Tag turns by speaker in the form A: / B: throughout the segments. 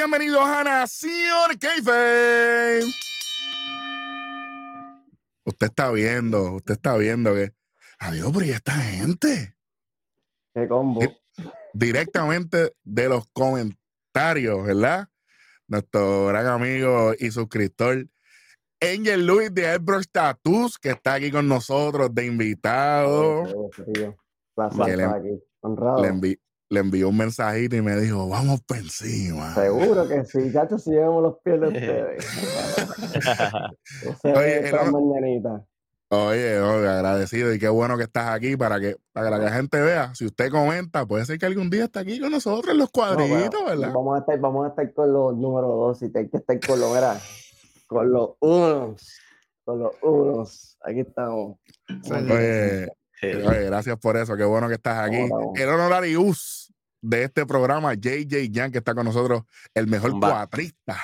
A: Bienvenidos a Nación Keife. Usted está viendo, usted está viendo que. Adiós, pero ¿y esta gente?
B: Qué combo.
A: Directamente de los comentarios, ¿verdad? Nuestro gran amigo y suscriptor Angel Luis de Elbrook Tattoos, que está aquí con nosotros de invitado.
B: Placer estar aquí. Honrado.
A: Le, envi- le envió un mensajito y me dijo, vamos por encima.
B: Seguro que sí, chacho, si llevamos los pies de ustedes.
A: Oye,
B: mañanita.
A: Oye, oye, agradecido y qué bueno que estás aquí para que, para que la gente vea. Si usted comenta, puede ser que algún día esté aquí con nosotros en los
B: No,
A: cuadritos,
B: bueno,
A: ¿verdad?
B: Vamos a estar, vamos a estar con los número dos y hay que estar con los, con los unos, con los unos. Aquí estamos.
A: Oye, oye, gracias por eso, qué bueno que estás aquí.
B: Vamos.
A: El honorarius de este programa, JJ Jan, que está con nosotros, el mejor cuatrista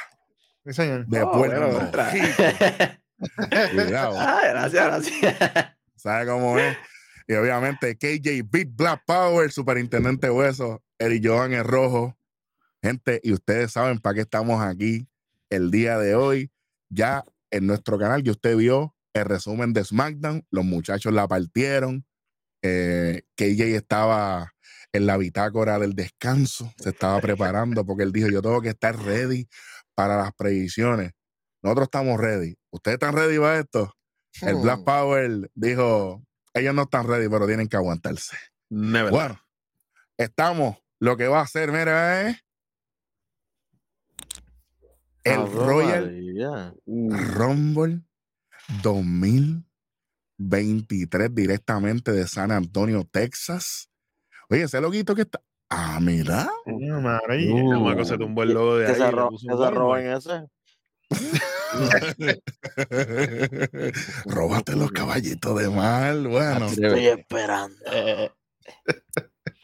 C: Sí, señor.
A: de
D: Oh,
A: Puerto. Cuidado.
D: Ah, gracias, gracias.
A: ¿Sabe cómo es? Y obviamente KJ Big Black Power, Superintendente Hueso, Eric Johan el Rojo. Gente, y ustedes saben para qué estamos aquí el día de hoy. Ya en nuestro canal, que usted vio el resumen de SmackDown, los muchachos la partieron. Eh, KJ estaba en la bitácora del descanso, se estaba preparando porque él dijo, yo tengo que estar ready para las predicciones. Nosotros estamos ready. ¿Ustedes están ready para esto? El
C: Hmm.
A: Black Power dijo, ellos no están ready, pero tienen que aguantarse.
D: Never.
A: Bueno, estamos, lo que va a hacer, mira, es el
D: Ave
A: Royal Rumble 2023 directamente de San Antonio, Texas. Oye, ese loguito que está... Ah, mira.
C: Coño, madre.
D: Uh.
E: Se tumbó el logo de
D: Que
E: ahí.
D: se, ro- se roben ese.
A: Róbate los caballitos de mal. Bueno,
D: Estoy esperando.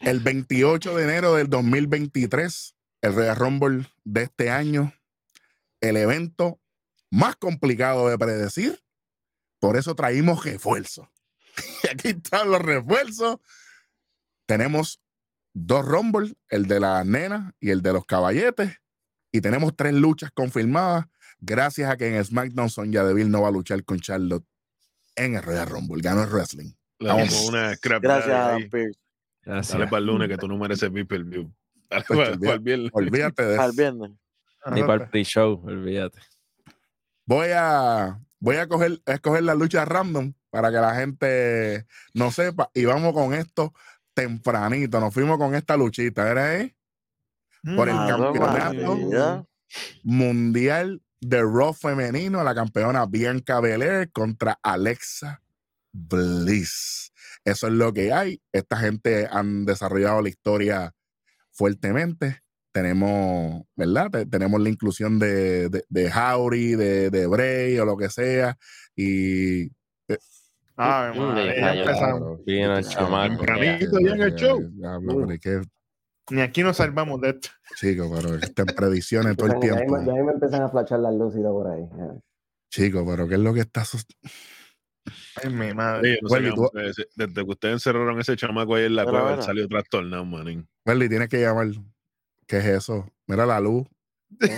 A: el 28 de enero del 2023, el Royal Rumble de este año, el evento más complicado de predecir. Por eso traímos refuerzos. Y aquí están los refuerzos. Tenemos dos Rumble, el de las nenas y el de los caballetes. Y tenemos tres luchas confirmadas, gracias a que en SmackDown Sonya Deville no va a luchar con Charlotte en el Royal Rumble. Ganó el wrestling.
E: Le
A: Vamos.
E: una scrap
D: Gracias,
E: ahí.
D: Pearce.
E: Dale para el lunes que tú no mereces pay per view. Dale
A: Pues,
E: para,
A: olvida-
E: el viernes.
A: Olvídate de
D: Al
A: eso.
D: viernes.
F: Ni para el pre-show, olvídate.
A: Voy a, voy a, coger, a escoger la lucha random para que la gente no sepa. Y vamos con esto tempranito. Nos fuimos con esta luchita. ¿Era eh? Por el campeonato mundial de Raw femenino, la campeona Bianca Belair contra Alexa Bliss. Eso es lo que hay. Esta gente han desarrollado la historia fuertemente. Tenemos, ¿verdad? Te- tenemos la inclusión de, de, de Howry, de, de Bray o lo que sea. Y
D: Ay,
C: empezamos.
F: Bien al chamaco.
E: Ya en el show.
A: Pero
C: Ni aquí nos salvamos de esto.
A: chico, pero está en predicciones todo el tiempo.
B: ya ahí me empiezan a flashar las luces por ahí.
A: Chico, pero ¿qué es lo que está
C: Ay, mi madre.
E: No
A: Welly, tú-.
E: Desde que ustedes encerraron ese chamaco ahí en la
D: Mira,
E: cueva, él
D: mira.
E: salió trastornado, manín.
A: Welly, tienes que llamar. ¿Qué es eso? Mira la luz.
B: ¿Viste?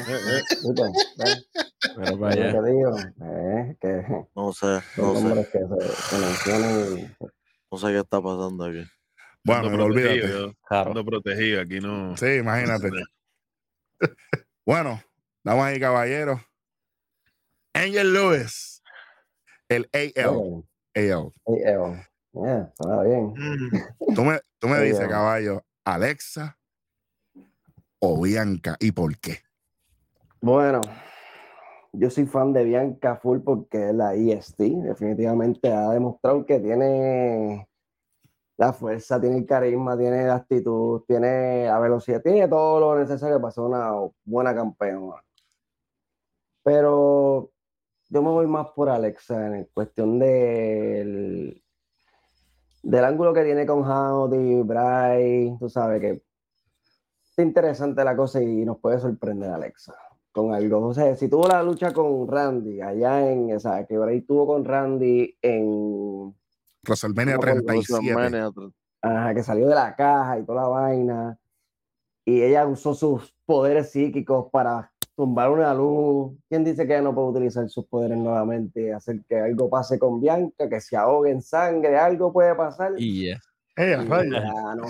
B: ¿Ves?
F: Pero
B: Lo
F: para allá.
B: que digo, eh, que
D: No sé, no sé.
B: que se, y
D: No sé qué está pasando aquí.
A: Bueno,
E: Ando
A: olvídate.
E: protegido.
F: Claro.
E: Protegido, aquí no.
A: Sí, imagínate. bueno, vamos ahí, caballeros. Angel Lewis. El AL. AL.
B: Evo. Yeah, bien.
C: Mm.
A: Tú me, tú me
B: AL.
A: dices, caballo, Alexa o Bianca. ¿Y por qué?
B: Bueno, yo soy fan de Bianca Full porque la EST. Definitivamente ha demostrado que tiene la fuerza, tiene el carisma, tiene la actitud, tiene la velocidad, tiene todo lo necesario para ser una buena campeona. Pero yo me voy más por Alexa en cuestión del, del ángulo que tiene con Howdy, Bray, tú sabes que está interesante la cosa y nos puede sorprender Alexa con algo. O sea, si tuvo la lucha con Randy allá en, o sea, que Bray tuvo con Randy en,
A: WrestleMania
B: No, pues,
A: 37.
D: WrestleMania, tr-
B: ajá, que salió de la caja y toda la vaina. y ella usó sus poderes psíquicos para tumbar una luz. ¿Quién dice que ella no puede utilizar sus poderes nuevamente hacer que algo pase con Bianca, que se ahogue en sangre, algo puede pasar?
F: Y ya.
C: Eh, a
B: Y ya no.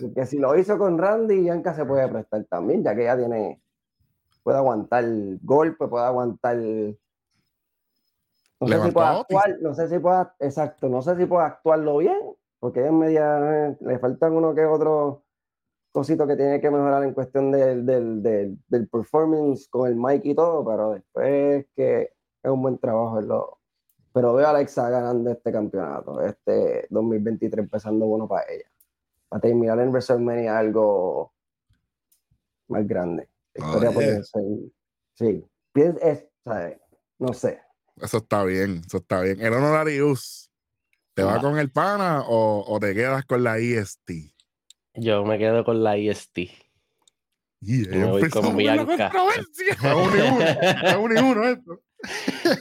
B: Porque si lo hizo con Randy, Bianca se puede prestar también, ya que ella tiene, puede aguantar golpe, puede aguantar. No sé si puede actuar, no sé si puede, exacto, no sé si puede actuarlo bien, porque es media, eh, le faltan uno que otro cosito que tiene que mejorar en cuestión del, del, del, del performance con el mic y todo, pero después que es un buen trabajo lo, pero veo a Alexa ganando este campeonato, este 2023 empezando bueno para ella. Para terminar en WrestleMania algo más grande. Historia
A: Oye.
B: ser. Sí. Es, ¿sabes? No sé.
A: Eso está bien, eso está bien. El honorarius, ¿te va
F: Va.
A: con el pana o, o te quedas con la E IST?
G: Yo me quedo con la IST.
A: Y
G: me voy con Bianca.
C: Es uno y uno. Esto.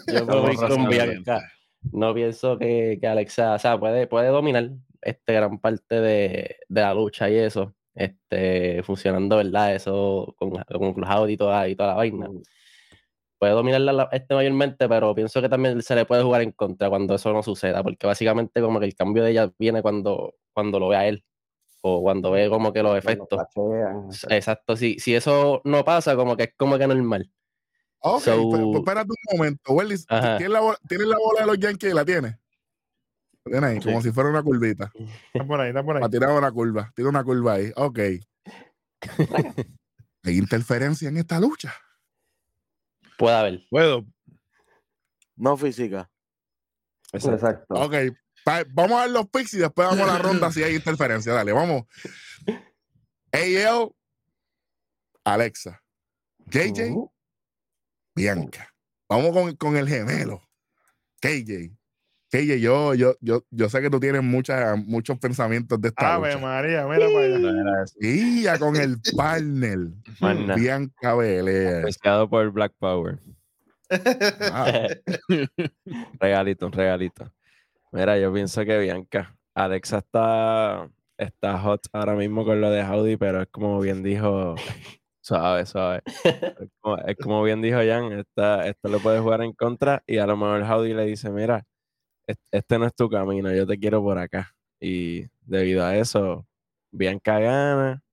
G: Yo me voy con. Bianca. No pienso que, que Alexa, o sea, puede, puede dominar este, gran parte de, de la lucha y eso, este, funcionando, ¿verdad? Eso con, con Clubhouse y toda, y toda la vaina. Puede dominarla la- este mayormente, pero pienso que también se le puede jugar en contra cuando eso no suceda, porque básicamente como que el cambio de ella viene cuando, cuando lo ve a él, o cuando ve como que los
B: Cuando
G: efectos.
B: pachean,
G: Exacto, si, si eso no pasa, como que es como que normal.
A: Ok,
G: So-
A: pues, pues espérate un momento. Welly. ¿tienes la, bola, ¿tienes la bola de los Yankees? ¿La tienes? Tienes ahí, como si fuera una curvita.
C: Está por ahí, está por ahí.
A: Para tirar una curva. Tira una curva ahí. Ok. ¿Hay interferencia en esta lucha?
G: Puede haber.
E: Puedo.
D: No física.
F: Exacto.
B: Exacto.
A: Ok. vamos a ver los picks y después vamos a la ronda si hay interferencia. Dale, vamos. AL, Alexa. JJ,
B: Ujú.
A: Bianca. Vamos con, con el gemelo. KJ. KJ, yo, yo, yo, yo sé que tú tienes muchas, muchos pensamientos de esta
C: Ave
A: lucha.
C: María, mira para allá.
A: Y ya con el partner. Bianca Belair.
F: Auspiciado por Black Power.
A: Ah,
F: Regalito, un regalito. Mira, yo pienso que Bianca. Alexa está, está hot ahora mismo con lo de Audi, pero es como bien dijo, suave, suave. Es como, es como bien dijo Jan, esta, esto le puede jugar en contra y a lo mejor Audi le dice, mira, este no es tu camino, yo te quiero por acá. Y debido a eso, Bianca gana,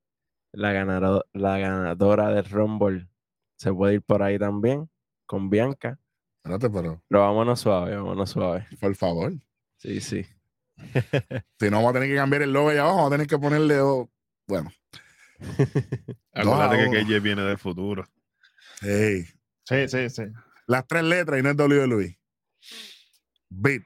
F: la, ganado- la ganadora del Rumble se puede ir por ahí también con Bianca.
A: espérate, pero
F: Pero vámonos suave, vámonos suave.
A: por favor.
F: Sí, sí.
A: Si no, vamos a tener que cambiar el logo allá abajo, vamos a tener que ponerle. oh, bueno,
E: Acuérdate que. KJ viene del futuro.
A: hey,
C: Sí, sí, sí.
A: las tres letras y no es WWE. Beat.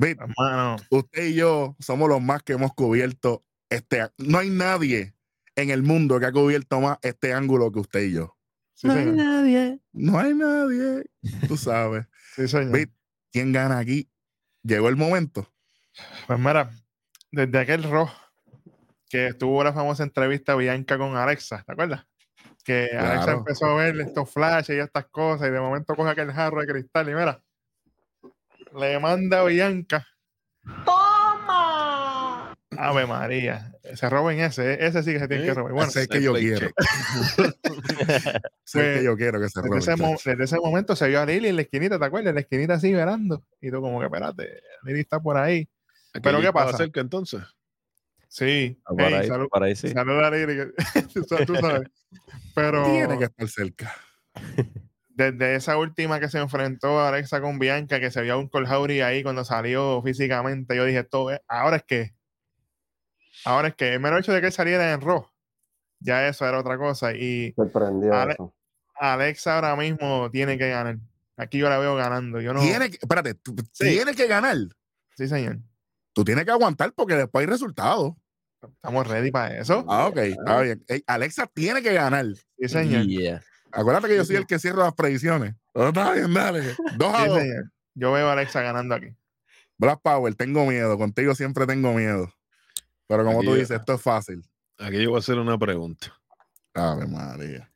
A: Beat.
C: Hermano,
A: Usted y yo somos los más que hemos cubierto este. No hay nadie en el mundo que ha cubierto más este ángulo que usted y yo.
C: sí, señor.
F: nadie.
A: No hay nadie. Tú sabes.
C: Sí, señor.
A: Beat, ¿quién gana aquí? Llegó el momento.
C: Pues mira, desde aquel rojo que estuvo la famosa entrevista Bianca con Alexa, ¿te acuerdas? Que Alexa
A: Claro.
C: empezó a ver estos flashes y estas cosas y de momento coge aquel jarro de cristal y mira, le manda a Bianca. ¡Toma! Ave María, se roben ese, ese sí que se tiene que robar. Bueno,
A: Ese es que yo quiero. Ese es que yo quiero que se
C: desde
A: robe.
C: ese, mo-
A: chacho.
C: desde ese momento se vio a Lili en la esquinita, ¿te acuerdas? En la esquinita así verando. Y tú como que, espérate, Lili está por ahí.
E: Aquí
C: Pero ¿qué pasa?
E: cerca entonces.
C: Sí.
F: Por,
C: Ey,
F: ahí,
C: salud-
F: por ahí sí.
C: Saluda a Lili, que- tú sabes- tú sabes. Pero
A: Tiene que estar cerca.
C: desde esa última que se enfrentó Alexa con Bianca, que se vio a un Howry ahí cuando salió físicamente, yo dije, esto es- ahora es que, ahora es que, el mero hecho de que él saliera en Raw, ya eso era otra cosa. Y
B: Sorprendió
C: Ale-
B: eso.
C: Alexa ahora mismo tiene que ganar. Aquí yo la veo ganando. Yo no.
A: Tiene que, espérate, tú-
C: Sí.
A: tiene que ganar.
C: Sí, señor.
A: Tú tienes que aguantar porque después hay resultados.
C: Estamos ready para eso.
A: Ah, ok, está bien. Ey, Alexa tiene que ganar.
C: Sí, señor.
F: Yeah.
A: Acuérdate que yo soy el que cierra las predicciones. No, está bien, dale. Dos a dos.
C: Yo veo a Alexa ganando aquí.
A: Black Power, tengo miedo. Contigo siempre tengo miedo. Pero como
E: Aquí
A: tú
E: yo-
A: dices, esto es fácil.
E: Aquí yo voy a hacer una pregunta.
A: Ave María.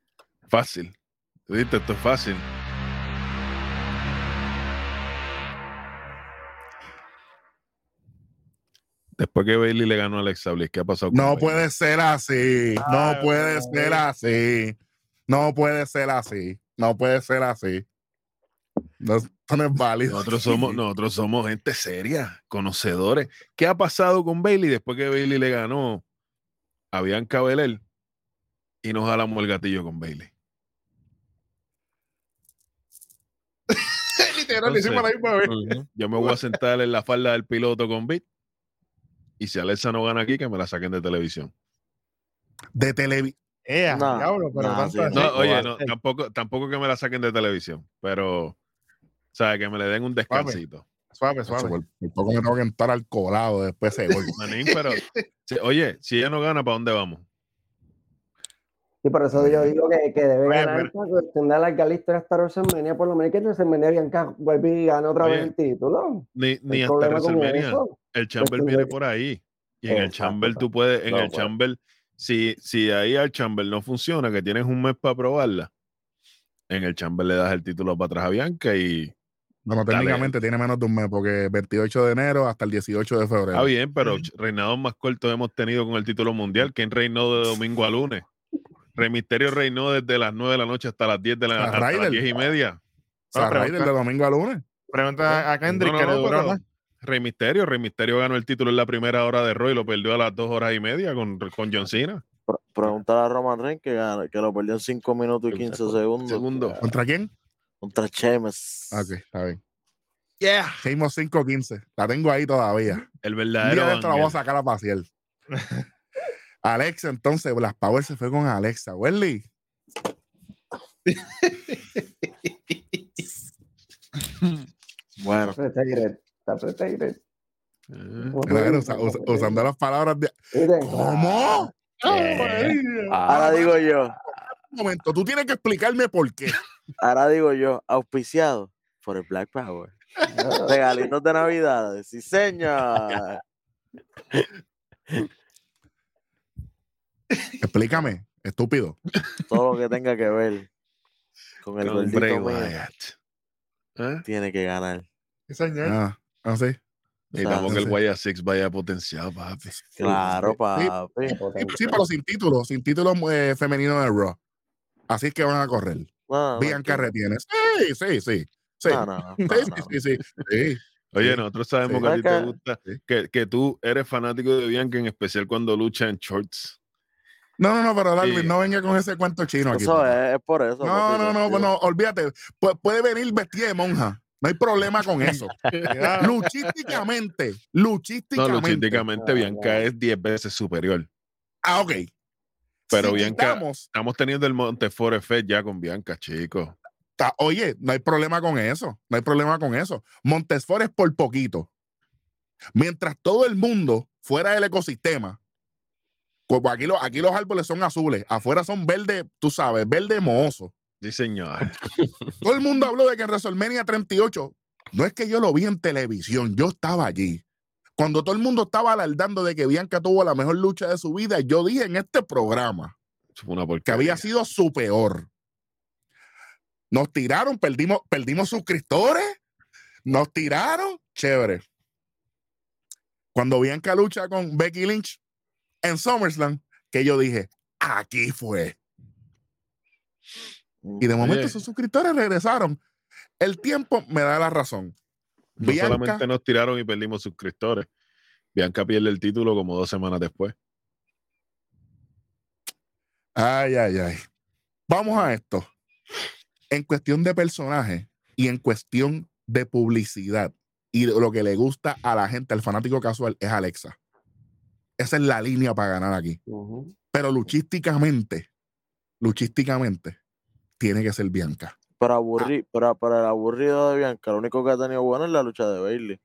E: Fácil. ¿Tú ¿Viste? Esto es fácil. Después que Bailey le ganó a Alexa Bliss, ¿qué ha pasado con
A: No
E: Bailey?
A: puede ser así. No puede ser así. No puede ser así. No puede ser así. No, es válido.
E: Nosotros somos, nosotros somos gente seria, conocedores. ¿Qué ha pasado con Bailey después que Bailey le ganó a Bianca Belair y nos jalamos el gatillo con Bailey?
C: Literal, a la misma vez.
E: Yo me voy a sentar en la falda del piloto con Bit. Y si Alexa no gana aquí, que me la saquen de televisión.
A: De televisión.
C: Eh,
D: No,
C: diablo, pero
D: no,
C: tanto
D: sí,
C: así.
E: No, oye, no, tampoco, tampoco que me la saquen de televisión, pero, ¿sabes? Que me le den un descansito.
C: Suave, suave.
A: Por, por poco me tengo que entrar al colado después de ese gol.
E: Manín, pero, si- oye, si ella no gana, ¿para dónde vamos?
B: Y por eso yo digo que, que debe
C: Oye,
B: ganar alargar la historia hasta WrestleMania, por lo menos que WrestleMania Bianca vuelve y gana otra
E: Oye,
B: vez el título.
E: Ni, ni
B: El
E: hasta WrestleMania. El Chamber viene por ahí. Y en el Chamber tú puedes, en
B: No,
E: el
B: bueno.
E: Chamber, si, si ahí al Chamber no funciona, que tienes un mes para probarla, en el Chamber le das el título para atrás a Bianca y Dale.
A: técnicamente tiene menos de un mes, porque 28 de enero hasta el 18 de febrero.
E: está bien, pero reinados más cortos hemos tenido con el título mundial. ¿Quién reinó de domingo a lunes? Rey Misterio reinó desde las 9 de la noche hasta las 10 de la
A: Ah,
E: hasta las
A: Ryder.
E: 10 y media.
A: O sea,
C: No,
A: de domingo a lunes.
C: Pregunta a Kendrick
E: No, no,
C: que le
E: no,
C: duró
E: pero-
C: más.
E: Rey Misterio, Rey Misterio ganó el título en la primera hora de Roy y lo perdió a las dos horas y media con, con John Cena.
D: Pre- Preguntar a Roman Reigns que, que lo perdió en 5 minutos y 15 segundos.
E: Segundo.
A: ¿Contra quién?
D: Contra Sheamus.
A: Ah, Ok, está bien.
E: Yeah.
A: Seguimos 5-15. La tengo ahí todavía.
E: El verdadero.
A: de esto la voy a sacar a pasear. Alexa, entonces, las Power se fue con Alexa. Welly.
D: Bueno,
B: Está.
E: Eh,
A: mira, usa- usa- usando las palabras de. ¿Cómo?
F: Eh,
D: ahora
F: ah,
D: digo yo,
A: Un momento, tú tienes que explicarme por qué.
D: ahora digo yo, auspiciado por el Black Power.
B: ah,
D: Regalitos de Navidad. Sí, señor.
A: Explícame, estúpido.
D: Todo lo que tenga que ver con el gordito mío.
E: ¿Eh?
D: tiene que ganar.
C: Sí, señor.
A: Ah, ah, sí.
E: Necesitamos que el
A: sí.
E: Wyatt Six vaya potenciado, papi.
D: Claro, papi.
A: Sí, sí, pero sin título, sin título eh, femenino de Raw. Así es que van a correr.
D: No, no,
A: Bianca
D: tranquilo.
A: retiene. Sí, sí, sí. Sí.
D: No, no, no,
A: Sí,
D: no,
A: sí,
D: no.
A: sí.
E: Oye, nosotros sabemos que a ti te gusta, que, que tú eres fanático de Bianca, en especial cuando lucha en shorts.
A: No, no, no, pero Darwin,
E: Sí.
A: no venga con ese cuento chino aquí.
D: Eso es, es por eso.
A: No, no, no, no, olvídate. Pu- puede venir vestida de monja. No hay problema con eso.
C: Cuidado.
A: luchísticamente,
E: No,
A: luchísticamente.
E: luchísticamente Bianca es 10 veces superior.
A: Ah, ok.
E: Pero
A: Si
E: Bianca-
A: quitamos-
E: Estamos teniendo el Montefort Effect ya con Bianca, chicos.
A: ta- oye, no hay problema con eso. No hay problema con eso. Montesfort es por poquito. Mientras todo el mundo fuera del ecosistema, aquí, los- aquí los árboles son azules, afuera son verdes, tú sabes, verde mohoso.
E: Sí, señor.
A: Todo el mundo habló de que en WrestleMania 38, no es que yo lo vi en televisión, yo estaba allí. Cuando todo el mundo estaba alardando de que Bianca tuvo la mejor lucha de su vida, yo dije en este programa
E: una
A: que había sido su peor. Nos tiraron, perdimos, perdimos suscriptores, nos tiraron, chévere. Cuando Bianca lucha con Becky Lynch en SummerSlam, que yo dije, aquí fue. Y de momento
E: Oye.
A: sus suscriptores regresaron. El tiempo me da la razón.
E: No
A: Bianca,
E: solamente nos tiraron y perdimos suscriptores. Bianca pierde el título como dos semanas después.
A: ay, ay, ay. Vamos a esto. En cuestión de personaje y en cuestión de publicidad y de lo que le gusta a la gente, al fanático casual, es Alexa. Esa es la línea para ganar aquí. Pero luchísticamente, luchísticamente, tiene que ser Bianca.
D: Pero, aburri, pero, pero el aburrido de Bianca, lo único que ha tenido bueno es la lucha de Bailey.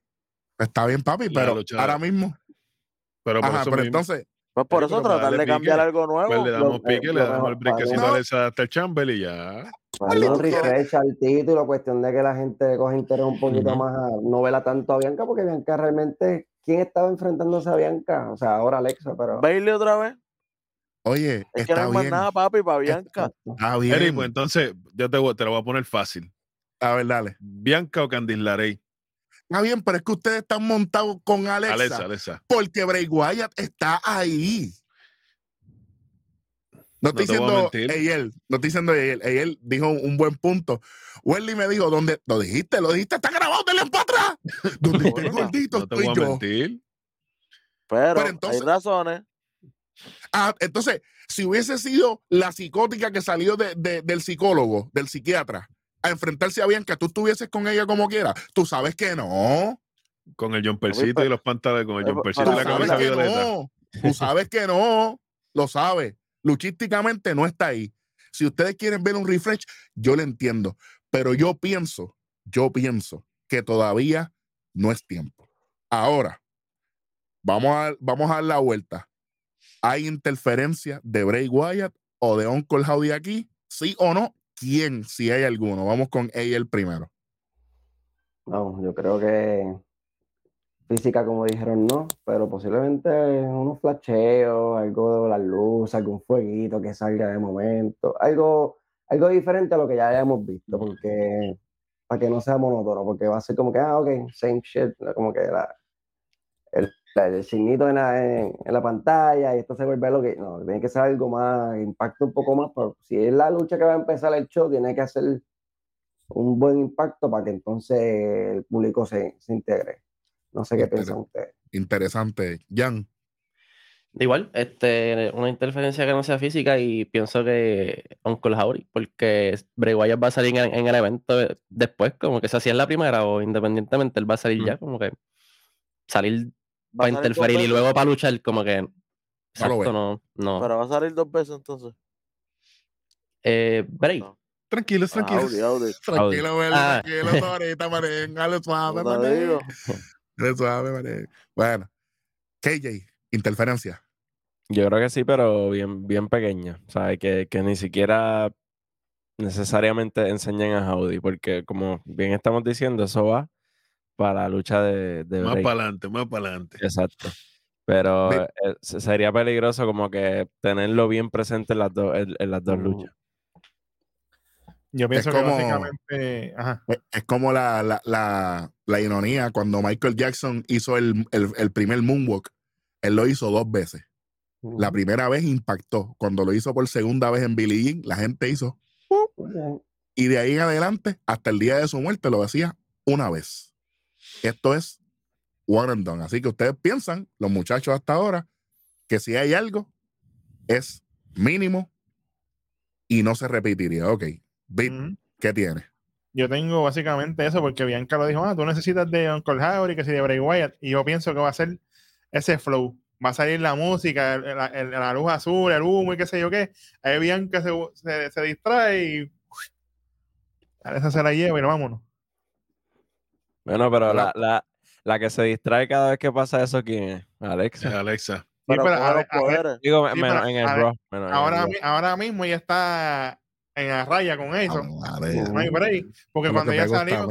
A: Está bien, papi, pero ahora mismo.
E: Pero por
A: Ajá,
E: eso
A: pero
E: mismo,
A: entonces,
D: Pues por eso tratar de cambiar
E: pique,
D: algo nuevo.
E: pues le damos
B: lo-
E: pique, le damos el a Alexa hasta el Chamber y ya.
B: Darle un refresh al título, cuestión de que la gente coge interés un poquito más a no vela tanto a Bianca, porque Bianca realmente, ¿quién estaba enfrentándose a Bianca? O sea, ahora Alexa, pero.
D: Bailey otra vez.
A: Oye,
D: Es que no
A: está
D: hay más
A: bien.
D: nada, papi, para Bianca.
A: Está bien.
E: Eric, pues entonces yo te, voy- te lo voy a poner fácil.
A: a ver, dale.
E: Bianca o Candice LeRae.
A: Está bien, pero es que ustedes están montados con Alexa,
E: Alexa, Alexa.
A: porque Bray Wyatt está ahí. No estoy
E: te voy a
A: diciendo él, no estoy diciendo él. Él dijo un buen punto. Welly me dijo, ¿dónde? Lo dijiste, lo dijiste, está grabado, denle para atrás. Donde esté el gordito
E: No te
A: estoy
E: voy a
A: yo.
E: mentir.
D: Pero,
A: Pero entonces-
D: hay razones.
A: Ah, entonces, si hubiese sido la psicótica que salió de- de- del psicólogo, del psiquiatra, a enfrentarse a Bianca, tú estuvieses con ella como quiera. Tú sabes que no.
E: Con el jumpercito
D: pero-
E: y los pantalones, con el
D: pero-
E: jumpercito
A: Tú
E: y la camisa violeta.
A: no. Tú sabes que no. Lo sabes. Luchísticamente no está ahí. Si ustedes quieren ver un refresh, yo lo entiendo. Pero yo pienso, yo pienso que todavía no es tiempo. Ahora, vamos a, vamos a dar la vuelta. ¿Hay interferencia de Bray Wyatt o de Uncle Howdy aquí? ¿Sí o no? ¿Quién? Si hay alguno. Vamos con ella el primero.
B: No, yo creo que física, como dijeron, no, pero posiblemente unos flasheos, algo de la luz, algún fueguito que salga de momento, algo, algo diferente a lo que ya hayamos visto, porque para que no sea monótono, porque va a ser como que, ah, ok, same shit, como que la, el, el signito en la, en, en la pantalla y esto se vuelve lo que, no, tiene que ser algo más, impacto un poco más, pero si es la lucha que va a empezar el show, tiene que hacer un buen impacto para que entonces el público se, se integre. No sé qué piensan ustedes.
A: Interesante. Jan.
G: Igual, este, una interferencia que no sea física y pienso que Uncle Howdy, porque Bray Wyatt va a salir en, en el evento después, como que se hacía en la primera o independientemente, él va a salir ya, como que salir para interferir y luego para luchar, como que exacto, no, no.
D: Pero va a salir dos veces entonces.
G: Eh, Bray,
D: No.
E: Tranquilos,
D: Ah,
E: tranquilos.
D: Audi, Audi.
A: Tranquilo, Welly,
G: Ah.
A: tranquilo, ahorita, manín. Dale suave. Dale suave. Bueno, KJ, interferencia.
F: Yo creo que sí, pero bien, bien pequeña. O sea, que, que ni siquiera necesariamente enseñen a Howdy, porque como bien estamos diciendo, eso va para la lucha de, de
E: Más para adelante, más para adelante.
F: Exacto. Pero eh, sería peligroso como que tenerlo bien presente en las, en, en las dos luchas.
C: Yo pienso
A: como-
C: que básicamente. Ajá.
A: Es, es como la, la, la, la ironía cuando Michael Jackson hizo el, el, el primer moonwalk. Él lo hizo dos veces. La primera vez impactó. Cuando lo hizo por segunda vez en Billie Jean, la gente hizo. Y de ahí en adelante, hasta el día de su muerte, lo decía una vez. Esto es one and done. Así que ustedes piensan, los muchachos hasta ahora, que si hay algo, es mínimo y no se repetiría. Ok, Bit. ¿qué tiene?
C: Yo tengo básicamente eso porque Bianca lo dijo, ah, tú necesitas de Uncle Howdy, que si de Bray Wyatt, y yo pienso que va a ser ese flow. Va a salir la música, el- la, el- la luz azul, el humo y qué sé yo qué. Ahí Bianca se, se, se distrae y Alexa se la lleva y nos vámonos.
F: Bueno, pero
A: La-
F: la, la, que se distrae cada vez que pasa eso, ¿quién es? Alexa.
E: Alexa.
D: Pero
C: pero
D: con
C: a-
D: los
C: a-
D: poderes.
F: Digo,
C: Sí,
F: menos
C: pero
F: en el Raw. menos en el
C: Ahora, ahora mismo ella está en la raya con eso.
A: Ah, madre,
C: No hay break. Porque cuando
A: que
C: ella salió,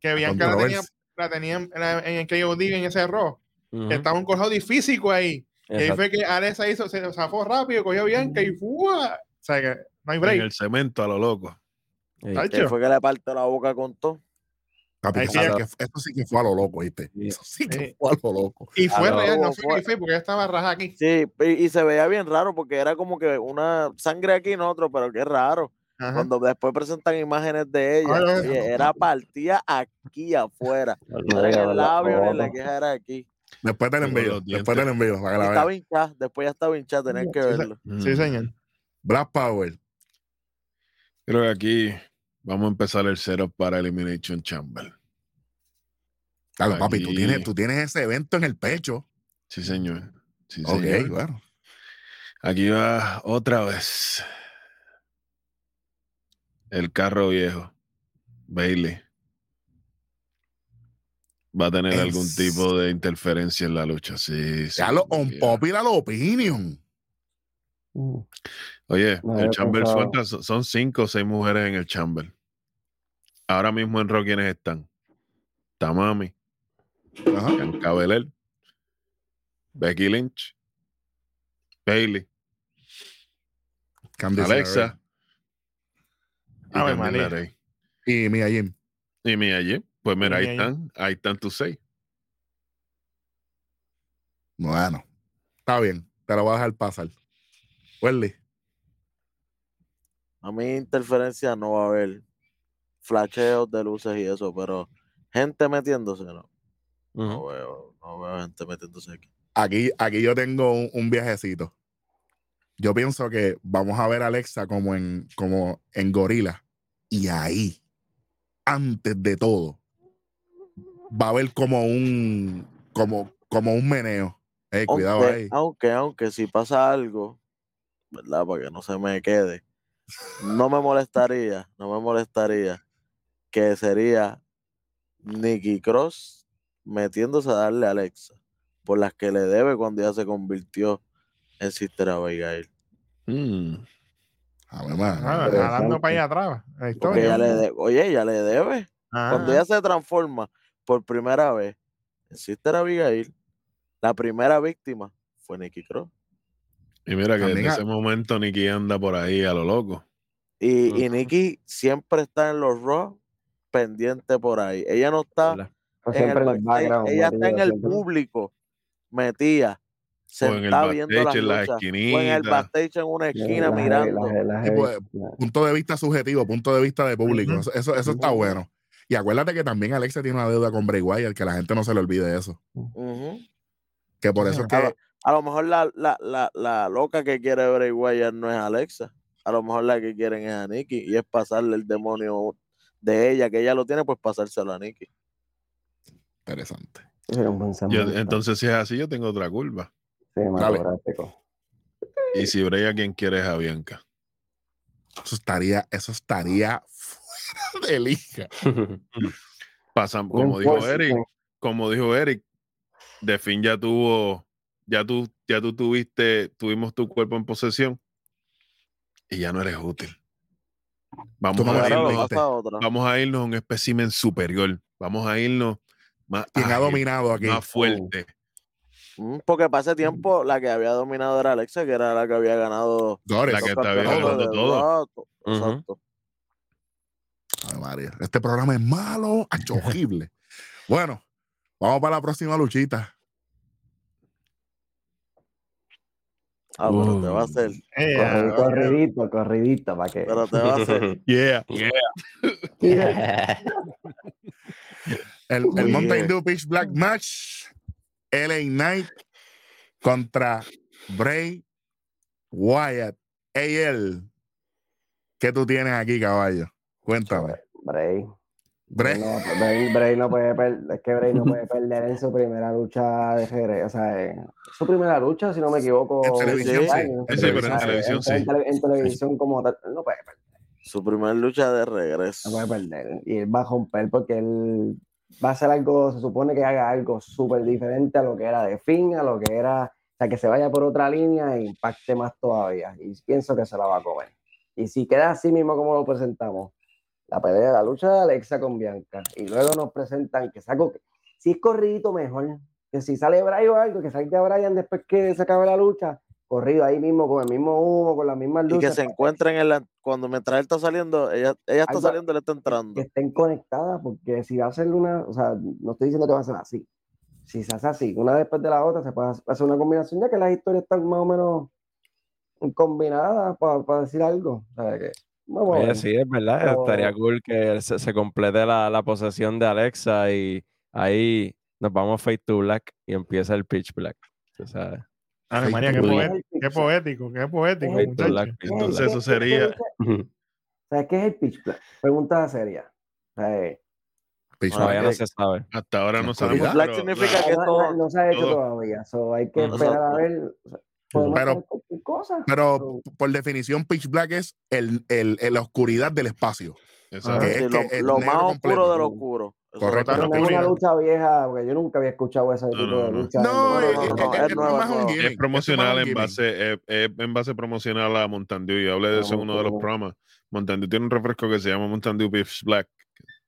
C: que Bianca la tenía, la tenía en, en el KOD en ese error.
F: Ujú,
C: Estaba un Howdy físico ahí. Y ahí fue que Alexa hizo, se zafó rápido, cogió a Bianca y ¡fua! O sea que no hay
E: En
C: break.
E: el cemento a lo loco.
D: Que fue que le parte la boca con todo.
A: Papi, eso,
C: sí
A: que, eso sí que fue a lo loco, ¿viste?
F: Sí.
A: Eso sí que
C: Sí.
A: fue a lo loco.
C: Y fue real, no
D: Fue-
C: fue fue porque ella estaba rajada aquí.
D: Sí, y, y se veía bien raro porque era como que una sangre aquí en otro, pero qué raro.
C: Ajá.
D: Cuando después presentan imágenes de ella,
C: Ay,
D: oye, era partida aquí afuera. No era en
B: Oiga,
D: el labio ni la queja era aquí.
A: Después del envío, después del envío,
D: Y
A: vean.
D: hinchada, después ya estaba hinchada, tenían que verlo.
C: Sí,
E: Mm.
C: señor.
A: Black Power.
E: Creo que aquí vamos a empezar el setup para Elimination Chamber.
A: Claro, papi, tú tienes, tú tienes ese evento en el pecho.
E: Sí, señor. Sí,
A: ok,
E: señor.
A: bueno.
E: Aquí va otra vez. El carro viejo. Bailey. Va a tener algún tipo de interferencia en la lucha. Sí, sí.
A: Ya lo on popular opinion.
B: Mm.
E: Oye,
B: No,
E: el Chamber suelta, so- son cinco o seis mujeres en el Chamber. Ahora mismo en Raw, ¿quiénes están? Tamami,
A: Ajá.
E: Bianca Belair, Becky Lynch, Bailey,
A: Candice
E: Alexa y
C: Ave.
E: LeRae.
A: Y Mia Jim.
E: Y Mia Jim. Pues mira, ahí. están, ahí están tus seis.
A: Bueno, está bien. Te lo voy a dejar pasar. Welly.
D: A mí interferencia no va a haber. Flasheos de luces y eso, pero gente metiéndose, no. No veo, no veo gente metiéndose aquí.
A: Aquí, aquí yo tengo un, un viajecito. Yo pienso que vamos a ver a Alexa como en, como en Gorila. Y ahí, antes de todo, va a haber como un, como, como un meneo. Eh, cuidado
D: aunque,
A: ahí.
D: aunque, aunque si pasa algo, ¿verdad? Para que no se me quede, no me molestaría, no me molestaría que sería Nicky Cross metiéndose a darle a Alexa por las que le debe cuando ya se convirtió en Sister Abigail.
E: Mm.
A: A ver, mano.
C: Ah, nadando para allá atrás. La historia.
D: ella le de- oye, ella le debe.
C: Ah,
D: Cuando ella se transforma por primera vez en Sister Abigail, la primera víctima fue Nicky Cross.
E: Y mira que
A: a-
E: ese momento Nicky anda por ahí a lo loco.
D: Y, y
F: Ujú.
D: Nikki siempre está en los Raw pendiente por ahí. Ella no está en el
B: siempre en el
D: backstage,
B: background.
D: ella está en el público, metida,
E: O en el
D: sentada viendo las
E: en
D: luchas, o en el backstage en una
B: La-
D: esquina
B: la
D: mirando.
B: la- la
A: pues,
B: la-
A: Punto de vista subjetivo, punto de vista de público. Eso, eso, eso está bueno. Y acuérdate que también Alexa tiene una deuda con Bray Wyatt, que la gente no se le olvide eso. Que por eso es que.
D: A, lo, a mejor la, la, la, la loca que quiere Bray Wyatt no es Alexa. A lo mejor la que quieren es a Nikki y es pasarle el demonio de ella, que ella lo tiene, pues pasárselo a Nikki.
A: Interesante.
E: Yo- entonces, si es así, yo tengo otra culpa.
B: Cinematográfico.
E: Y si Brea quien quiere es a Bianca.
A: Eso estaría, eso estaría fuera de liga.
E: Pasan, como dijo Eric, como dijo Eric, de fin ya tuvo, ya tú, ya tú tuviste, tuvimos tu cuerpo en posesión y ya no eres útil. Vamos a,
A: dijiste.
E: irnos,
D: a otra.
E: vamos a irnos a un espécimen superior. Vamos a irnos más,
A: ¿Quién ha dominado aquí?
E: más fuerte.
D: Mm, Porque para ese tiempo la que había dominado era Alexa, que era la que había ganado
A: Dores.
E: La que ganando
D: de
E: todo.
D: Exacto.
A: Ay, María. Este programa es malo, horrible. bueno, vamos para la próxima luchita.
D: Ah, pero te va a hacer.
C: eh, ah,
B: Corridito, corridito, para que.
D: Pero te va a hacer.
E: Yeah.
A: El, el
D: Muy
A: Mountain. Dew Pitch Black Match. LA Knight contra Bray Wyatt. AL. ¿Qué tú tienes aquí, caballo? Cuéntame.
B: Bray.
A: Bray.
B: No, Bray, Bray no puede perder, es que Bray no puede perder en su primera lucha de regreso. O sea, en su primera lucha, si no me equivoco.
A: En televisión,
D: sí.
B: años.
E: Sí, pero en televisión, sí.
B: En, tele- en televisión como tal, no puede perder.
D: Su primer lucha de regreso.
B: No puede perder. Y él va a romper porque él va a hacer algo, se supone que haga algo súper diferente a lo que era de fin, a lo que era, o sea, que se vaya por otra línea e impacte más todavía. Y pienso que se la va a comer. Y si queda así mismo como lo presentamos, la pelea, la lucha de Alexa con Bianca, y luego nos presentan que saco, si es corridito mejor, que si sale Brian o algo, que salga Brian después que se acabe la lucha, corrido ahí mismo, con el mismo humo, con las mismas
D: Y que
B: luces.
D: se encuentren en la. Cuando mientras él está saliendo, ella, ella está saliendo, él está entrando.
B: que estén conectadas, porque si va a ser una, o sea, no estoy diciendo que va a ser así. Si se hace así, una después de la otra, se puede hacer una combinación, ya que las historias están más o menos combinadas para decir algo. O sea, que, vamos a
F: Oye,
B: ver.
F: sí, es verdad.
B: Pero-
F: Estaría cool que se, se complete la, la posesión de Alexa y ahí nos vamos Fade to Black y empieza el Pitch Black. sabes.
C: Ay, María, qué, poético, qué poético, qué poético,
B: Fade
F: to
C: muchacho.
F: Black.
B: ¿Qué es-
E: Entonces
B: qué-
E: eso
B: qué-
E: sería-
B: qué- ¿Sabes qué es el pitch black? Pregunta seria. O sea, eh,
A: Pitch Black.
F: Todavía no se sabe.
E: Hasta ahora no
A: Pitch
E: sabemos.
D: Black significa que
B: no,
D: todo-
B: no- no se ha hecho
E: todo-
B: todavía. so, hay que esperar a ver. Podemos
A: Pero-. Pero por definición, Pitch Black es el, el, el- la oscuridad del espacio.
E: Exacto.
A: Que
D: Sí,
A: es
D: lo, más
A: completo.
D: oscuro de lo oscuro.
A: Correcto.
D: es
B: no una lucha vieja, porque yo nunca había escuchado ese
E: No,
B: tipo
E: no,
B: de lucha.
A: No,
D: no,
A: es,
E: promocional en base, es, es en base promocional a Mountain Dew. Yo hablé de eso en uno de los programas. Mountain Dew tiene un refresco que se llama Mountain Dew Beef Black.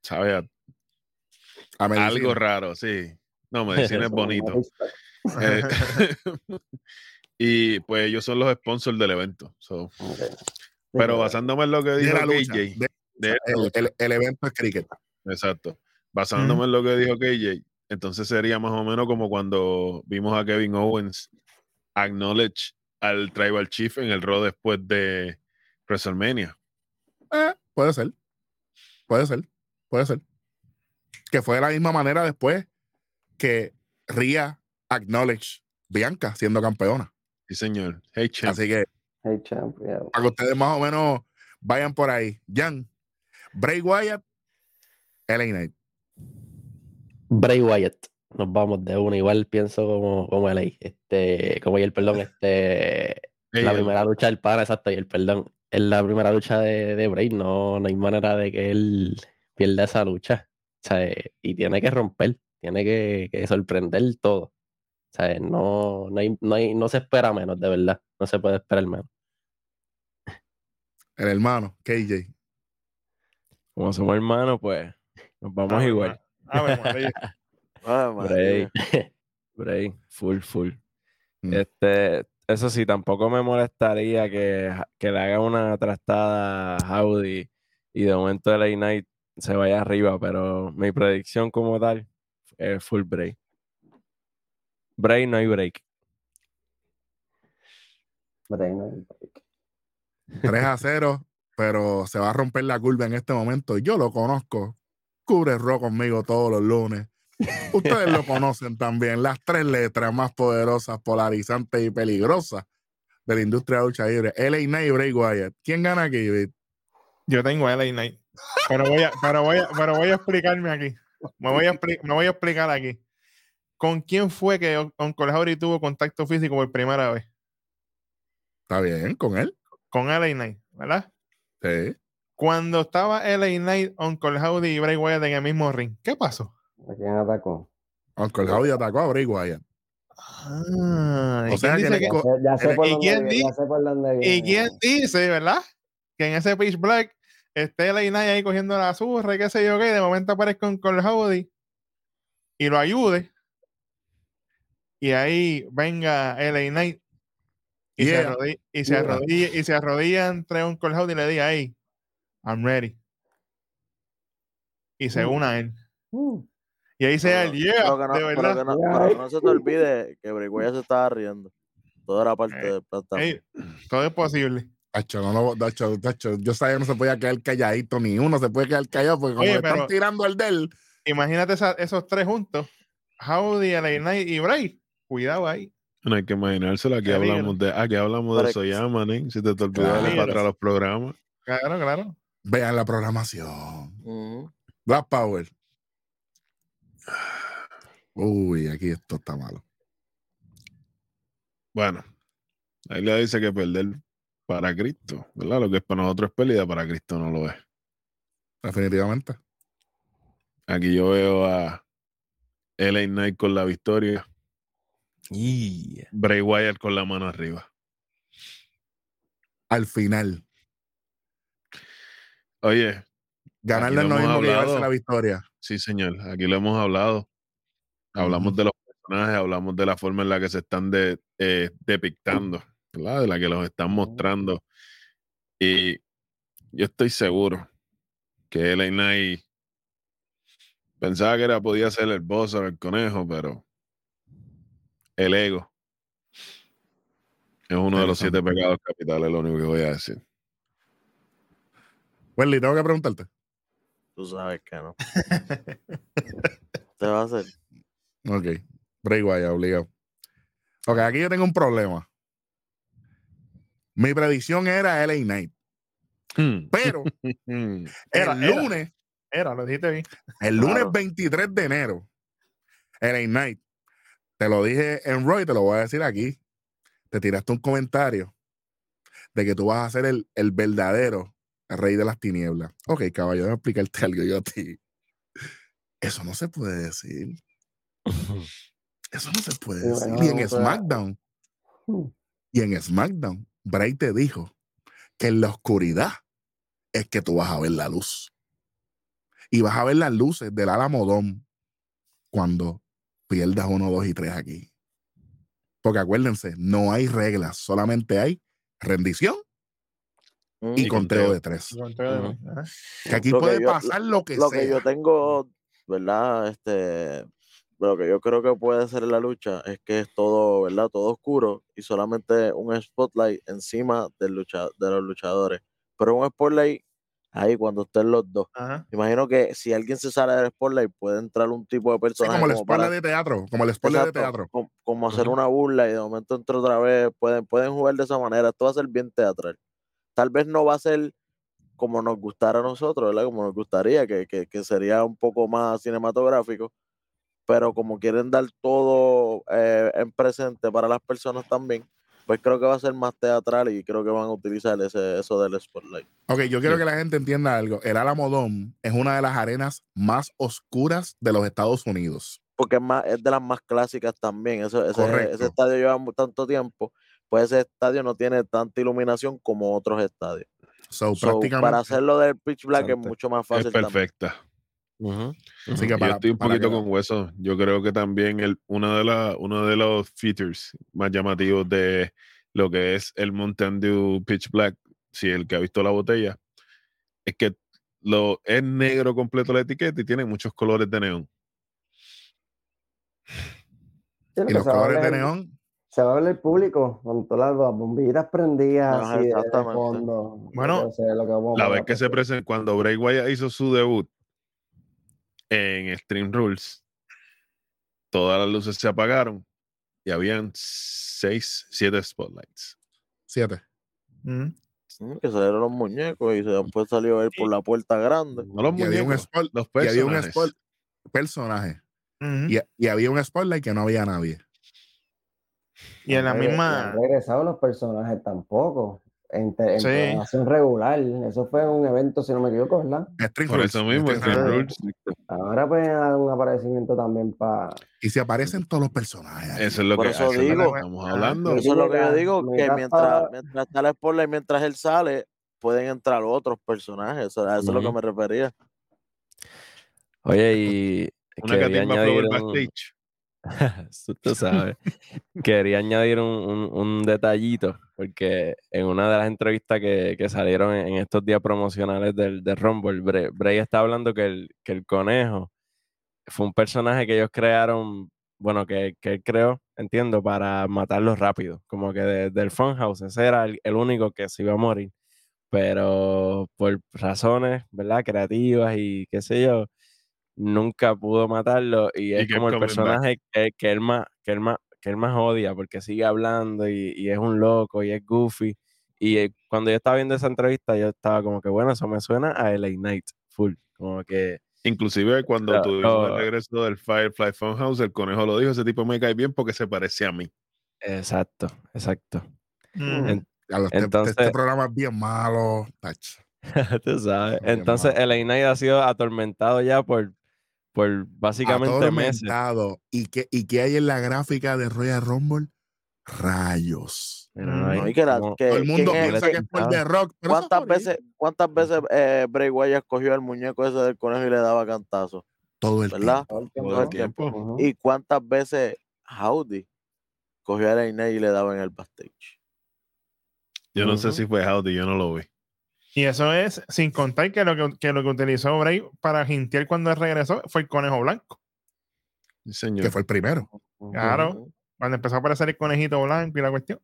E: Sabe a
A: A
E: algo raro, sí. No, medicina es bonito. Eh, y pues ellos son los sponsors del evento. so. Pero basándome en lo que dijo
A: lucha.
E: KJ,
A: de-
E: de esta
A: el,
E: lucha,
A: el- el evento es cricket.
E: exacto. basándome en lo que dijo KJ, entonces sería más o menos como cuando vimos a Kevin Owens acknowledge al Tribal Chief en el Raw después de WrestleMania.
A: Eh, puede ser. Puede ser. Puede ser. Que fue de la misma manera después que Ria acknowledge Bianca siendo campeona.
E: Sí, señor. Hey, champ.
A: Así que
B: Hey, champ, yeah.
A: para que ustedes más o menos vayan por ahí. Jan, Bray Wyatt, LA Knight.
G: Bray Wyatt. Nos vamos de una. Igual pienso como, como LA. Este, como y el perdón, este.
E: Hey,
G: la primera lucha del pana, exacto, y el perdón. En la primera lucha de, de Bray, no, no hay manera de que él pierda esa lucha. O sea, y tiene que romper, tiene que, que sorprender todo. O sea, no, no, hay, no, hay, no se espera menos, de verdad. No se puede esperar menos.
A: El hermano, KJ.
F: Como somos hermanos, pues nos vamos
C: Ave
F: igual.
D: Ay,
F: Bray. Bray, full, full.
A: Mm.
F: Este, eso sí, tampoco me molestaría que, que le haga una trastada a Howdy y de momento LA Knight se vaya arriba, pero mi predicción como tal es full break. Break no hay break.
B: Bray, no hay break.
A: 3 a 0, pero se va a romper la curva en este momento. Yo lo conozco. Cubre Ro conmigo todos los lunes. Ustedes lo conocen también. Las tres letras más poderosas, polarizantes y peligrosas de la industria de lucha libre. LA Knight y Bray Wyatt. ¿Quién gana aquí, Vic?
C: Yo tengo LA Knight. Pero voy a, pero voy a, pero voy a explicarme aquí. Me voy, a expli- me voy a explicar aquí. ¿Con quién fue que Un- Uncle Howdy tuvo contacto físico por primera vez?
A: Está bien, con él.
C: Con LA Knight, ¿verdad?
A: Sí.
C: Cuando estaba LA Knight, Uncle Howdy y Bray Wyatt en el mismo ring, ¿qué pasó?
B: ¿A quién atacó?
A: Uncle Howdy atacó a Bray Wyatt.
C: Ah,
A: O
C: ¿y
A: sea
C: quién
A: que
C: dice
A: le-
C: que-
B: Ya sé-
A: ¿Y
B: por dónde
C: quién
B: viene,
C: di-
B: ya sé por dónde
C: ¿Y quién dice, verdad? Que en ese Pitch Black esté LA Knight ahí cogiendo la zurra y qué sé yo qué, y de momento aparezca Uncle Howdy y lo ayude. Y ahí venga LA Knight y, se, arrodilla, y, se
A: Yeah.
C: arrodilla, y se arrodilla entre Uncle Howdy y le diga, hey, I'm ready. Y se
B: Mm.
C: una a él.
B: Mm.
C: Y ahí sea el yeah,
D: pero que no,
C: de
D: pero
C: verdad.
D: que no-
B: Ya,
D: pero que no se te olvide que Bray Wyatt se estaba riendo. Todo era parte
C: Ey,
D: del plan.
C: Ey, todo es posible.
A: Tacho, no, yo sabía que no se podía quedar calladito, ni uno se puede quedar callado, porque como
C: Oye,
A: le están tirando el del,
C: Imagínate esa- esos tres juntos. Howdy, LA Knight y Bray. Cuidado ahí.
E: No hay que imaginárselo. Aquí
C: Peligro.
E: hablamos de, aquí hablamos de Soyama, ¿eh? Si te te para atrás los programas.
C: Claro, claro.
A: vean la programación.
D: Ujú.
A: Black Power. Uy, aquí esto está malo.
E: Bueno, ahí le dice que perder para Cristo, ¿verdad? Lo que es para nosotros es pérdida, para Cristo no lo es.
A: Definitivamente.
E: Aquí yo veo a LA Knight con la victoria,
F: Yeah.
E: Bray Wyatt con la mano arriba.
A: Al final,
E: Oye,
A: ganarle no mismo que llevarse la victoria.
E: sí, señor, aquí lo hemos hablado. Hablamos de los personajes, hablamos de la forma en la que se están de, eh, depictando, ¿verdad? De la que los están mostrando. Y yo estoy seguro que LA Knight pensaba que era, podía ser el boss o el conejo, pero el ego es uno de los siete pecados capitales, lo único que voy a decir.
A: Welly, tengo que preguntarte.
D: Tú sabes que no. Te va a hacer.
A: Ok. Bray Wyatt, obligado. Ok, aquí yo tengo un problema. Mi predicción era LA Knight.
E: Hmm.
A: Pero.
C: Era,
A: el
C: era.
A: lunes,
C: Era, lo dijiste bien.
A: el lunes
D: Claro.
A: 23 de enero, LA Knight, te lo dije en Roy, te lo voy a decir aquí. Te tiraste un comentario de que tú vas a ser el, el verdadero rey de las tinieblas. Ok, caballo, déjame explicarte algo yo a ti. Eso no se puede decir. Eso no se puede decir.
B: bueno,
A: Y en SmackDown,
B: Hmm.
A: y en SmackDown, Bray te dijo que en la oscuridad es que tú vas a ver la luz. Y vas a ver las luces del Alamodón cuando pierdas uno, dos y tres aquí. Porque acuérdense, no hay reglas, solamente hay rendición
D: Mm.
A: y
E: Y
A: conteo
E: conteo.
A: de tres. Que aquí
D: Lo que
A: puede
D: yo-
A: pasar lo que
D: Lo
A: sea.
D: que yo tengo ¿verdad? Este, lo que yo creo que puede ser la lucha es que es todo, ¿verdad? Todo oscuro y solamente un spotlight encima del lucha, de los luchadores. Pero un spotlight ahí cuando estén los dos.
C: Ajá.
D: Imagino que si alguien se sale del spotlight puede entrar un tipo de
A: Sí,
D: personaje
A: como el
D: como para-
A: spoiler de teatro, como el spoiler de teatro.
D: com- Como, hacer una burla y de momento entra otra vez. Pueden, pueden jugar de esa manera. Esto va a ser bien teatral. Tal vez no va a ser como nos gustara a nosotros, ¿verdad? Como nos gustaría, que, que, que sería un poco más cinematográfico. Pero como quieren dar todo eh, en presente para las personas también, pues creo que va a ser más teatral y creo que van a utilizar ese, eso del spotlight.
A: Ok, yo quiero
E: Sí.
A: que la gente entienda algo. El Alamo Dome es una de las arenas más oscuras de los Estados Unidos.
D: porque es, más, es de las más clásicas también. Eso, ese,
A: Correcto.
D: ese estadio lleva tanto tiempo, pues ese estadio no tiene tanta iluminación como otros estadios.
A: So,
D: So,
A: prácticamente.
D: para hacerlo del pitch black es mucho más
E: Es
D: fácil. también.
A: Así que para-
E: Yo estoy un poquito
A: que-
E: con hueso. Yo creo que también el, uno, de la, uno de los features más llamativos de lo que es el Mountain Dew Pitch Black, si el que ha visto la botella, es que lo, es negro completo la etiqueta y tiene muchos colores de neón.
B: Sí, lo
A: Y los colores de neón.
B: Se va a ver el público con todas las bombillitas prendidas
D: Ajá,
B: así de- fondo.
C: Bueno,
B: Yo sé lo que vamos
E: La vez que se presentó, cuando Bray Wyatt hizo su debut en Extreme Rules, todas las luces se apagaron y habían seis, siete spotlights.
A: Siete.
D: Mm, Que salieron los muñecos y se- después salió él por la puerta grande.
E: No los
A: Y había un
E: muñecos,
A: spot-
E: los
A: Y había un
E: personajes.
A: spot, personaje.
C: Ujú.
A: Y, y había un spotlight que no había nadie.
C: Y en la
B: No no
C: misma.
B: han regresado los personajes tampoco. En, te- en
C: Sí.
B: programación regular. Eso fue un evento, si no me equivoco, ¿verdad?
A: Extreme
E: Por
A: Rules,
E: eso mismo.
A: Rules.
B: Ahora pueden dar un aparecimiento también para.
A: Y se aparecen todos los personajes. ahí.
E: Eso es lo
D: Por
E: que,
D: eso
E: lo que
D: digo.
E: estamos hablando.
D: Eso es lo que yo digo, que mientras, mientras está el spoiler, mientras él sale, pueden entrar otros personajes. Eso, a eso es lo que me refería.
F: Oye, y
E: Una flow
F: añadir
E: el
F: un,
E: backstage.
F: Eso tú sabes. Quería añadir un, un- un detallito, porque en una de las entrevistas que, que salieron en, en estos días promocionales del, de Rumble, Bray, Bray está hablando que el, que el conejo fue un personaje que ellos crearon, bueno, que, que él creó, entiendo, para matarlo rápido, como que de- del Funhouse, ese era el, el único que se iba a morir, pero por razones, ¿verdad? Creativas y qué sé yo, nunca pudo matarlo y es como el personaje que, que él más que él más que él más odia porque sigue hablando y, y es un loco y es goofy y eh, cuando yo estaba viendo esa entrevista yo estaba como que bueno eso me suena a LA Knight full como que
E: Inclusive cuando
F: Lo-
E: tuvimos el regreso del Firefly Funhouse, el conejo lo dijo, ese tipo me cae bien porque se parece a mí.
F: exacto exacto
C: Ujú.
F: En-
A: lo- este-
F: entonces-
A: este programa es bien malo.
F: Tú sabes entonces ha sido atormentado ya por por básicamente meses.
A: ¿Y qué, ¿Y qué hay en la gráfica de Royal Rumble? Rayos.
C: Mm,
F: ahí,
D: No, y que la-
F: como-
D: que-
A: Todo el mundo
D: ¿quién es-
A: piensa que es por The Rock.
D: ¿Cuántas
A: es
D: veces, cuántas veces eh, Bray Wyatt cogió el muñeco ese del conejo y le daba cantazo?
A: Todo el
D: ¿Verdad?
B: todo el
E: Todo el
B: tiempo.
E: tiempo.
D: ¿Y cuántas veces Howdy cogió a Reina y le daba en el backstage?
E: Yo no sé si fue Howdy, yo no lo vi.
C: Y eso es sin contar que lo que, que lo que utilizó Bray para jintear cuando él regresó fue el conejo blanco.
E: Sí, señor.
A: Que fue el primero.
C: Claro. Cuando empezó a aparecer el conejito blanco y la cuestión.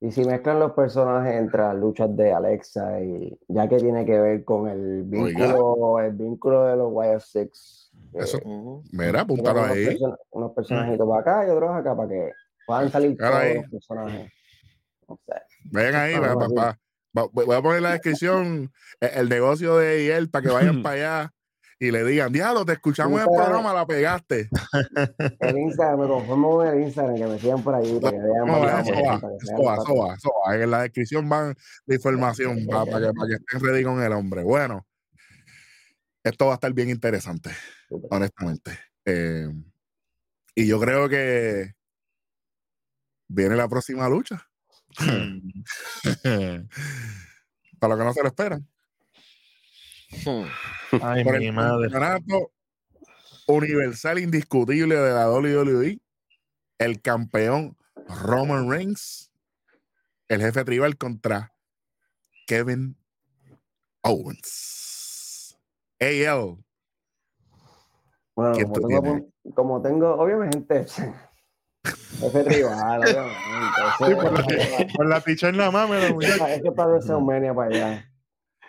B: Y si mezclan los personajes entre las luchas de Alexa y ya que tiene que ver con el vínculo, el vínculo de los Wire Six. que
A: Eso-. Mira, apúntalo
B: unos,
A: ahí.
B: person- unos personajitos para acá y otros acá para que puedan salir
A: Claro,
B: todos
A: ahí.
B: los personajes. No sé.
A: Vayan ahí,
B: Ah,
A: va- va- voy a poner en la descripción el, el negocio de él para que vayan para allá y le digan, diablo, te escuchamos en el programa, la pegaste.
B: El Instagram, me conformo con el Instagram, que me sigan por para que vean.
A: No,
B: para
A: va, eso va. En la descripción van la información para, para que, para que estén ready con el hombre. Bueno, esto va a estar bien interesante, honestamente. Eh, y yo creo que viene la próxima lucha. Para lo que no se lo esperan.
D: Hmm.
C: Ay,
A: por
C: mi
A: el
C: madre.
A: campeonato universal indiscutible de la WWE, el campeón Roman Reigns, el jefe tribal contra Kevin Owens. AL.
B: Bueno,
A: ¿Quién
B: como tengo, como tengo, obviamente, jefe tribal.
C: Sí, por la,
B: Eso-
C: por la ticha en la mame, la muchacha.
B: Es que para WrestleMania para allá.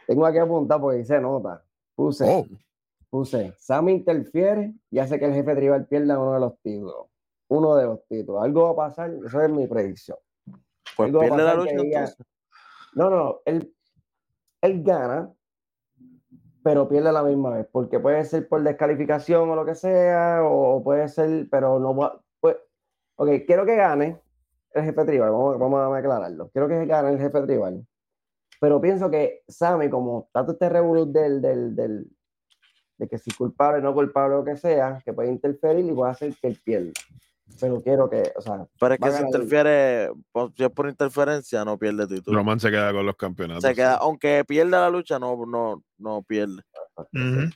B: Tengo aquí apuntado porque dice nota. Puse,
A: Oh,
B: puse, Sammy interfiere y hace que el jefe tribal pierda uno de los títulos. Uno de los títulos. Algo va a pasar, eso es mi predicción.
D: Pues
B: Algo va a
D: pierde la
B: pasar
D: lucha.
B: No, no. Él, él gana, pero pierde a la misma vez. Porque puede ser por descalificación o lo que sea, o puede ser, pero no va. Pues, ok, quiero que gane el jefe tribal. Vamos, vamos a aclararlo. Quiero que gane el jefe tribal. Pero pienso que Sammy, como tanto este revolut del, del, del, de que si culpable o no culpable o lo que sea, que puede interferir y puede hacer que él pierda. Pero quiero que, o sea,
D: Pero es que si interfiere, por- si es por interferencia, no pierde título.
E: Roman se queda con los campeonatos.
D: Se queda, aunque pierda la lucha, no, no, no pierde.
C: Ujú.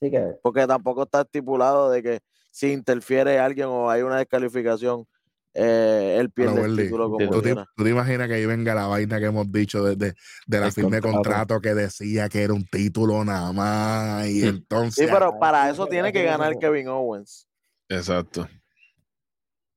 B: Así que
D: Porque tampoco está estipulado de que si interfiere alguien o hay una descalificación, eh, él pierde el título como
A: ¿Tú te,
D: quiera.
A: tú te imaginas que ahí venga la vaina que hemos dicho de, de, de la
F: El
A: firma de
F: contrato.
A: contrato que decía que era un título nada más y entonces
D: Sí, pero
B: Ah,
D: para eso tiene que ganar. Kevin Owens.
E: Exacto.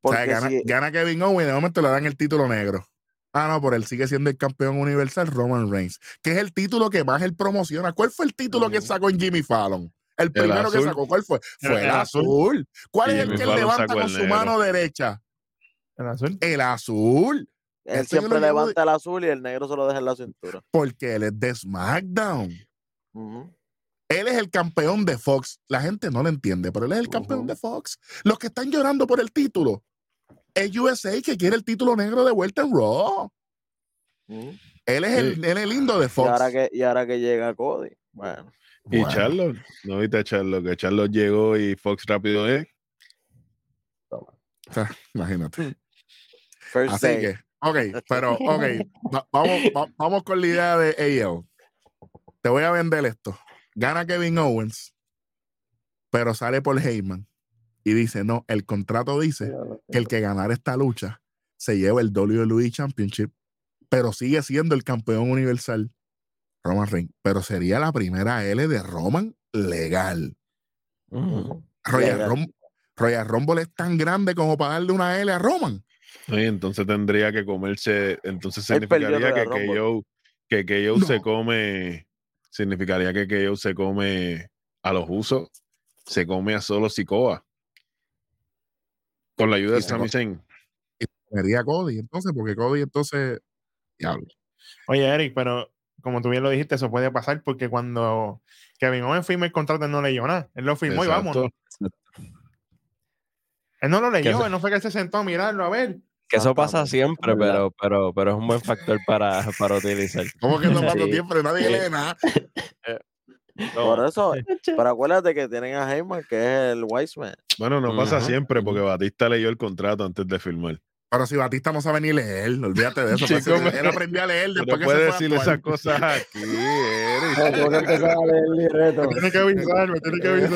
A: o sea, gana,
D: si-
A: gana Kevin Owens y de momento le dan el título negro. Ah, no, por él sigue siendo el campeón universal Roman Reigns, que es el título que más él promociona. ¿Cuál fue el título que sacó en Jimmy Fallon? El primero que sacó, ¿cuál fue?
C: El-
A: Fue el,
C: el
A: azul.
C: azul.
A: ¿Cuál
E: Y
A: es el que levanta con su mano derecha?
C: El azul.
A: El azul.
D: él siempre
A: de-
D: levanta el azul y el negro se lo deja en la cintura.
A: Porque él es de SmackDown. Él es el campeón de Fox. La gente no lo entiende, pero él es el campeón de Fox. Los que están llorando por el título es USA que quiere el título negro de vuelta en Raw. Él es el, él es lindo de
D: Y
A: Fox.
D: ahora que, y ahora que llega Cody, bueno.
E: Y
A: Bueno.
E: Charlotte, ¿no viste a Charlotte? Que Charlotte llegó y Fox rápido es.
A: Imagínate.
D: First
A: Así
D: day.
A: que, ok, pero, ok, va- vamos, va- vamos con la idea de AL. Te voy a vender esto. Gana Kevin Owens, pero sale por Heyman y dice: No, el contrato dice que el que ganara esta lucha se lleva el WWE Championship, pero sigue siendo el campeón universal Roman Reigns. Pero sería la primera L de Roman legal. Royal,
D: Legal.
A: Rum- Royal Rumble es tan grande como para darle una L a Roman.
E: Entonces tendría que comerse, entonces significaría que. KO, que KO se
A: No.
E: come, significaría que KO se come a los usos, se come a solo Sikoa. Con la ayuda
A: Y
E: de
A: se
E: Sami Zayn.
A: Sería Cody, entonces, porque Cody entonces. Diablo.
C: Oye, Eric, pero como tú bien lo dijiste, eso puede pasar porque cuando Kevin Owens firmó el contrato, él no leyó nada. Él lo firmó y vámonos. Él no lo leyó, él no fue que él se sentó a mirarlo a ver.
F: Que eso pasa siempre, pero, pero, pero es un buen factor para, para utilizar.
A: ¿Cómo que no pasa
F: Sí.
A: siempre? Nadie
F: Sí.
A: lee nada.
D: Por eso, pero acuérdate que tienen a Heyman, que es el Wiseman.
E: Bueno, no pasa siempre porque Batista leyó el contrato antes de firmar.
A: Pero si Batista no sabe ni leer, olvídate de eso.
E: Chico,
A: él, él aprendió a leer
E: No
A: después que fue
E: decir
A: a
E: esas cosas aquí, Eric.
B: No, tengo que empezar a leer el libreto.
C: Tiene que avisar, me tiene que avisar.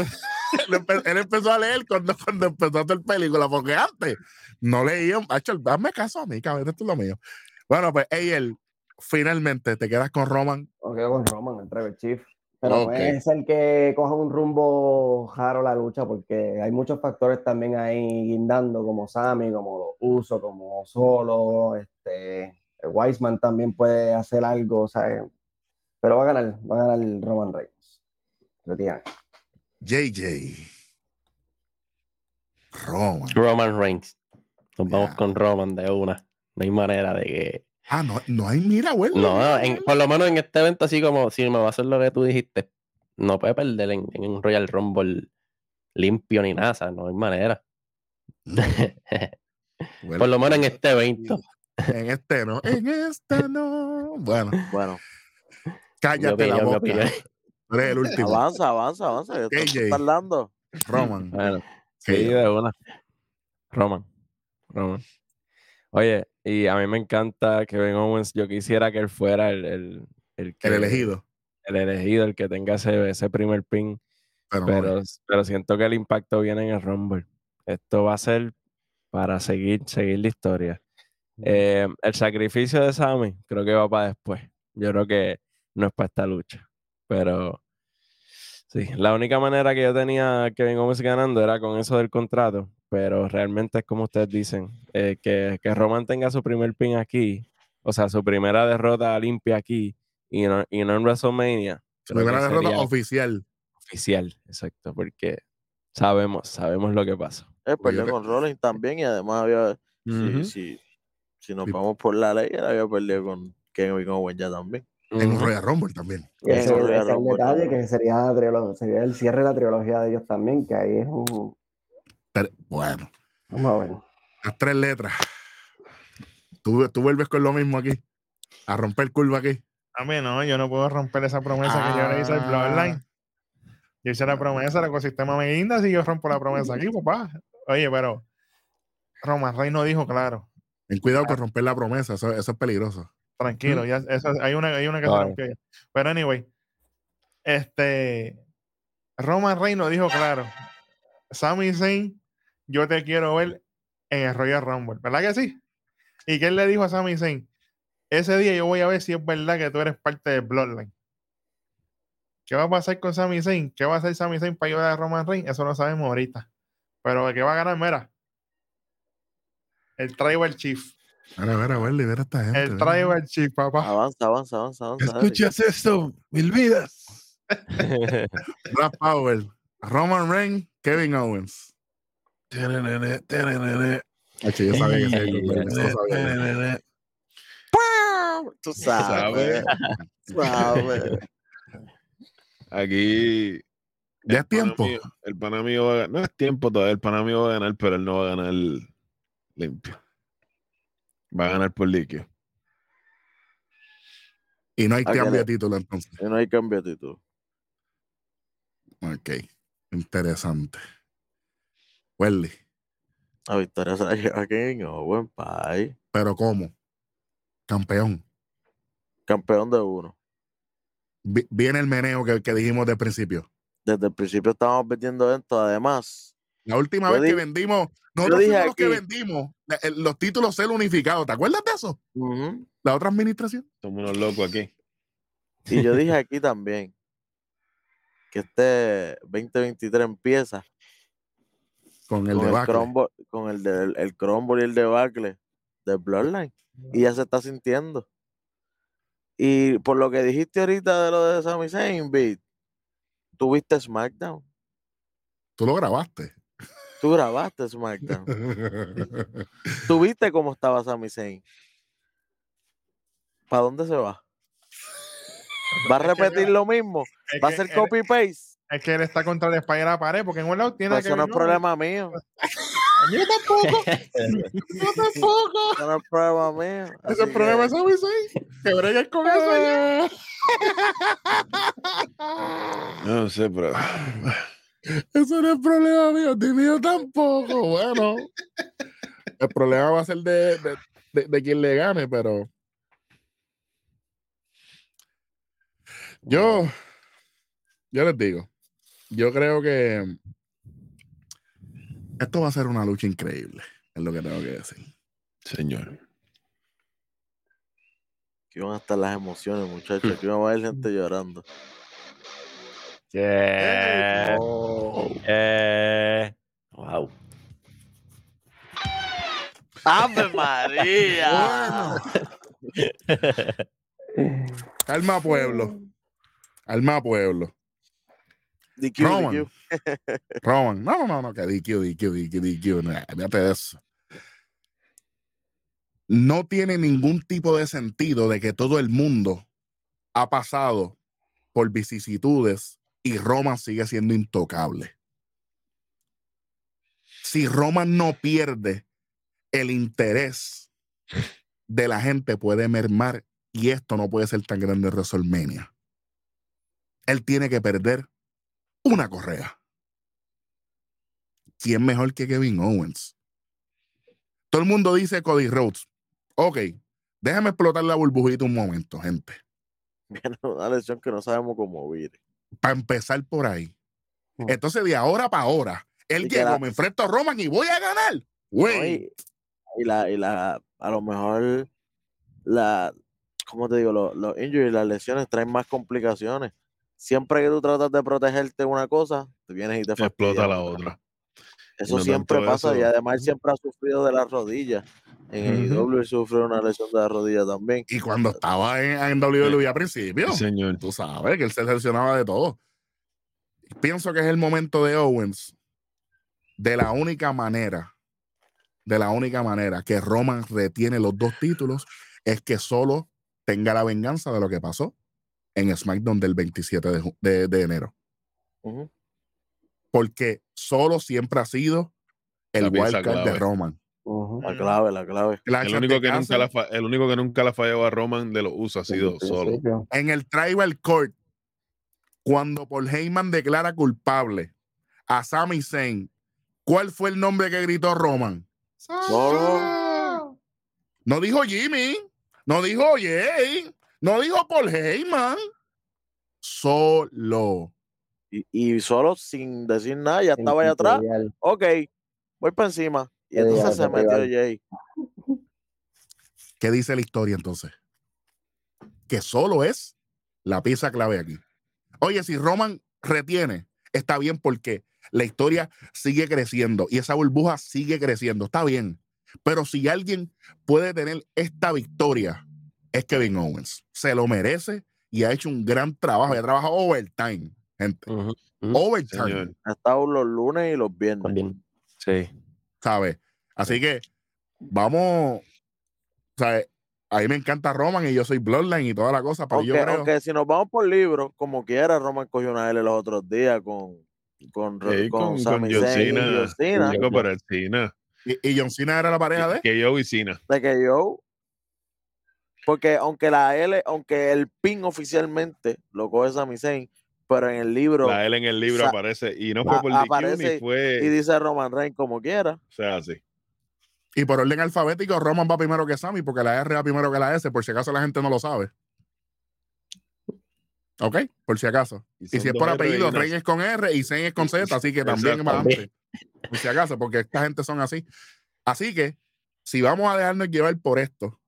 A: él, empe- él empezó a leer cuando, cuando empezó a hacer película, porque antes no leía. Hacho, hazme caso a mí, cabrón, esto es lo mío. Bueno, pues, él finalmente te quedas con Roman.
B: Quedo con Roman, el Trevor Chief. Pero puede ser que coja un rumbo raro la lucha porque hay muchos factores también ahí guindando, como Sammy, como los Uso, como Solo, este, el Wiseman también puede hacer algo, ¿sabes? Pero va a ganar, va a ganar Roman Reigns. Lo tiene.
A: JJ. Roman.
G: Roman Reigns. Nos vamos con Roman de una. No hay manera de que.
A: Ah, no, no hay mira, güey.
G: No, en- por lo menos en este evento, así como si me va a hacer lo que tú dijiste, no puede perder en, en un Royal Rumble limpio ni nada, o sea, no hay manera. por lo menos en este evento.
A: En este no. En este no. Bueno,
D: Bueno,
A: cállate la boca. eres el último.
D: avanza, avanza, avanza. que esto
A: KJ.
D: está tardando.
A: Roman.
F: Bueno, sí,
A: yo.
F: de una. Roman. Roman. Oye, y a mí me encanta Kevin Owens. Yo quisiera que él fuera el, el, el, que-
A: El elegido.
F: el elegido, el que tenga ese, ese primer pin.
A: Pero,
F: pero siento que el impacto viene en el Rumble. Esto va a ser para seguir, seguir la historia. Eh, el sacrificio de Sammy creo que va para después. Yo creo que no es para esta lucha. Pero Sí, la única manera que yo tenía Kevin Owens ganando era con eso del contrato, pero realmente es como ustedes dicen, eh, que, que Roman tenga su primer pin aquí, o sea, su primera derrota limpia aquí y no, y no en WrestleMania. que
A: Primera derrota oficial.
F: oficial, exacto, porque sabemos, sabemos lo que pasa.
D: Él
A: Oye,
D: perdió con Rollins también y además había, si,
F: Ujú.
D: si, si nos
A: Sí.
D: vamos por la ley, él había perdido con Kevin Owens ya también.
A: En un. Royal Rumble también.
B: Ese, es el detalle que sería, la trilogía- sería el cierre de la trilogía de ellos también, que ahí es un...
A: Pero, bueno,
B: Vamos a ver.
A: las tres letras. Tú, tú vuelves con lo mismo aquí. A romper curva aquí.
C: A mí no, yo no puedo romper esa promesa que yo le hice al
A: Ah.
C: Bloodline. Yo hice la promesa, el ecosistema me guinda, si yo rompo la promesa aquí, papá. Oye, pero Roman Reigns no dijo claro.
A: Ten cuidado con romper la promesa. Eso, eso es peligroso.
C: Tranquilo, ya eso, hay una, hay una que se rompió ya. Pero anyway, este Roman Reigns no dijo claro. Sami Zayn, yo te quiero ver en el Royal Rumble, ¿verdad que sí? ¿Y qué él le dijo a Sami Zayn? Ese día yo voy a ver si es verdad que tú eres parte del Bloodline. ¿Qué va a pasar con Sami Zayn? ¿Qué va a hacer Sami Zayn para ayudar a Roman Reigns? Eso lo sabemos ahorita. Pero el que va a ganar, mira. El Tribal Chief.
A: Mira, mira, Welly, mira esta gente.
C: El
A: mira.
C: Tribal Chief, papá.
D: Avanza, avanza, avanza, avanza. dale.
E: ¿Escuchas esto? Mil vidas.
A: Black Power. Roman Reigns, Kevin Owens. Hacho, yo sabía que se iba
E: tenenene.
D: Tú sabes. sabes.
E: Aquí.
A: Ya es tiempo.
E: mío- El pana mío va a ganar. No es tiempo todavía. El pana mío va a ganar, pero él no va a ganar limpio. Va a ganar por líquido.
A: Y no hay
D: Ah,
A: cambio de título entonces.
D: Y no hay cambio de actitud.
A: Ok. Interesante. Welly.
D: La victoria se la lleva Kevin Owens, pay.
A: Pero ¿cómo? Campeón.
D: Campeón de uno.
A: Vi- Viene el meneo que, que dijimos del principio.
D: Desde el principio estábamos vendiendo esto. Además,
A: La última vez que vendimos, nosotros
D: dije
A: fuimos los que vendimos la- el- los títulos ser unificados. ¿Te acuerdas de eso? La otra administración.
E: Somos unos locos aquí.
D: y yo dije aquí también que este 2023 empieza
A: Con el
D: con el,
A: debacle.
D: crumble, con el, del el crumble y el debacle de Bloodline. Y ya se está sintiendo. Y por lo que dijiste ahorita de lo de Sami Zayn, Beat, tuviste SmackDown.
A: Tú lo grabaste.
D: Tú grabaste SmackDown. Tú viste cómo estaba Sami Zayn. ¿Para dónde se va? ¿Va a repetir lo mismo? ¿Va a ser copy-paste?
C: Es que él está contra la espalda de la pared, porque en un lado tiene
D: Pues
C: que
D: eso no es problema mío.
C: Yo tampoco. Yo tampoco.
D: Eso no es problema mío.
A: Ese es el problema de Zayn. Que bregues con eso ya.
E: No sé, pero.
A: Eso no es problema mío, ni mío tampoco. Bueno, el problema va a ser de, de, de- de quien le gane, pero yo, yo les digo, yo creo que esto va a ser una lucha increíble, es lo que tengo que decir.
E: Señor.
D: Aquí van a estar las emociones, muchachos. Aquí va a haber gente llorando.
F: Yeah. Eh,
G: Wow.
D: ¡Ave María!
A: Calma pueblo, calma pueblo.
D: DQ,
A: Roman. No, no, no, que DQ, DQ, DQ, DQ, de eso. No tiene ningún tipo de sentido de que todo el mundo ha pasado por vicisitudes y Roman sigue siendo intocable. Si Roman no pierde, el interés de la gente puede mermar y esto no puede ser tan grande en. Él tiene que perder una correa. ¿Quién mejor que Kevin Owens? Todo el mundo dice Cody Rhodes. Ok, déjame explotar la burbujita un momento, gente.
D: Una lesión que no sabemos cómo vire.
A: Para empezar por ahí.
B: Mm.
A: Entonces, de ahora para ahora, él llegó,
D: la-
A: me enfrento a Roman y voy a ganar. Güey,
D: Y, y la, y la, a lo mejor, la, ¿cómo te digo? Los, los injuries, las lesiones traen más complicaciones. Siempre que tú tratas de protegerte una cosa, te vienes y te
E: Explota la
D: otra. Eso
E: no
D: siempre pasa y además él siempre ha sufrido de las rodillas. En
E: Ujú.
D: AEW él sufrió una lesión de la rodilla también.
A: Y cuando estaba en, en WWE al principio,
E: Sí, señor.
A: tú sabes que él se lesionaba de todo. Pienso que es el momento de Owens, de la única manera, de la única manera que Roman retiene los dos títulos, es que solo tenga la venganza de lo que pasó en SmackDown del 27 de, de- de enero. Porque solo siempre ha sido el wildcard de. Roman.
D: La clave, la clave.
A: La
E: El único, que nunca la el único que nunca la fallaba a Roman de los USA ha sido solo.
A: en el Tribal Court, cuando Paul Heyman declara culpable a Sami Zayn, ¿cuál fue el nombre que gritó Roman?
D: No.
A: No dijo Jimmy, no dijo Jay, no dijo Paul Heyman. Solo.
D: Y, y solo sin decir nada, ya estaba allá atrás. Ok, voy para encima. Y entonces se metió. Jay.
A: ¿Qué dice la historia entonces? Que solo es la pieza clave aquí. Oye, si Roman retiene, está bien porque la historia sigue creciendo y esa burbuja sigue creciendo, está bien. Pero si alguien puede tener esta victoria, es Kevin Owens. Se lo merece y ha hecho un gran trabajo. Y ha trabajado overtime, gente.
F: Ujú.
A: Overtime.
E: Señor.
D: Ha estado los lunes y los viernes.
G: También.
F: Sí.
A: ¿sabes? Así que vamos, ¿sabes? A mí me encanta Roman y yo soy Bloodline y toda la cosa, pero
D: Aunque,
A: yo creo
D: aunque si nos vamos por libros, como quiera, Roman cogió una L los otros días con con,
E: Sí,
D: con,
E: con, John
D: y
E: Cena.
D: John Cena,
A: y, y John Cena era la pareja de
E: Que yo y Cena.
D: de que yo porque aunque la L, aunque el pin oficialmente lo coge Sami Zayn, pero en el libro
E: La L en el libro aparece. Y no fue
D: a-
E: por DQ
D: aparece
E: ni fue.
D: y dice Roman Reigns como quiera.
E: O sea, así.
A: y por orden alfabético Roman va primero que Sammy porque la R va primero que la S, por si acaso la gente no lo sabe. Ok, por si acaso. Y si es por apellido, Reigns es con R y Zayn es con Z, así que también va antes. Por si acaso, porque esta gente son así. Así que, si vamos a dejarnos llevar por esto,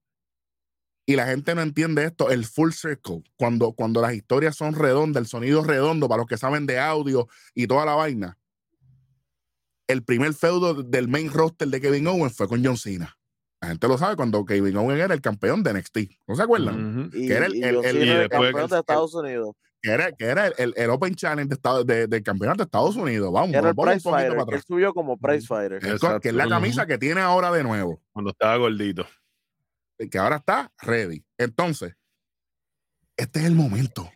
A: y la gente no entiende esto, el full circle, cuando, cuando las historias son redondas, el sonido es redondo para los que saben de audio y toda la vaina. El primer feudo del main roster de Kevin Owens fue con John Cena. La gente lo sabe cuando Kevin Owens era el campeón de NXT. ¿No se acuerdan? Que era el-
D: y
A: el-
D: John
A: el-
D: Cena
E: y
D: era el
E: después que
D: campeón de Estados Unidos.
A: Que era, que era el, el- el Open Challenge de estado- de- del campeonato de Estados Unidos. Vamos,
D: que era el
A: vamos un
D: prize
A: poquito
D: fighter,
A: para
D: que él
A: atrás.
D: subió como prize fighter.
A: Que es con- que es la camisa que tiene ahora de nuevo.
E: Cuando estaba gordito.
A: Que ahora está ready. Entonces, este es el momento.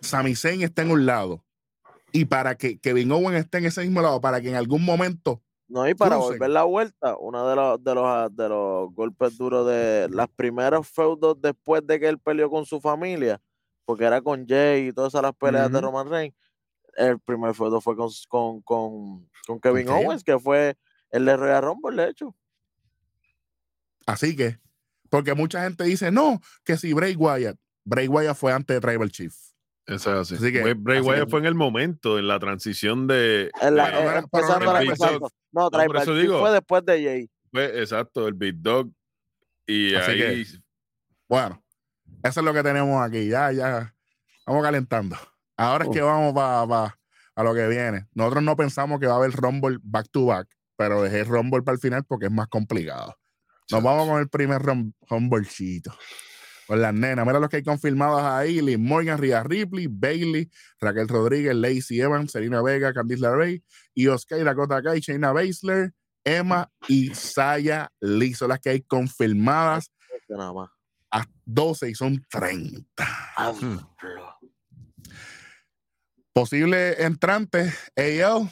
A: Sami Zayn está en un lado. Y para que Kevin Owen esté en ese mismo lado, para que en algún momento,
D: No, y para volver la vuelta, uno de los, de los de los golpes duros de las primeros feudos después de que él peleó con su familia, porque era con Jay y todas esas las peleas de. Roman Reigns. El primer feudo fue con, con, con, Kevin. Owens, que fue el de Royal Rumble, de hecho.
A: así que, porque mucha gente dice, no, que si Bray Wyatt, Bray Wyatt fue antes de Tribal Chief.
E: Eso es así.
A: Así que-
E: Bray
A: así
E: Wyatt
A: que-
E: fue en el momento, en la transición de.
D: En la-
A: Pero
D: eh,
A: no
D: empezando
E: Big. Dog.
D: Tribal
E: eso
D: Chief
E: digo.
D: fue después de Jay.
E: Fue exacto, el Big Dog. Y
A: Así
E: ahí.
A: Bueno, eso es lo que tenemos aquí. Ya, ya, vamos calentando. Ahora es que vamos para a lo que viene. Nosotros no pensamos que va a haber Rumble back to back, pero dejé Rumble para el final porque es más complicado. Nos vamos con el primer Rumblecito. Con las nenas. Mira los que hay confirmados ahí: Liz Morgan, Rhea Ripley, Bailey, Raquel Rodríguez, Lacey Evans, Selena Vega, Candice LeRae, Io Sky, Dakota Kai, Shayna Baszler, Emma y Saya Lee. Son las que hay confirmadas
D: Nada más.
A: a 12 y son 30.
E: Hmm.
D: Hazlo.
A: Posible entrante, AL,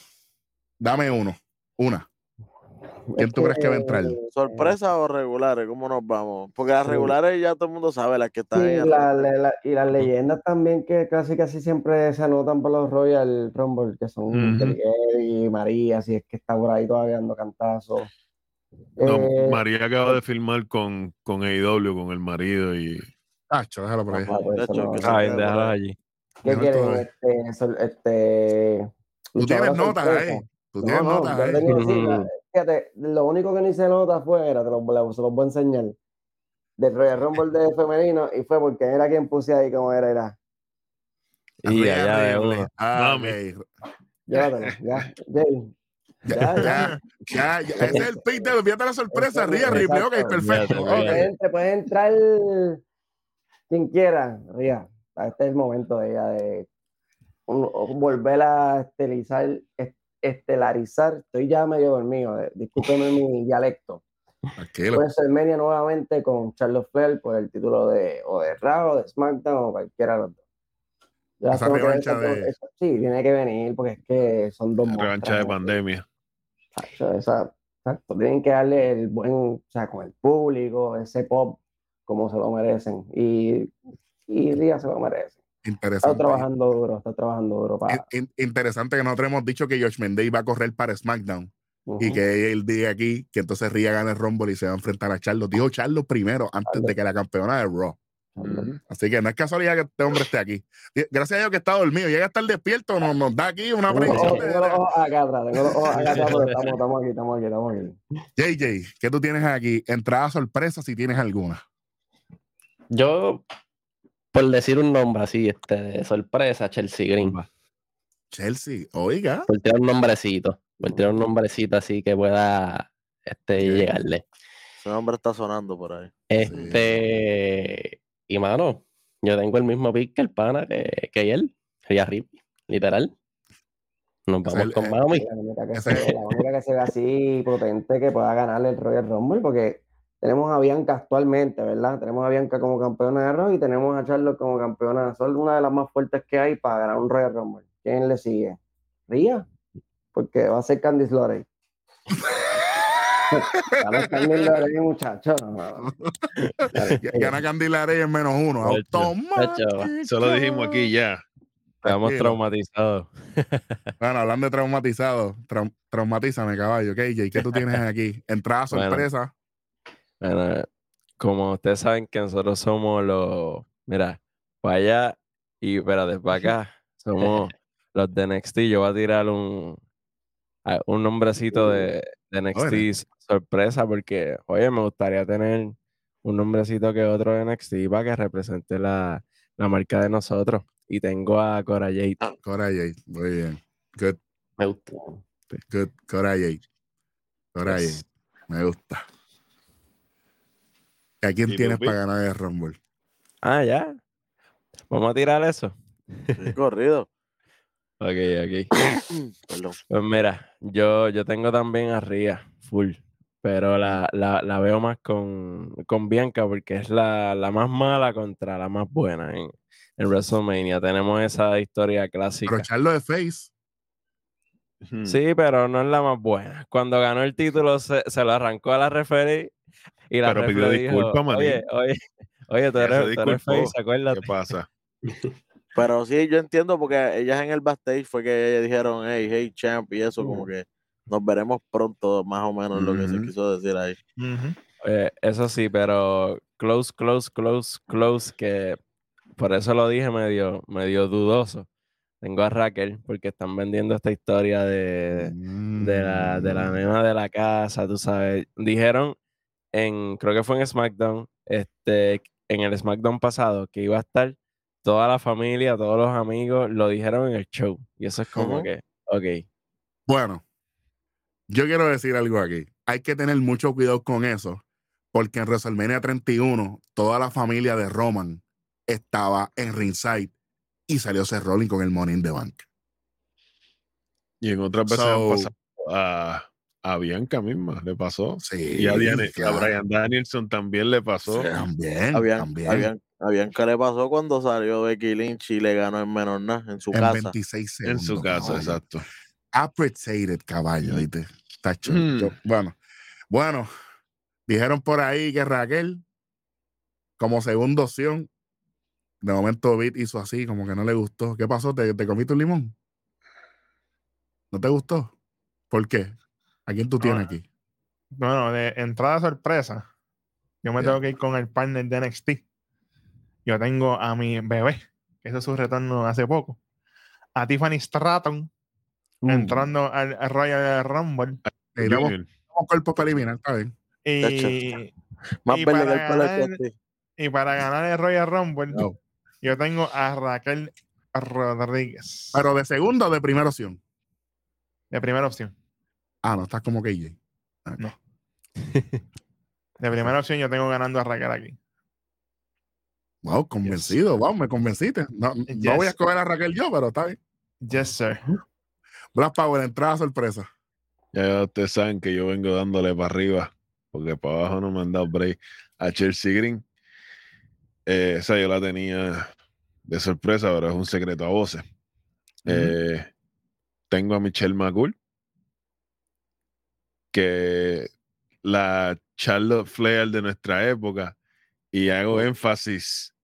A: dame uno, una. ¿Quién
B: Es
A: tú crees que va a entrar?
D: ¿Sorpresa o regulares? ¿Cómo nos vamos? Porque las regulares ya todo el mundo sabe, las que están
B: Sí,
D: ahí en
B: la-
D: roster.
B: la- la- y las leyendas también que casi casi siempre se anotan por los Royal Rumble, que son. Kelly y María, si es que está por ahí todavía dando cantazos.
E: No,
B: Eh,
E: María acaba de filmar con, con AEW, con el marido y
A: Ah, déjalo por ahí.
B: Ah, pues no-
F: Ay, déjalo allí.
B: ¿Qué quieren? Este, este,
A: Tú tienes notas ahí. Tú tienes
B: no,
A: notas ahí.
B: Fíjate, lo único que ni se nota fue, era, te lo, se los voy a enseñar, del Royal Rumble de femenino, y fue porque era quien puse ahí como era, era.
F: Y allá de.
A: Ah,
B: ya.
A: Ya,
B: Ya,
A: ya,
B: ya.
A: ya, ya. Ese es el pick de fíjate la sorpresa, Ría Ripley. Ok, perfecto.
F: Fíjate,
A: ok.
F: fíjate.
B: Puede, entrar- quien quiera. Ría. Este es el momento de ella de volver a estelizar, est- estelarizar. Estoy ya medio dormido, eh, discúlpeme mi dialecto.
A: Tranquilo.
B: WrestleMania nuevamente con Charlotte Flair por el título de o de Raw, de SmackDown o cualquiera de los dos.
A: Esa
B: que
A: revancha de-
B: eso- Sí, tiene que venir porque es que son dos
E: Revancha de pandemia.
B: Exacto, esa- exacto, tienen que darle el buen, o sea, con el público, ese pop, como se lo merecen. Y, y Ría se lo merece. Está
A: Interesante.
B: trabajando duro, está trabajando duro para.
A: In- in- interesante que nosotros hemos dicho que Josh Mendez va a correr para SmackDown y que él diga aquí que entonces Ría gane el Rumble y se va a enfrentar a Charlo. Dijo Charlo primero antes de que la campeona de Raw. Así que no es casualidad que este hombre esté aquí. Gracias a Dios que está dormido. Llega a estar despierto, nos, nos da aquí una
B: estamos, estamos aquí, estamos aquí, estamos aquí.
A: JJ, ¿qué tú tienes aquí? Entrada sorpresa si tienes alguna.
G: Yo, por decir un nombre así, este, de sorpresa, Chelsea Green.
A: Chelsea, oiga.
G: Por tirar un nombrecito. Por tirar un nombrecito así que pueda este, llegarle.
D: Ese nombre está sonando por ahí.
G: Este. Y mano, yo tengo el mismo pick que el pana que, que él. Ria Ripley, literal. Nos vamos
A: el-
G: con
A: eh,
G: Mami.
B: La única que
A: Ese-
B: se, la única que se ve así potente que pueda ganarle el Royal Rumble, porque tenemos a Bianca actualmente, ¿verdad? Tenemos a Bianca como campeona de Raw y tenemos a Charlotte como campeona. Son una de las más fuertes que hay para ganar un Royal Rumble. ¿Quién le sigue? Ría, porque va a ser Candice LeRae. Gana Candice LeRae, muchacho.
A: Gana Candilarey en menos uno. Automático.
E: Eso lo dijimos aquí ya.
F: Estamos traumatizados.
A: Bueno, hablando de traumatizado, trau- traumatízame, caballo. KJ, ¿qué tú tienes aquí? Entrada
F: Bueno.
A: sorpresa.
F: Bueno, como ustedes saben que nosotros somos los, mira, para allá y espérate, para acá, somos los de NXT. Yo voy a tirar un, un nombrecito de, de NXT sorpresa porque, oye, me gustaría tener un nombrecito que otro de NXT para que represente la, la marca de nosotros. Y tengo a Cora Jade.
A: Cora Jade. Muy bien. Good,
G: Me gusta.
A: good. Cora Jade. Cora Jade. Me gusta. ¿Y ¿A quién
E: ¿Y tú,
A: tienes para ganar el Rumble?
F: Ah, ya. Vamos a tirar eso.
D: Corrido.
F: Ok, ok.
D: Perdón.
F: Pues mira, yo, yo tengo también a Ria, full, pero la, la, la veo más con, con Bianca porque es la, la más mala contra la más buena en, en WrestleMania. Tenemos esa historia clásica.
A: Pero Charlo de Face.
E: Ujú.
F: Sí, pero no es la más buena. Cuando ganó el título se, se lo arrancó a la referee y la
E: Pero pidió disculpas, manín.
F: oye, oye, oye, tú eres, tú eres face, acuérdate.
E: ¿Qué pasa?
D: Pero sí, yo entiendo porque ellas en el backstage fue que ellas dijeron, hey, hey, champ, y eso, como que nos veremos pronto, más o menos lo que se quiso decir ahí.
F: Eh, eso sí, pero close, close, close, close, que por eso lo dije medio, medio dudoso. Tengo a Raquel porque están vendiendo esta historia de, de la, de la
A: Mm.
F: nena de la casa, tú sabes. Dijeron en, creo que fue en SmackDown, este, en el SmackDown pasado, que iba a estar toda la familia, todos los amigos, lo dijeron en el show. Y eso es como que, ok.
A: Bueno, yo quiero decir algo aquí. Hay que tener mucho cuidado con eso, porque en WrestleMania 31, toda la familia de Roman estaba en ringside y salió Seth Rollins con el Money in the Bank.
E: Y en otras veces
A: So-
E: han pasado a, a Bianca misma, le pasó.
A: Sí,
E: Y a, Diane- a. Brian Danielson también le pasó.
A: Sí, También,
D: A Bian-
A: también.
D: a Bian- a Bianca le pasó cuando salió Becky Lynch y le ganó en menor nada, en su
A: en
D: casa.
A: 26
E: en
A: segundos.
E: su casa,
A: caballo.
E: exacto.
A: Appreciated, caballo, ¿viste? Tacho,
E: Mm.
A: yo- bueno, bueno, dijeron por ahí que Raquel, como segunda opción, de momento Beat hizo así, como que no le gustó. ¿Qué pasó? ¿Te, te comiste un limón? ¿No te gustó? ¿Por qué? ¿A quién tú tienes
C: Ah,
A: aquí?
C: Bueno, de entrada sorpresa, yo me tengo que ir con el partner de NXT. Yo tengo a mi bebé, que ese es su retorno hace poco. A Tiffany Stratton,
A: Uh.
C: entrando al, al Royal Rumble.
E: Junior.
A: damos cuerpo para eliminar, está bien.
C: Y,
D: Más
C: y para
D: el pelo de
C: ganar- y para ganar el Royal Rumble,
A: No.
C: yo tengo a Raquel Rodríguez.
A: Pero de segunda o de primera opción.
C: De primera opción.
A: Ah, no, estás como KJ.
C: De primera opción yo tengo ganando a Raquel aquí.
A: Wow, convencido, wow, me convenciste. No, no voy a escoger a Raquel yo, pero está bien.
C: Yes, sir.
A: Black Power, entrada sorpresa.
E: Ya ustedes saben que yo vengo dándole para arriba, porque para abajo no me han dado break a Chelsea Green. Eh, esa yo la tenía de sorpresa, pero es un secreto a voces. Eh, tengo a Michelle McCool, que la Charlotte Flair de nuestra época, y hago énfasis.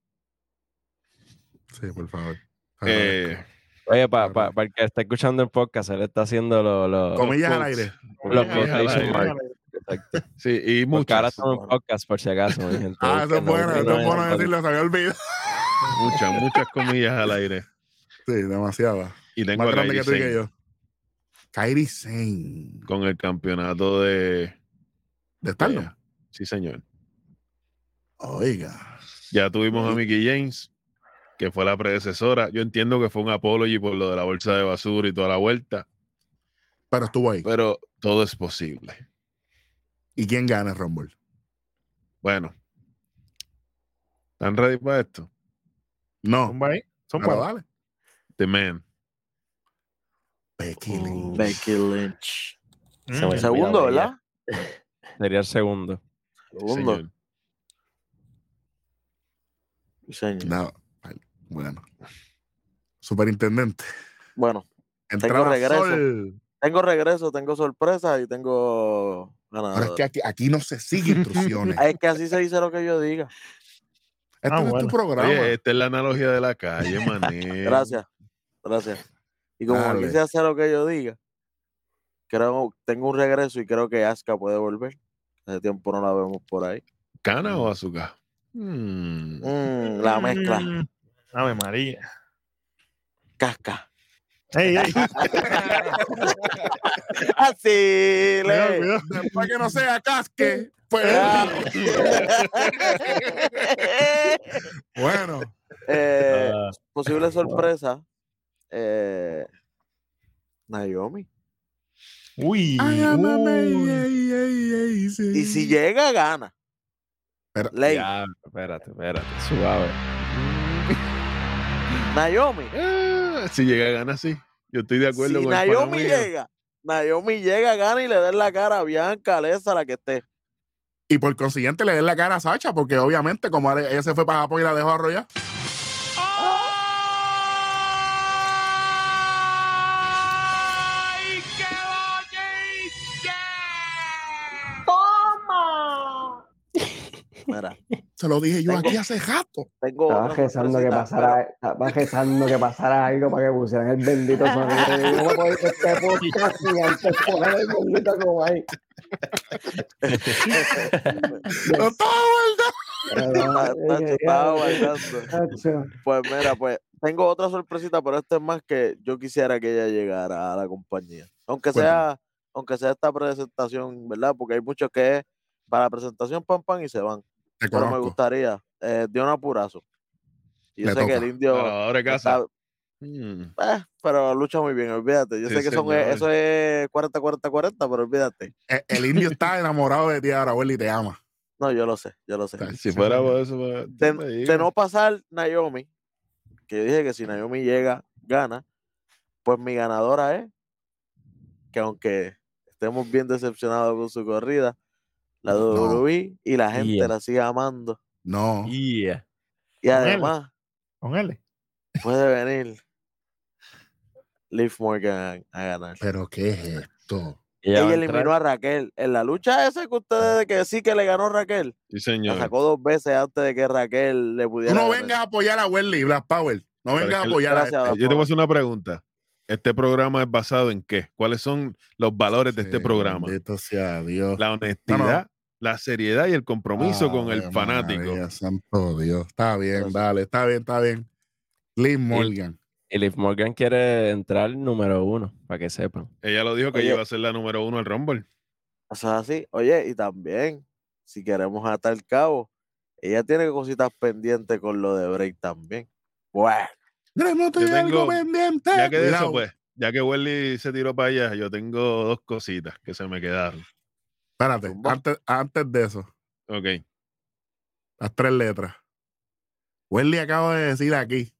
A: Sí, por favor.
E: eh,
F: Oye, para el que está escuchando el podcast, él está haciendo los lo,
A: Comillas al aire.
F: los. Exacto.
E: Sí, y
F: Porque ahora
E: muchas,
F: estamos en podcast, por si acaso. mi gente.
A: Ah, eso es bueno, eso es bueno
F: en-
A: decirlo, se había olvidado.
E: muchas, muchas comillas al aire.
A: Sí, demasiado.
E: Y tengo
A: Más grande que tú y que yo. Kairi Sane.
E: con el campeonato de.
A: ¿De Stardom?
E: Sí, señor.
A: Oiga.
E: Ya tuvimos a Mickey James, que fue la predecesora. Yo entiendo que fue un apology por lo de la bolsa de basura y toda la vuelta,
A: Pero estuvo ahí.
E: pero todo es posible.
A: ¿Y quién gana Rumble?
E: Bueno, ¿están ready para esto?
A: No.
C: Ahí. Zumba.
A: Pero dale.
E: The Man.
A: Becky Lynch.
D: Becky Lynch.
C: Mm.
G: Se
D: Segundo, ¿verdad?
F: Sería el segundo.
D: Segundo.
E: señor.
A: No. Bueno. Superintendente.
D: Bueno,
A: Entrada
D: regreso.
A: Sol.
D: tengo regreso, tengo sorpresa y tengo
A: Ahora es
D: ganador.
A: que aquí, aquí no se sigue instrucciones.
D: Es que así se dice lo que yo diga.
A: Este
C: Ah,
A: no es tu programa.
E: Oye, esta es la analogía de la calle, mané.
D: Gracias, gracias. Y como
A: Dale.
D: quise hacer lo que yo diga, creo tengo un regreso y creo que Asuka puede volver. Hace tiempo no la vemos por ahí.
E: ¿Cana o azúcar? Mm,
D: Mm, la mezcla,
C: Mm. Ave María.
D: casca.
C: Ey, ey.
D: Así, le.
A: Después que no sea casque, pues.
D: Ah.
A: Bueno.
D: Eh,
F: Ah,
D: posible sorpresa. Eh, Naomi.
C: Uy.
A: Ay, ey, sí.
D: Y si llega, gana.
A: Pero-
D: Ley.
F: ya, espérate, espérate. Suave.
D: Naomi.
E: ah, si llega a ganar, sí. Yo estoy de acuerdo
D: Si
E: con
D: Naomi llega, Naomi llega, gana y le da en la cara a Bianca, Lesa, la que esté.
A: Y por consiguiente le den la cara a Sacha, porque obviamente, como ella se fue para Japón y la dejó arrollar.
D: Mira,
A: Se lo dije yo
D: Tengo-
A: aquí hace rato.
D: tengo
B: Estaba rezando que pasara, estaba rezando que pasara algo para que pusieran el bendito sonido. Yo no puedo ir este podcast sin antes poner el bendito como ahí.
A: Lo estaba guardando.
D: pero- Tacho, estaba guardando.
B: Tacho.
D: Pues mira, pues tengo otra sorpresita, pero este es más que yo quisiera que ella llegara a la compañía. Aunque sea, aunque sea esta presentación, ¿verdad? Porque hay muchos que para la presentación pam pam y se van.
A: Te
D: Pero me gustaría, eh, un apurazo. Yo
A: Le
D: sé que el indio
E: Pero ahora casa.
D: está-
E: Mm,
D: eh, pero lucha muy bien, olvídate. Yo
E: Sí,
D: sé que son,
E: señor.
D: eso es 40-40-40, pero olvídate.
A: Eh, El indio está enamorado de ti ahora, abuelo, y te ama.
D: No, yo lo sé, yo lo sé.
E: Si fuera por eso, pues,
D: de, de no pasar Naomi, que yo dije que si Naomi llega, gana, pues mi ganadora es que aunque estemos bien decepcionados con su corrida, la
A: No.
D: WWE y la gente
F: Yeah.
D: la sigue amando.
A: No.
F: Yeah.
D: Y
C: Con él.
D: además
C: Con él.
D: puede venir Liv Morgan a, a ganar.
A: Pero ¿qué es esto?
F: Ella
D: eliminó a Raquel. En la lucha esa que ustedes que sí que le ganó Raquel,
E: Sí,
D: la
E: señor.
D: sacó dos veces antes de que Raquel le
A: Tú
D: pudiera.
A: no
D: ganar.
A: vengas a apoyar a Welly, Black Power. No vengas a apoyar a
D: Gracias,
A: este.
E: Yo te voy a hacer una pregunta. ¿Este programa es basado en qué? ¿Cuáles son los valores de este
A: Sí,
E: programa?
A: Sea Dios.
E: La honestidad, la seriedad y el compromiso con el fanático.
A: María, santo Dios. Está bien,
D: Gracias.
A: dale, está bien, está bien. Liz Morgan.
F: Y Liv Morgan quiere entrar número uno, para que sepan.
E: Ella lo dijo que
D: Oye.
E: iba a ser la número uno del Rumble.
D: Eso es así. Oye, y también, si queremos atar el cabo, ella tiene cositas pendientes con lo de Break también. Bueno,
A: Tenemos
E: Yo
A: algo
E: tengo-
A: pendiente.
E: Ya que de eso, pues, ya que Welly se tiró para allá, yo tengo dos cositas que se me quedaron.
A: Espérate, antes, antes de eso,
E: Ok.
A: las tres letras. Wendy acaba de decir aquí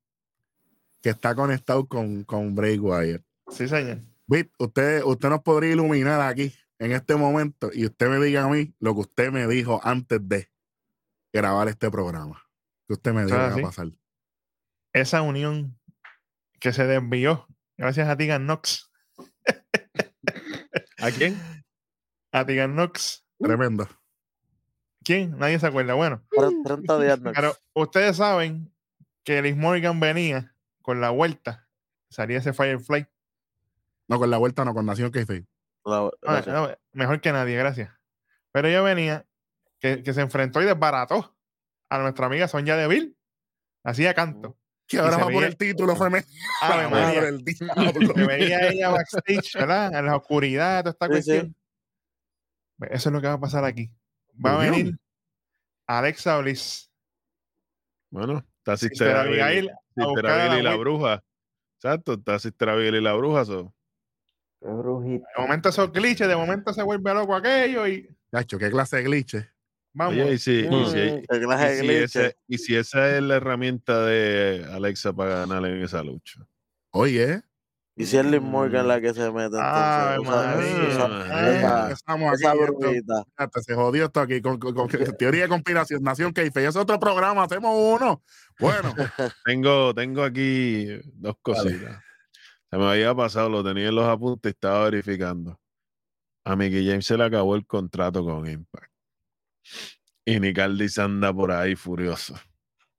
A: que está conectado con, con Bray Wyatt.
C: Sí, señor.
A: Vic, usted, usted nos podría iluminar aquí en este momento y usted me diga a mí lo que usted me dijo antes de grabar este programa. Que usted me dijo
C: Ah,
A: que
C: sí.
A: va a pasar.
C: Esa unión que se desvió gracias a Tigan Knox.
E: ¿A quién?
C: A Tigan Knox.
A: Tremendo.
C: ¿Quién? Nadie se acuerda. Bueno,
D: Tre- 30 días no.
C: pero ustedes saben que Liz Morgan venía con la vuelta. Salía ese Firefly.
A: No, con la vuelta no, con Nación.
D: La-
C: Ah, no, mejor que nadie, gracias. Pero ella venía, que, que se enfrentó y desbarató a nuestra amiga Sonia Deville. Hacía canto.
A: Que ahora va por
C: veía-
A: el título femenino. Madre
C: María.
A: del diablo.
C: Se veía ella backstage, ¿verdad? En la oscuridad, toda esta
D: Sí,
C: cuestión. Pues Eso es lo que va a pasar aquí. Va a venir Alexa Bliss.
E: Bueno, está
C: Sister Abigail
E: Sister Abigail y la bruja. Exacto, está Sister Abigail y la bruja. so.
B: Qué brujita.
C: De momento esos glitches, de momento se vuelve loco aquello y
A: Chacho, qué clase de glitches.
C: Vamos.
E: Oye, y si, y si y si ese- y si esa es la herramienta de Alexa para ganar en esa lucha.
A: Oye,
D: Y si es Liv Morgan la que se mete,
E: Ah,
A: se jodió esto aquí con, con- con teoría de conspiración, Nación Keife. Es otro programa, hacemos uno. Bueno,
E: Tengo, tengo aquí dos cositas. Se me había pasado, lo tenía en los apuntes y estaba verificando. A Mickey James se le acabó el contrato con Impact. Y Nicaldis anda por ahí furioso.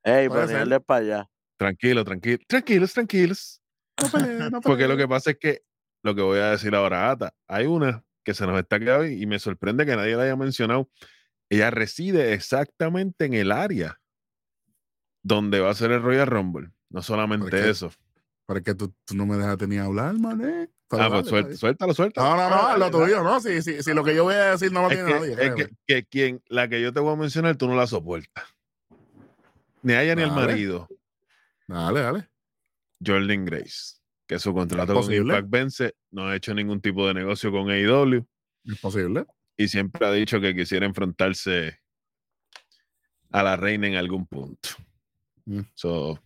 D: Ey, ni para allá.
E: Tranquilo, tranquilo, tranquilos, tranquilos.
A: no peleen, no
E: Porque lo que pasa es que lo que voy a decir ahora, Ata, hay una que se nos está quedando y me sorprende que nadie la haya mencionado. Ella reside exactamente en el área donde va a ser el Royal Rumble. No solamente eso.
A: Pero es que tú, tú no me dejaste ni hablar, mané. Pero
E: Ah, pues
A: dale, dale.
E: suéltalo, suéltalo.
A: No, no, no,
E: Dale,
A: lo
E: dale.
A: tuyo, no. Si, si, si lo que yo voy a decir no lo
E: Es
A: tiene
E: que,
A: nadie.
E: es que, que quien, la que yo te voy a mencionar, tú no la soportas. Ni a ella ni al marido,
A: Dale, dale.
E: Jordan Grace, que su contrato con. Impact vence, no ha hecho ningún tipo de negocio con AEW
A: Es posible.
E: y siempre ha dicho que quisiera enfrentarse a la reina en algún punto.
A: Mm.
E: So,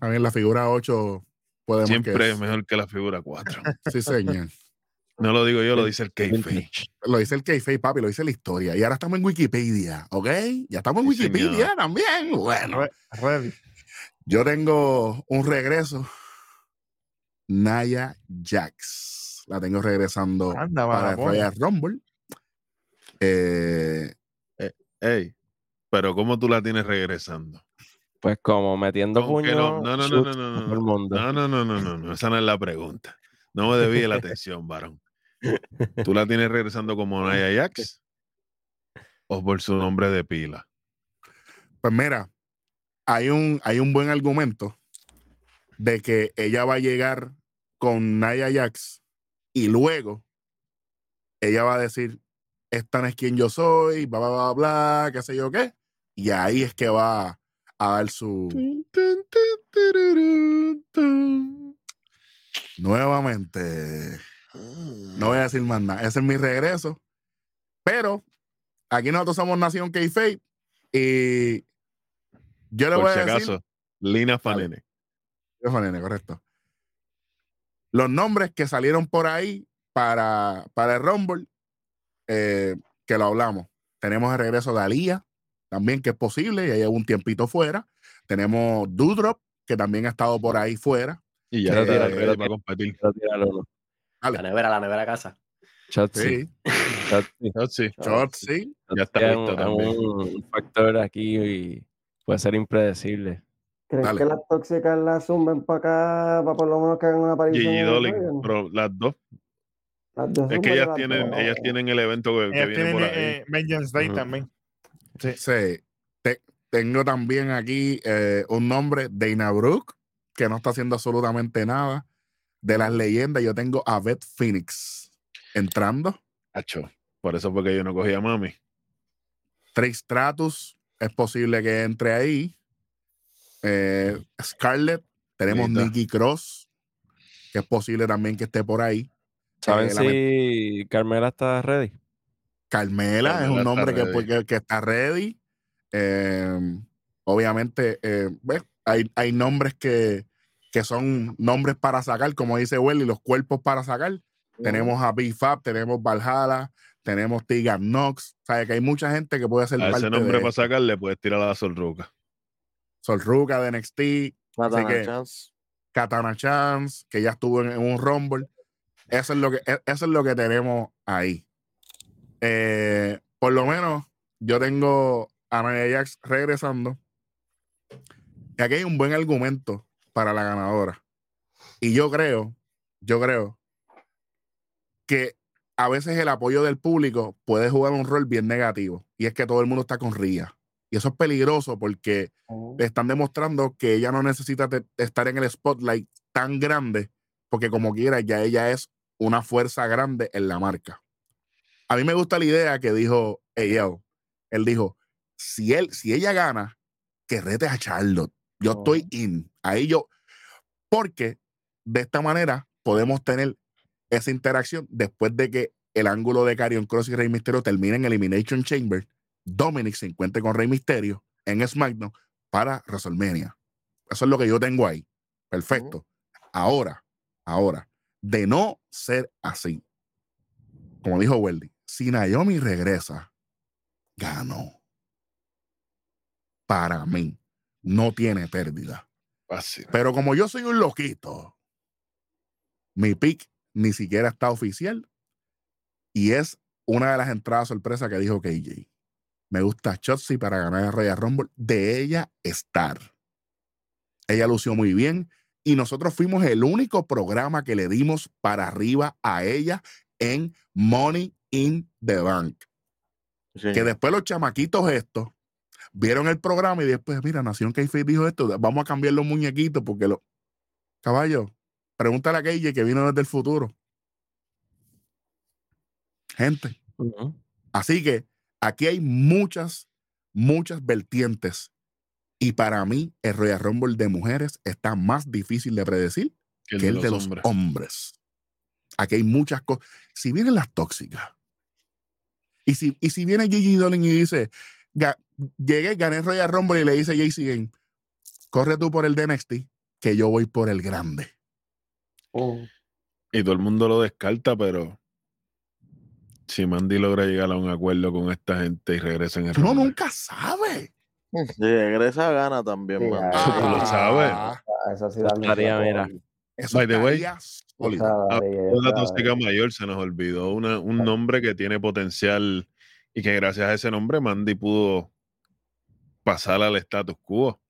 A: A mí la figura 8 que
E: siempre es mejor que la figura 4.
A: Sí, señor.
E: No lo digo yo, lo dice el Kayfabe.
A: Lo dice el Keife, papi, lo dice la historia. Y ahora estamos en Wikipedia, ¿ok? Ya estamos en
E: Sí, señor.
A: Wikipedia también. Bueno,
C: Ready.
A: yo tengo un regreso. Naya Jax. La tengo regresando
C: Anda,
A: para. Royal Rumble. Eh,
E: Ey, pero ¿cómo tú la tienes regresando?
F: Pues como metiendo
E: ¿Con qué
F: puño.
E: no? No, no. No, no, no, no, no, no, esa no es la pregunta. No me debí la atención, varón. ¿Tú la tienes regresando como Naya Jax? ¿O por su nombre de pila?
A: pues mira, hay un, hay un buen argumento de que ella va a llegar con Naya Jax y luego ella va a decir, esta no es quien yo soy, bla, bla, bla, bla, qué sé yo qué. Y ahí es que va a dar su... Nuevamente, no voy a decir más nada. Ese es mi regreso. Pero aquí nosotros somos Nación K-Fape y yo le
E: Por
A: voy
E: si
A: a decir...
E: acaso, Lina Fanene.
A: Ojo, nene, correcto. Los nombres que salieron por ahí para, para el Rumble, eh, que lo hablamos. Tenemos el regreso de Alía, también que es posible, ya lleva un tiempito fuera. Tenemos Dudrop, que también ha estado por ahí fuera.
E: Y ya
A: sí,
E: ready
F: sí.
E: para competir.
G: La nevera, la nevera a casa.
F: Shotzi.
A: Sí,
E: ya está
F: Es
E: listo
F: un,
E: también.
F: un factor aquí y puede ser impredecible.
B: ¿Creen
A: Dale.
B: que las tóxicas las zumben para acá para por lo menos que hagan una aparición?
E: Gigi Dolin, pero las dos.
B: Las dos
E: Es que ellas
B: las
E: tienen,
B: dos.
E: ellas tienen el evento que, que
C: Ellas
E: viene
C: tienen
E: por ahí.
C: eh, Vengeance Day también. Sí.
A: Sí. Te- tengo también aquí eh, un nombre, Dana Brooke, que no está haciendo absolutamente nada. De las leyendas, yo tengo a Beth Phoenix entrando.
E: Acho, Por eso porque yo no cogí a mami.
A: Trish Stratus es posible que entre ahí. Eh, Scarlett Tenemos
E: Nita.
A: Nicky Cross, que es posible también que esté por ahí.
F: ¿Saben
A: Eh,
F: si Carmela está ready?
A: Carmela, es un nombre que, que- que está ready. Eh, obviamente, eh, ves, hay, hay nombres que, que son nombres para sacar, como dice Welly, los cuerpos para sacar. Tenemos a B-Fab, tenemos Valhalla, tenemos Tegan Knox. O sea, que hay mucha gente que puede ser
E: A
A: parte
E: ese nombre
A: de
E: para sacar le puedes tirar a la Solruca.
A: Sol Ruka de NXT,
D: Matan
A: Así
D: a
A: que-
D: Chance.
A: Katana Chance, que ya estuvo en, en un Rumble. Eso es lo que, e- eso es lo que tenemos ahí. Eh, por lo menos yo tengo a Nia Jax regresando. Y aquí hay un buen argumento para la ganadora. Y yo creo, yo creo que a veces el apoyo del público puede jugar un rol bien negativo. Y es que todo el mundo está con Ría. Y eso es peligroso porque le están demostrando que ella no necesita estar en el spotlight tan grande, porque como quiera, ya ella es una fuerza grande en la marca. A mí me gusta la idea que dijo AL. Él dijo: si, él, si ella gana, que rete a Charlotte. Yo
B: Oh.
A: estoy in. Ahí yo. Porque de esta manera podemos tener esa interacción después de que el ángulo de Carion Cross y Rey Mysterio termine en Elimination Chamber. Dominic se encuentre con Rey Mysterio en SmackDown para WrestleMania. Eso es lo que yo tengo ahí. Perfecto. Ahora, ahora, de no ser así, como dijo Weldy, si Naomi regresa, ganó. Para mí, no tiene pérdida. Pero como yo soy un loquito, mi pick ni siquiera está oficial y es una de las entradas sorpresa que dijo KJ. Me gusta Chotzi para ganar el Royal Rumble. De ella estar. Ella lució muy bien y nosotros fuimos el único programa que le dimos para arriba a ella en Money in the Bank.
D: Sí.
A: Que después los chamaquitos estos vieron el programa y después, mira, Nación k dijo esto, vamos a cambiar los muñequitos porque los... Caballo, pregúntale a KJ que vino desde el futuro. Gente. Así que aquí hay muchas, muchas vertientes. Y para mí, el Royal Rumble de mujeres está más difícil de predecir
E: Que el
A: que
E: de
A: el
E: los
A: de los
E: hombres.
A: hombres. Aquí hay muchas cosas. Si vienen las tóxicas, y si, y si viene Gigi Dolin y dice, "Ga- llegué, gané Royal Rumble y le dice a JC Game, corre tú por el de NXT, que yo voy por el grande.
B: Mm.
E: Y todo el mundo lo descarta, pero si Mandy logra llegar a un acuerdo con esta gente y regresa en el
A: Uno
E: Rumble,
A: nunca sabe.
D: Si regresa, gana también,
B: Sí,
D: man.
B: ah,
E: Eso tú lo sabes.
A: Ah,
B: Eso sí
F: Estaría,
B: miedo.
F: mira.
A: Eso estaría
E: tóxica
B: daría.
E: mayor se nos olvidó una- un nombre que tiene potencial y que gracias a ese nombre Mandy pudo pasar al status quo.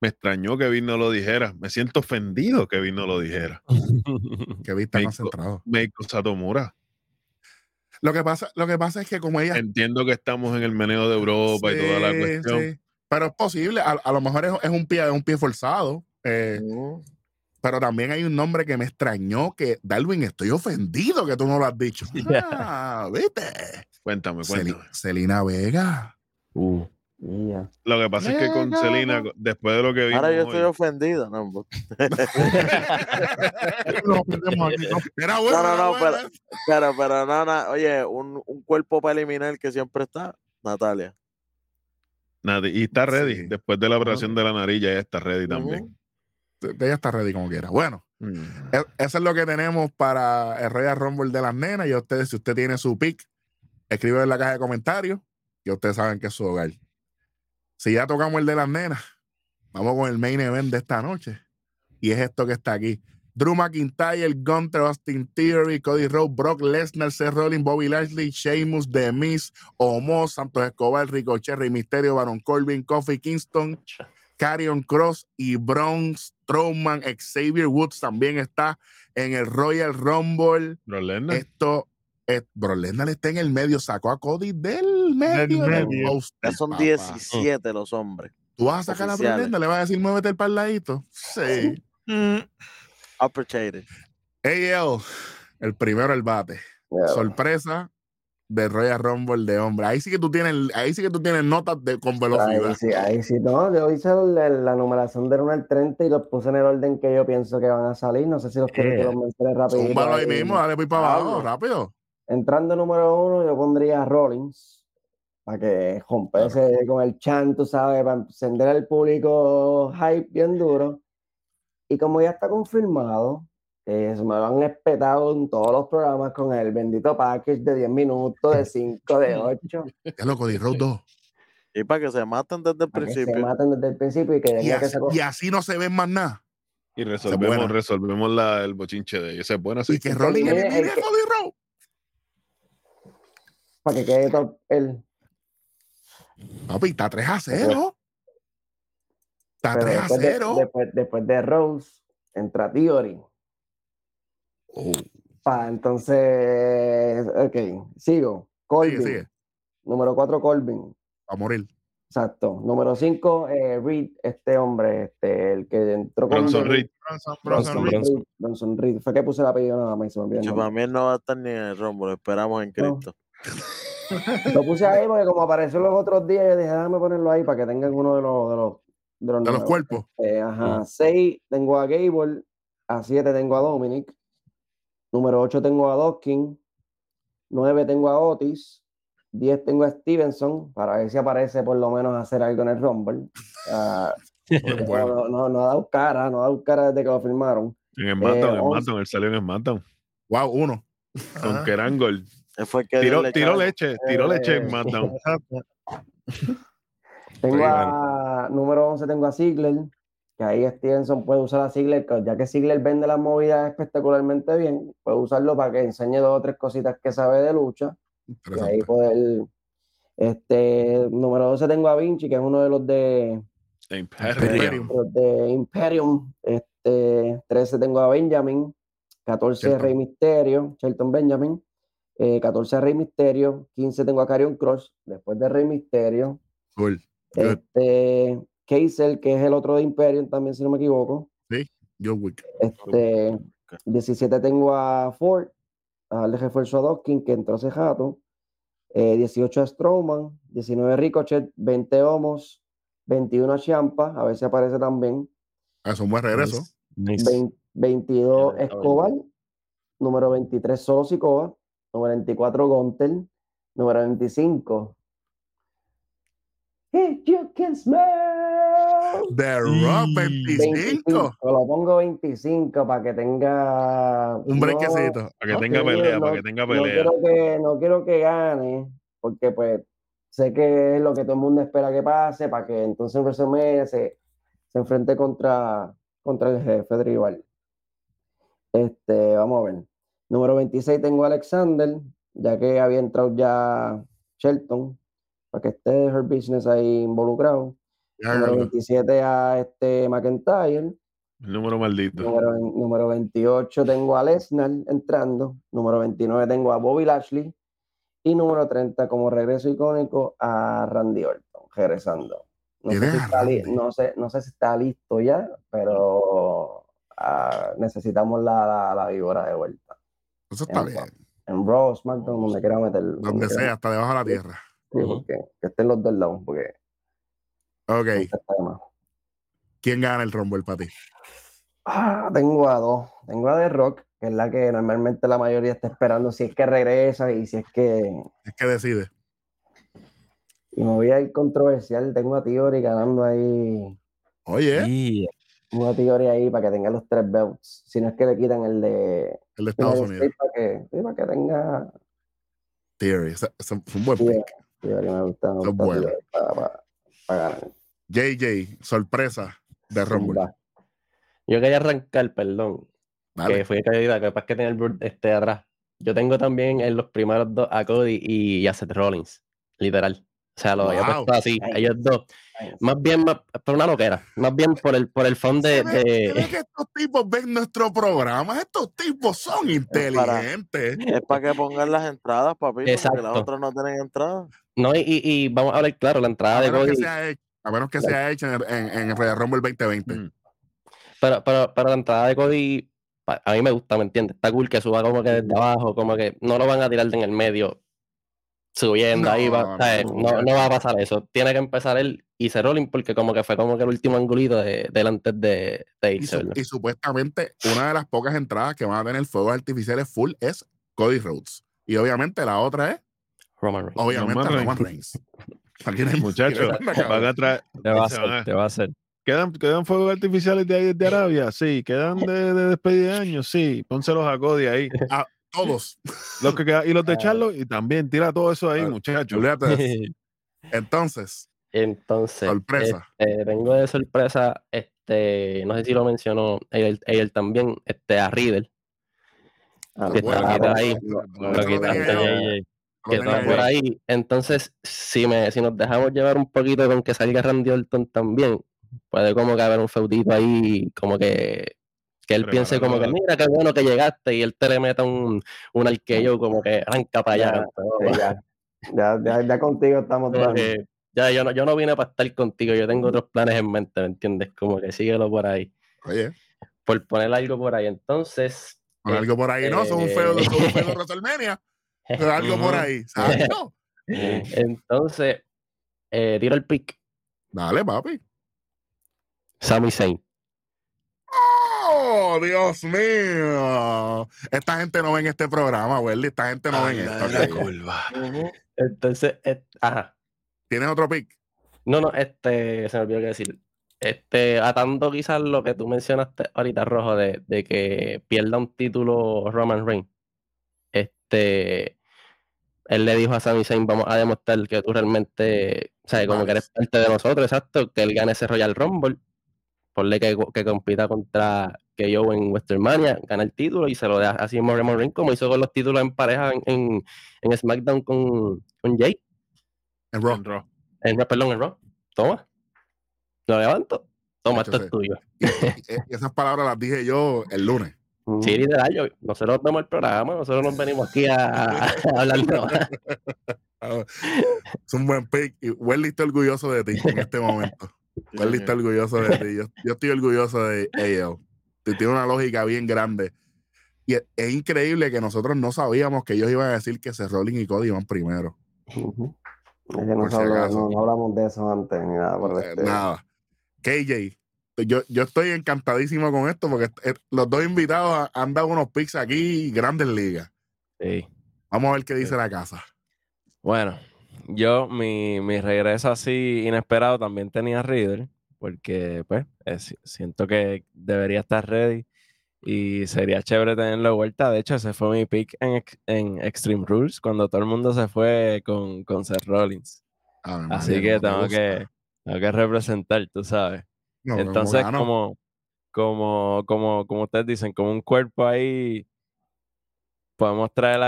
E: Me extrañó que Vin no lo dijera. Me siento ofendido que Vin no lo dijera.
A: Que
E: Meiko-
A: concentrado.
E: Meiko Satomura.
A: Lo que pasa, lo que pasa es que como ella
E: Entiendo que estamos en el meneo de Europa y toda la cuestión.
A: sí. Pero es posible, a, a lo mejor es, es un pie, es un pie forzado. eh,
D: Mm.
A: Pero también hay un nombre que me extrañó que, Darwin, estoy ofendido que tú no lo has dicho. Ah, ¿viste?
E: Cuéntame, cuéntame.
A: Celina Vega.
F: Uh.
E: Lo que pasa es que con
A: Venga,
E: Celina,
A: venga.
E: después de lo que vimos
D: Ahora yo
E: hoy,
D: estoy ofendido. No.
A: Era bueno,
D: No, no, no, pero, pero, pero no, no, oye, un, un cuerpo para eliminar que siempre está, Natalia.
E: Nati- y está ready.
A: Sí.
E: Después de la operación de la nariz, ya está ready también.
A: Ella está ready como quiera. Bueno,
E: Mm.
A: e- eso es lo que tenemos para el Royal Rumble de las nenas. Y ustedes, si usted tiene su pick, escribe en la caja de comentarios. Y ustedes saben que es su hogar. Si ya tocamos el de las nenas, vamos con el main event de esta noche. Y es esto que está aquí. Drew McIntyre, Gunther, Austin Theory, Cody Rhodes, Brock Lesnar, Seth Rollins, Bobby Lashley, Sheamus, The Miz, Omos, Santos Escobar, Ricochet, Rey Mysterio, Baron Corbin, Kofi Kingston, Carrion Cross y Braun Strowman, Xavier Woods también está en el Royal Rumble.
E: Lesnar,
A: Esto, es, Brock Lesnar está en el medio, sacó a Cody del medio del,
C: medio.
D: Ya son
A: papá.
D: 17 los hombres.
A: ¿Tú vas a sacar a. Lesnar? ¿Le vas a decir muévete el parladito? Sí.
C: Mm,
D: Appreciated.
A: AL, el primero el bate. Sorpresa, de Royal Rumble de hombre. Ahí sí que tú tienes, ahí sí que tú tienes notas de, con velocidad.
B: Ahí sí, ahí sí, no, yo hice el- la numeración del 1 al 30 y los puse en el orden que yo pienso que van a salir. No sé si los quiero que
F: Eh,
B: los mencione rapidito.
A: Zúmbalo ahí mismo, dale voy para abajo, rápido.
B: Entrando número uno, yo pondría Rollins para que rompiese con el chant, tú sabes, para encender al público hype bien duro. Y como ya está confirmado, se me lo han espetado en todos los programas con el bendito package de 10 minutos, de 5, de 8,
A: Es loco, de Road 2.
D: Y para que se maten desde el
B: para que se
D: principio.
B: maten desde el principio y que
A: Y
B: tenga que
A: así,
B: ser
A: y así no se ven más nada.
E: Y resolvemos, resolvemos la, el bochinche de ellos. Es buena, sí.
A: Y que Rolling
B: termine
A: elimine
B: el que-
A: Rhodes.
B: para que quede top el
A: Papi, está 3 a 0. Está
B: pero
A: 3 a
B: después de,
A: 0.
B: después, después de Rose entra Theory
A: Oh,
B: Pa, entonces, ok, sigo. Colvin.
A: sigue, sigue.
B: Número 4, Colvin.
A: A morir.
B: Exacto. Número 5, Reed, este hombre, este, el que entró con
E: Bronson
B: The-
E: Reed.
C: Bronson,
F: Bronson,
C: Bronson Reed.
F: Bronson.
B: Bronson Reed. Fue que puse el apellido nada más y se me olvidó el
D: Che,
B: nombre.
D: para mí no va a estar ni en el Rumble, esperamos en
B: No.
D: Cristo.
B: Lo puse ahí porque como apareció los otros días, yo dije, déjame ponerlo ahí para que tengan uno de los, de los, de los,
A: De los cuerpos.
B: Eh, ajá. 6 tengo a Gable. A 7 tengo a Dominic. Número 8 tengo a Dawkins. 9 tengo a Otis. 10 tengo a Stevenson. Para ver si aparece por lo menos a hacer algo en el Rumble. Ah,
A: bueno.
B: no, no, no ha dado cara, no ha dado cara desde que lo firmaron.
E: En SmackDown, en
B: once.
E: SmackDown, él salió en SmackDown.
A: Wow, uno.
E: Con
C: Ajá.
E: Kerangol.
D: Él fue el que
E: Tiró,
D: el
E: tiró leche, tiró leche en
B: Eh.
C: Exacto.
B: Tengo a número 11 tengo a Ziggler, que ahí Stevenson puede usar a Ziggler, ya que Ziggler vende las movidas espectacularmente bien, puede usarlo para que enseñe dos o tres cositas que sabe de lucha. Y ahí poder. Este, número 12 tengo a Vinci, que es uno de los de,
A: Imperium.
B: los de Imperium. Este, 13 tengo a Benjamin, 14
A: Shelton.
B: Rey Misterio, Shelton Benjamin. eh, 14 Rey Misterio, 15 tengo a Carion Cross, después de Rey Misterio.
A: Cool.
B: Este, Kaiser, que es el otro de Imperium también, si no me equivoco.
A: John Wick.
B: Este, 17 tengo a Ford, a darle refuerzo a Dawkins, que entró hace rato. Eh, 18 a Strowman, 19 Ricochet, 20 Homos, 21 a Champa, a ver si aparece también.
A: Ah, Es un buen regreso.
F: Nice.
B: 20 22
G: Ya, está
B: Escobar, número 23 Solo Sikoa, número 24 Gontel, número 25 If you can smell.
A: The Rock 25.
B: Lo pongo 25 para que tenga
A: Un brequecito.
E: Para que
B: no,
E: tenga pelea,
B: no-
E: para que tenga
B: no
E: pelea.
B: quiero que, no quiero que gane, porque pues sé que es lo que todo el mundo espera que pase, para que entonces en WrestleMania se, se enfrente contra, contra el jefe de rival. Este, vamos a ver. Número 26 tengo a Alexander, ya que había entrado ya Shelton, para que esté Her Business ahí involucrado. Número
A: ya,
B: 27 a este McIntyre.
E: El número maldito.
B: Número, número 28 tengo a Lesnar entrando. Número 29 tengo a Bobby Lashley. Y número 30 como regreso icónico a Randy Orton, regresando. No sé, si está li- no, sé, no sé si está listo ya, pero ah, necesitamos la, la, la víbora de vuelta.
A: Eso está
B: Ya,
A: bien.
B: En Raw, SmackDown, donde quiera meterlo.
A: Donde sea, hasta debajo de la tierra.
B: Sí, porque que estén los dos lados, porque
A: Ok.
B: más.
A: ¿Quién gana el Rumble para ti?
B: Ah, tengo a dos. Tengo a The Rock, que es la que normalmente la mayoría está esperando si es que regresa y si es que.
A: Es que decide.
B: Y me voy a ir controversial. Tengo a Theory ganando ahí.
A: Oye,
F: Yeah.
B: Tengo a Theory ahí para que tenga los tres belts. Si no es que le quitan el de.
A: el de Estados Unidos.
B: Para que, sí, para que tenga.
A: Theory. Es un buen pick.
B: Theory me gusta. Me
A: Son
B: gusta
A: buenos.
B: Theory para, para- para ganar.
A: JJ, sorpresa de Rumble.
G: Yo quería arrancar, perdón,
A: Dale.
G: que fue caída, que pasa que tenía el este atrás. Yo tengo también en los primeros dos a Cody y a Seth Rollins, literal. O sea, lo había
A: Wow.
G: puesto así,
B: Nice.
G: ellos dos. Más bien, más, por una loquera, más bien por el, por el fondo de, de-
A: que estos tipos ven nuestro programa. Estos tipos son inteligentes.
D: Es para que pongan las entradas, papito, porque las
G: Exacto.
D: otras no tienen entradas.
G: No, y, y- y vamos a hablar claro, la entrada
A: A
G: de
A: que
G: Cody.
A: sea a menos que sea hecho en, en, en el Royal Rumble 2020.
E: Mm.
G: Pero, pero, pero la entrada de Cody, a mí me gusta, ¿me entiendes? Está cool que suba como que desde abajo, como que no lo van a tirar de en el medio. subiendo ahí, va,
A: No,
G: ¿sabes?
A: no,
G: no, no va a pasar eso. Tiene que empezar él y Rolling porque como que fue como que el último angulito de, del antes de, de
A: Y,
G: irse,
A: y supuestamente una de las pocas entradas que van a tener fuegos artificiales full es Cody Rhodes. Y obviamente la otra es,
G: Roman Reigns.
A: obviamente,
E: Roman
A: Roman Reigns.
E: Muchachos, van a traer.
F: Te va a hacer,
E: a-
F: te va a hacer.
E: ¿Quedan, ¿Quedan fuegos artificiales de ahí de Arabia? Sí. ¿Quedan de, de despedida de año? Sí. Pónselos a Cody ahí.
A: Todos.
E: Los que quedan- y los de
G: Ah.
E: Charlo, y también tira todo eso ahí,
A: Ah,
E: muchachos.
A: Entonces,
G: Entonces,
A: Sorpresa.
G: este, tengo de sorpresa, este, no sé si lo mencionó él, él también, este, a Riddle,
B: Ah,
G: que
A: bueno,
G: está por ahí,
F: Lo
A: lo
G: que está por ahí. Entonces, si me, si nos dejamos llevar un poquito con que salga Randy Orton también, puede como que haber un feudito ahí, como que que él piense como que mira qué bueno que llegaste y él te le meta un, un arqueo como que arranca para allá.
B: Ya, ya. Ya, ya, ya contigo estamos
G: que, ya yo no, yo no vine para estar contigo, yo tengo otros planes en mente, ¿me entiendes? Como que síguelo por ahí.
A: Oye,
G: Por poner algo por ahí. Entonces,
A: algo por ahí, ¿no? Son un feo,
G: Eh.
A: son un feo de WrestleMania. Pero algo por ahí, ¿sabes? No.
G: entonces, eh, tiro el pick.
A: Dale, papi.
G: Sami Zayn.
A: ¡Oh, Dios mío! Esta gente no ve en este programa, Welly. Esta gente no ve en esto.
E: la
A: ok.
E: curva.
G: Entonces, et- ajá.
A: ¿Tienes otro pick?
G: No, no, este, se me olvidó qué decir. Este, atando quizás lo que tú mencionaste ahorita, Rojo, de, de que pierda un título Roman Reigns. Este, él le dijo a Sami Zayn, vamos a demostrar que tú realmente, sabes, como que eres parte de nosotros, exacto, que él gane ese Royal Rumble, ponle que, que compita contra KO en WrestleMania, gana el título y se lo da así a Roman Reigns, como hizo con los títulos en pareja en, en, en SmackDown con, con Jay.
A: En Raw.
E: En Raw.
G: En, perdón, en Raw. Toma. Lo levanto. Toma, esto es tuyo.
A: Y- y esas palabras las dije yo el lunes.
B: Mm.
G: Sí, literal, yo, nosotros vemos el programa, nosotros nos venimos aquí a, a- hablar de
A: Ah, Es un buen pick. Y Welly está orgulloso de ti en este momento. Welly está orgulloso de ti. Yo, yo estoy orgulloso de. Tú Tiene una lógica bien grande. Y es, es increíble que nosotros no sabíamos que ellos iban a decir que Seth Rollins y Cody iban primero.
B: Es que no,
A: si
B: se
A: acaso.
B: no- hablamos de eso antes ni nada por
A: Eh, nada. KJ, yo, yo estoy encantadísimo con esto porque eh, los dos invitados ha- han dado unos picks aquí, grandes ligas.
F: Sí.
A: Vamos a ver qué dice la casa.
F: Bueno, yo, mi, mi regreso así inesperado también tenía Riddle, porque pues si- siento que debería estar ready y sería chévere tenerlo de vuelta. De hecho, ese fue mi pick en, en Extreme Rules, cuando todo el mundo se fue con, con Seth Rollins.
A: Ave
F: Así que
A: ¿cómo te
F: tengo que, tengo que representar, tú sabes.
A: No, ¿cómo
F: Entonces, como, como, como, como ustedes dicen, como un cuerpo ahí, podemos traer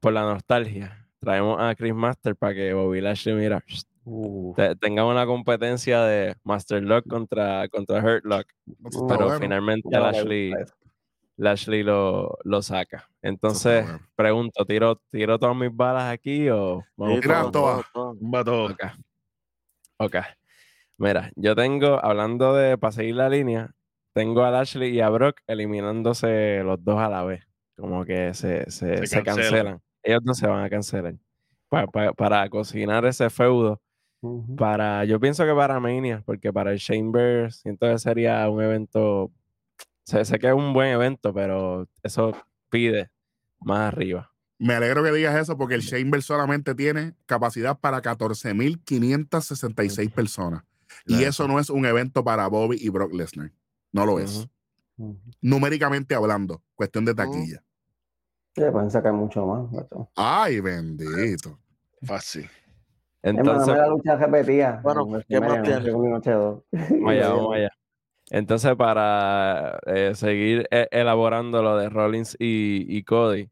F: por la nostalgia, traemos a Chris Master para que Bobby Lashley, mira,
G: Uh,
F: te- tenga una competencia de Master Lock contra, contra Hurt Lock, pero
A: bueno.
F: finalmente Lashley. Lashley lo, lo saca. Entonces,
A: bueno.
F: pregunto, ¿tiro, ¿tiro todas mis balas aquí o vamos por-
D: todo,
A: todas.
F: Ok. Ok. Mira, yo tengo, hablando de, para seguir la línea, tengo a Lashley y a Brock eliminándose los dos a la vez. Como que se, se,
E: Se
F: se
E: cancelan.
F: cancelan. Ellos dos se van a cancelar. Pa- pa- para cocinar ese feudo. Para, yo pienso que para Mania, porque para el Chamber siento que sería un evento. Sé, sé que es un buen evento, pero eso pide más arriba.
A: Me alegro que digas eso porque el Chamber solamente tiene capacidad para 14.566 personas. Y eso no es un evento para Bobby y Brock Lesnar. No lo es. Numéricamente hablando, cuestión de taquilla.
B: Sí, pueden sacar mucho más.
A: Ay, bendito.
E: Fácil.
F: Entonces,
B: dame la lucha repetida.
D: Bueno,
B: en
F: allá. Entonces, para eh, seguir e- elaborando lo de Rollins y, y Cody,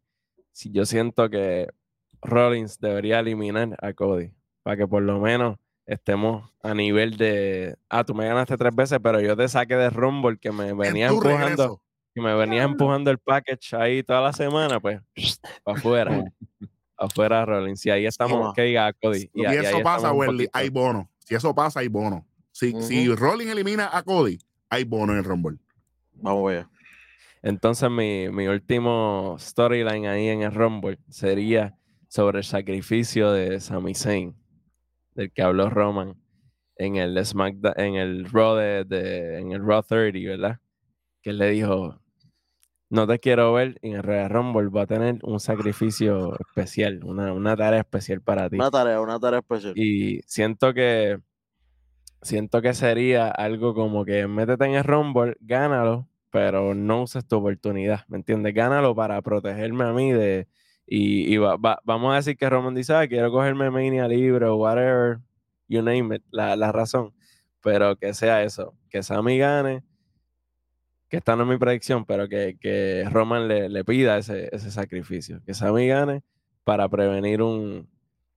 F: si yo siento que Rollins debería eliminar a Cody, para que por lo menos estemos a nivel de, ah, tú me ganaste tres veces, pero yo te saqué de Rumble que me venía empujando,
A: regreso.
F: que me venía empujando el package ahí toda la semana, pues, para afuera, afuera Rollins. Y ahí estamos,
D: Toma.
F: que diga a Cody.
A: Y,
F: ahí
A: eso pasa, Welly, hay bono. Si eso pasa, hay bono. Si, si Rollins elimina a Cody, hay bono en el Rumble.
D: Vamos a ver.
F: Entonces, mi, mi último storyline ahí en el Rumble sería sobre el sacrificio de Sami Zayn, del que habló Roman en el SmackDown, en el Raw de, de- en el Raw 30, ¿verdad? Que él le dijo, no te quiero ver y en el Royal Rumble va a tener un sacrificio especial, una, una tarea especial para ti.
D: Una tarea, una tarea especial.
F: Y siento que siento que sería algo como que métete en el Rumble, gánalo, pero no uses tu oportunidad, ¿me entiendes? Gánalo para protegerme a mí de y, y va- va- vamos a decir que Roman dice, ah, quiero cogerme Mania libre o whatever, you name it, la, la razón, pero que sea eso, que Sammy gane, que esta no es mi predicción, pero que, que Roman le, le pida ese, ese sacrificio, que Sammy gane para prevenir un,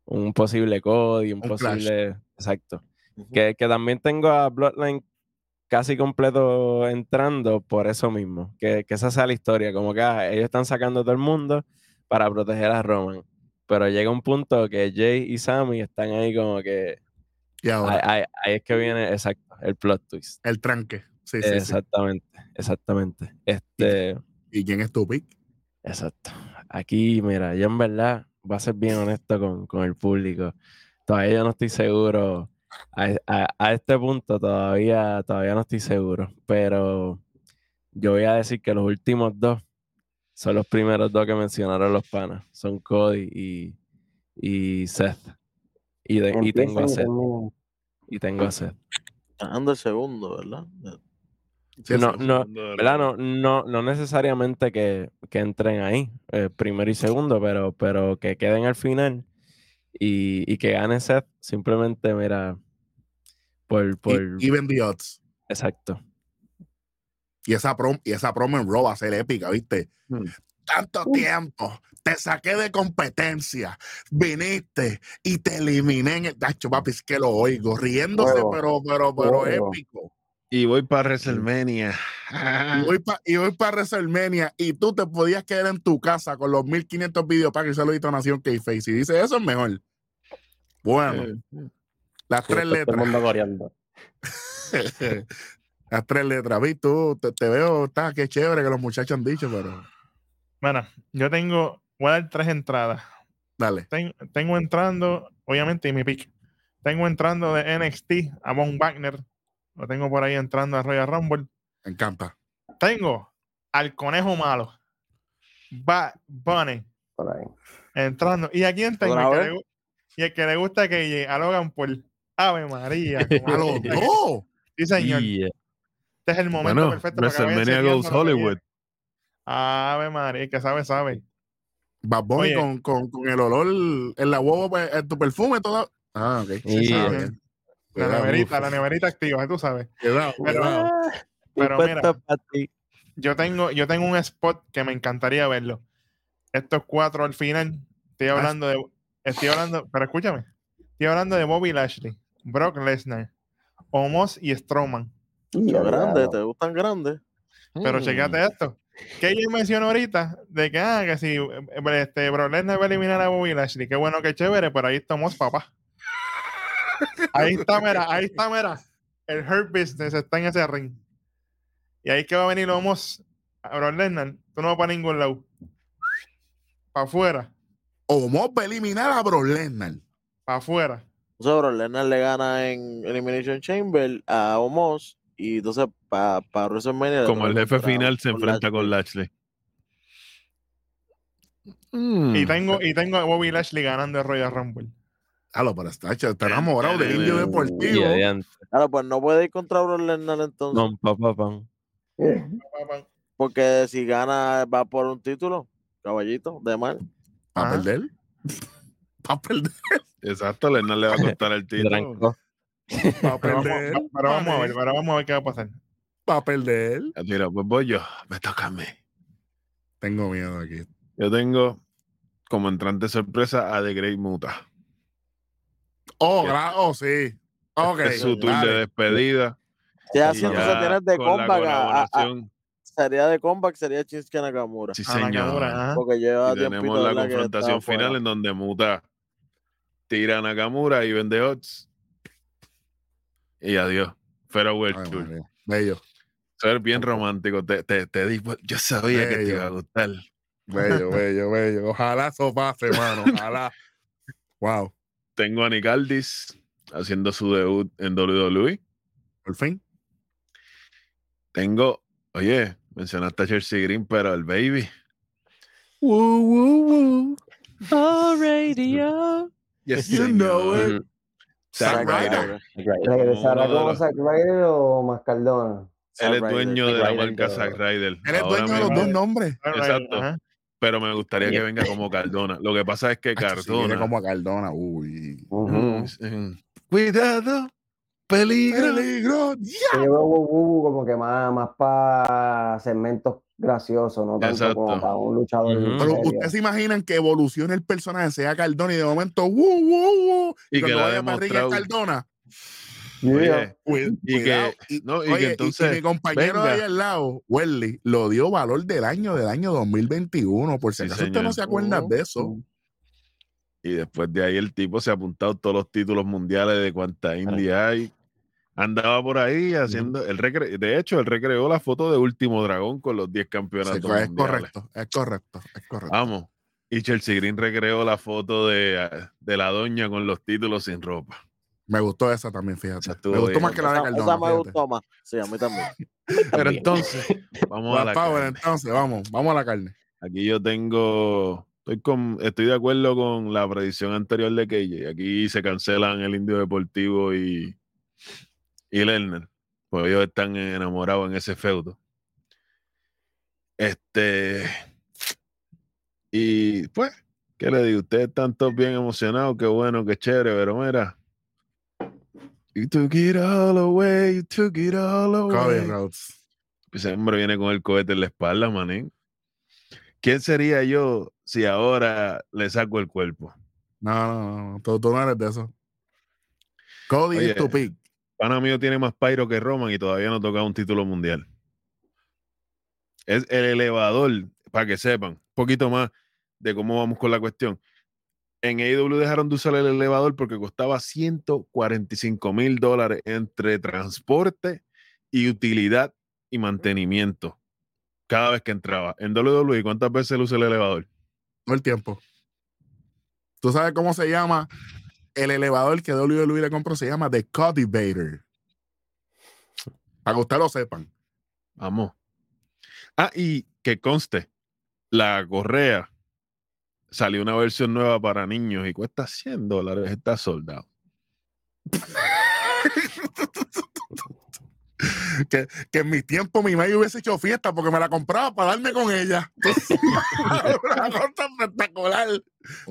F: un posible Cody, un, posible... Exacto. Que, que también tengo a Bloodline casi completo entrando por eso mismo. Que, que esa sea la historia. Como que ah, ellos están sacando a todo el mundo para proteger a Roman. Pero llega un punto que Jay y Sammy están ahí como que...
A: Y ahora,
F: Ahí, ahí- ahí es que viene, exacto, el plot twist.
A: el tranque. Sí, sí, sí.
F: exactamente, exactamente. Este,
A: ¿Y quién es tu pick?
F: exacto. Aquí, mira, yo en verdad, voy a ser bien honesto con, con el público. Todavía yo no estoy seguro. A, a- a este punto todavía, todavía no estoy seguro. Pero yo voy a decir que los últimos dos son los primeros dos que mencionaron los panas. Son Cody y, y Seth. Y, de- y tengo a Seth. Y tengo a Seth.
D: Ganando el segundo, ¿verdad?
A: Sí,
F: no, no, ¿verdad? No, no, no necesariamente que, que entren ahí, eh, primero y segundo, pero, pero que queden al final y, y que gane Seth, simplemente, mira, por, por,
A: Even the odds.
F: exacto.
A: Y esa, prom, y esa promo en Raw va a ser épica, ¿viste?
E: Hmm.
A: Tanto tiempo, te saqué de competencia, viniste y te eliminé en el tacho, papi, es que lo oigo, riéndose,
B: Huevo.
A: pero, pero, pero
B: Huevo.
A: épico.
E: Y voy para WrestleMania.
A: Y voy para y voy para WrestleMania y tú te podías quedar en tu casa con los 1500 videos para que saludito a Nación K-Face. Y dice, eso es mejor. Bueno, las
B: Sí,
A: tres
B: está todo el
A: letras.
B: mundo
A: las tres letras. Vi, tú te, te veo, está, qué chévere que los muchachos han dicho, pero
C: Bueno, yo tengo, voy a dar tres entradas.
A: dale.
C: Ten- tengo entrando, obviamente, y mi pick. Tengo entrando de NXT a Von Wagner. Lo tengo por ahí entrando a Royal Rumble.
A: Me encanta.
C: Tengo al conejo malo. Bad Bunny
B: Por ahí.
C: entrando. ¿Y a quién tengo? Y el que le gusta que a Logan Paul. Ave María. como
A: A los dos.
C: Sí, señor.
F: Y, eh,
C: Este es el momento
E: Bueno,
C: perfecto
E: WrestleMania Goes Hollywood.
C: Ave María, que sabe, sabe.
A: Bad Bunny con, con, con el olor en la huevo, pues, en tu perfume, todo. Ah, ok. Sí, bien.
C: La neverita, la neverita activa, tú sabes.
A: cuidado,
C: Pero-
A: cuidado.
C: Pero mira. Yo tengo, yo tengo un spot que me encantaría verlo. Estos cuatro al final. Estoy
A: Ah,
C: hablando de. Estoy hablando. Pero escúchame. Estoy hablando de Bobby Lashley, Brock Lesnar, Omos y Strowman.
B: Ya,
D: ¿te gustan grandes?
C: Pero
E: mm.
C: checate esto. Que ella mencionó ahorita de que, ah, que si eh, este, Brock Lesnar va a eliminar a Bobby Lashley. Qué bueno, qué chévere, pero ahí está Omos, papá. Ahí está, mira, ahí está, mira. El Hurt Business está en ese ring. Y ahí que va a venir Omos a Brock Lesnar. Tú no vas para ningún lado. Para afuera,
A: Omos va a eliminar a Bro Lesnar.
C: para afuera.
D: O sea, Brock Lesnar le gana en Elimination Chamber a Omos y entonces para pa WrestleMania le
E: Como el jefe final se enfrenta con Lashley. Mm.
C: Y tengo, y tengo a Bobby Lashley ganando el Royal Rumble.
A: Claro, pero está, hecho, está enamorado del indio deportivo.
D: Claro, pues no puede ir contra Brock Lesnar entonces.
F: Pam, pa, pa, pam.
B: Eh,
D: Porque si gana va por un título, caballito, de mal.
A: ¿Para
C: Ajá.
A: perder? ¿Para perder?
E: Exacto, Lesnar le va a costar el título.
F: Trancó.
A: ¿Para
C: Pero vamos,
A: perder?
C: pero vamos a ver, pero vamos a ver qué va a pasar.
A: ¿Para perder?
E: Ya, Mira, pues voy yo. Me toca a mí.
A: Tengo miedo aquí.
E: Yo tengo como entrante sorpresa a The Great Muta.
A: Oh, oh, sí. Ok.
E: es su tour
A: dale.
E: de despedida. Ya
D: tienes de
E: con la
D: comeback, a- a- a- sería de comeback, sería Shinsuke Nakamura.
E: sí,
C: A
E: señor.
C: Nakamura, ajá.
D: Porque lleva
E: Y tenemos la confrontación final
D: fuera.
E: en donde Muta tira a Nakamura y vende odds. Y adiós. Farewell
A: Ay,
E: Tour.
A: María. Bello.
E: Ser bien romántico. Te, te, te di- yo sabía que te iba a gustar.
A: Bello, bello, bello. Ojalá eso pase, mano. Ojalá. Wow.
E: Tengo a Nick Aldis haciendo su debut en WWE.
A: Por fin.
E: Tengo, oye, mencionaste a Chelsea Green, pero el baby. Woo, woo, woo.
F: Oh, radio.
E: Yes,
A: You know it. Zack Ryder.
G: Right.
B: ¿Regresará
E: uno de
B: como
E: los-
B: Zack Ryder o Mascardona?
E: Él es dueño de la marca Zack Ryder.
A: Él es dueño de los dos nombres.
E: Exacto. Pero me gustaría que venga como Cardona. Lo que pasa es que
A: si viene
E: Cardona.
A: como a Cardona. Uy.
E: Cuidado, peligro.
A: Peligro.
B: Yo veo como que más, más para segmentos graciosos, no tanto
E: Exacto.
B: como para un luchador.
A: Pero ustedes se imaginan que evolucione el personaje, sea Cardona y de momento, ¡wow, wow, wow!
E: Y que la
A: vaya para. Cardona.
B: Yeah.
E: Oye, Y que-.
A: Y,
E: que
A: y-
E: entonces,
A: mi compañero
E: venga.
A: ahí al lado, Welly, lo dio valor del año del año 2021. Por si
E: Sí,
A: acaso usted no se acuerda de eso.
E: Y después de ahí el tipo se ha apuntado todos los títulos mundiales de cuánta India hay. Andaba por ahí haciendo. el recre- de hecho, él recreó la foto de Último Dragón con los 10
A: Sí,
E: campeonatos
A: es
E: mundiales.
A: correcto, es correcto, es correcto.
E: Vamos. Y Chelsea Green recreó la foto de, de la doña con los títulos sin ropa.
A: Me gustó esa también, fíjate. Me gustó
E: bien.
A: más que la de Cardona.
D: esa me
A: fíjate.
D: gustó más. Sí, a mí también.
E: Pero entonces, vamos a
A: Black
E: la
A: Power,
E: carne.
A: entonces, vamos, vamos a la carne.
E: Aquí yo tengo. Estoy, con, estoy de acuerdo con la predicción anterior de KJ. Aquí se cancelan el Indio Deportivo y, y Lerner. Pues ellos están enamorados en ese feudo. Este. Y pues, ¿qué le digo? Ustedes están todos bien emocionados. Qué bueno, qué chévere, pero mira. You took it all away, you took it all
A: Cody
E: away.
A: Rhodes.
E: Ese hombre viene con el cohete en la espalda, manín. ¿Quién sería yo si ahora le saco el cuerpo?
A: No, no, no, tú no eres de eso. Cody
E: Oye,
A: es tu pick.
E: Pana mío tiene más pyro que Roman y todavía no toca un título mundial. Es el elevador, para que sepan, un poquito más de cómo vamos con la cuestión. En AEW dejaron de usar el elevador porque costaba 145 mil dólares entre transporte y utilidad y mantenimiento cada vez que entraba. En WWE, ¿cuántas veces él usa el elevador?
A: No el tiempo. ¿Tú sabes cómo se llama el elevador que WWE le compró? Se llama The Cultivator. Para que ustedes lo sepan.
E: Vamos. Ah, y que conste, la correa salió una versión nueva para niños y cuesta 100 dólares, está soldado.
A: que, que en mi tiempo mi madre hubiese hecho fiesta porque me la compraba para darme con ella. Una cosa espectacular.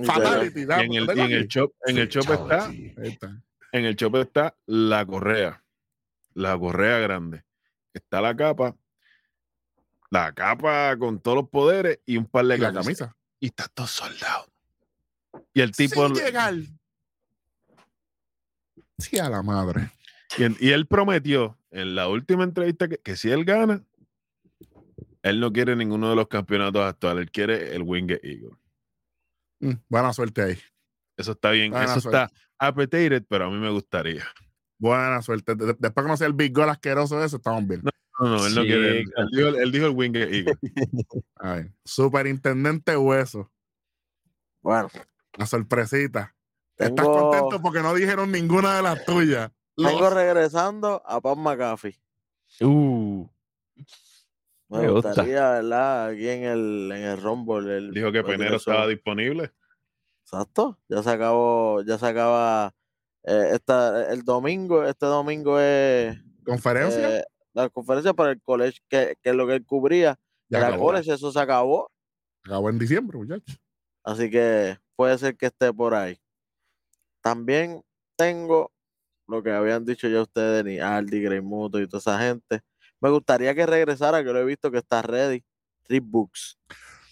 A: Fatality.
E: Y en el, y en el shop, en el shop está,
A: está.
E: en el shop está la correa, la correa grande. Está la capa, la capa con todos los poderes y un par de camisas.
A: camisa.
E: Y está todo soldado. Y el tipo,
A: Sin llegar. Sí, a la madre.
E: Y, en- y él prometió en la última entrevista que, que si él gana, él no quiere ninguno de los campeonatos actuales, él quiere el Winged Eagle.
A: Mm, buena suerte ahí.
E: Eso está bien,
A: Buena
E: eso
A: suerte.
E: está appetited, pero a mí me gustaría.
A: Buena suerte. De- después que no sea el Big Goal asqueroso ese, estamos bien.
E: No, no, él no quiere. Él,
F: claro.
E: él dijo, él dijo el Winged Eagle.
A: A ver. Superintendente Hueso.
D: Bueno,
A: La sorpresita. Estás
D: Tengo-
A: contento porque no dijeron ninguna de las tuyas.
D: Vengo
A: Los-
D: regresando a Pat McAfee.
F: Uh,
D: Me,
F: Me gusta.
D: gustaría, ¿verdad? Aquí en el, en el Rumble.
E: Dijo que Penero estaba disponible.
D: Exacto. Ya se acabó, ya se acaba eh, esta, el domingo. Este domingo es
A: ¿Conferencia?
D: eh, la conferencia para el college, que, que es lo que él cubría.
A: ya
D: Era
A: acabó.
D: college, eso se acabó.
A: Acabó en diciembre, muchachos.
D: Así que puede ser que esté por ahí. También tengo lo que habían dicho ya ustedes, ni Aldi, Grey Muto y toda esa gente. Me gustaría que regresara, que lo he visto que está ready. Rick Books.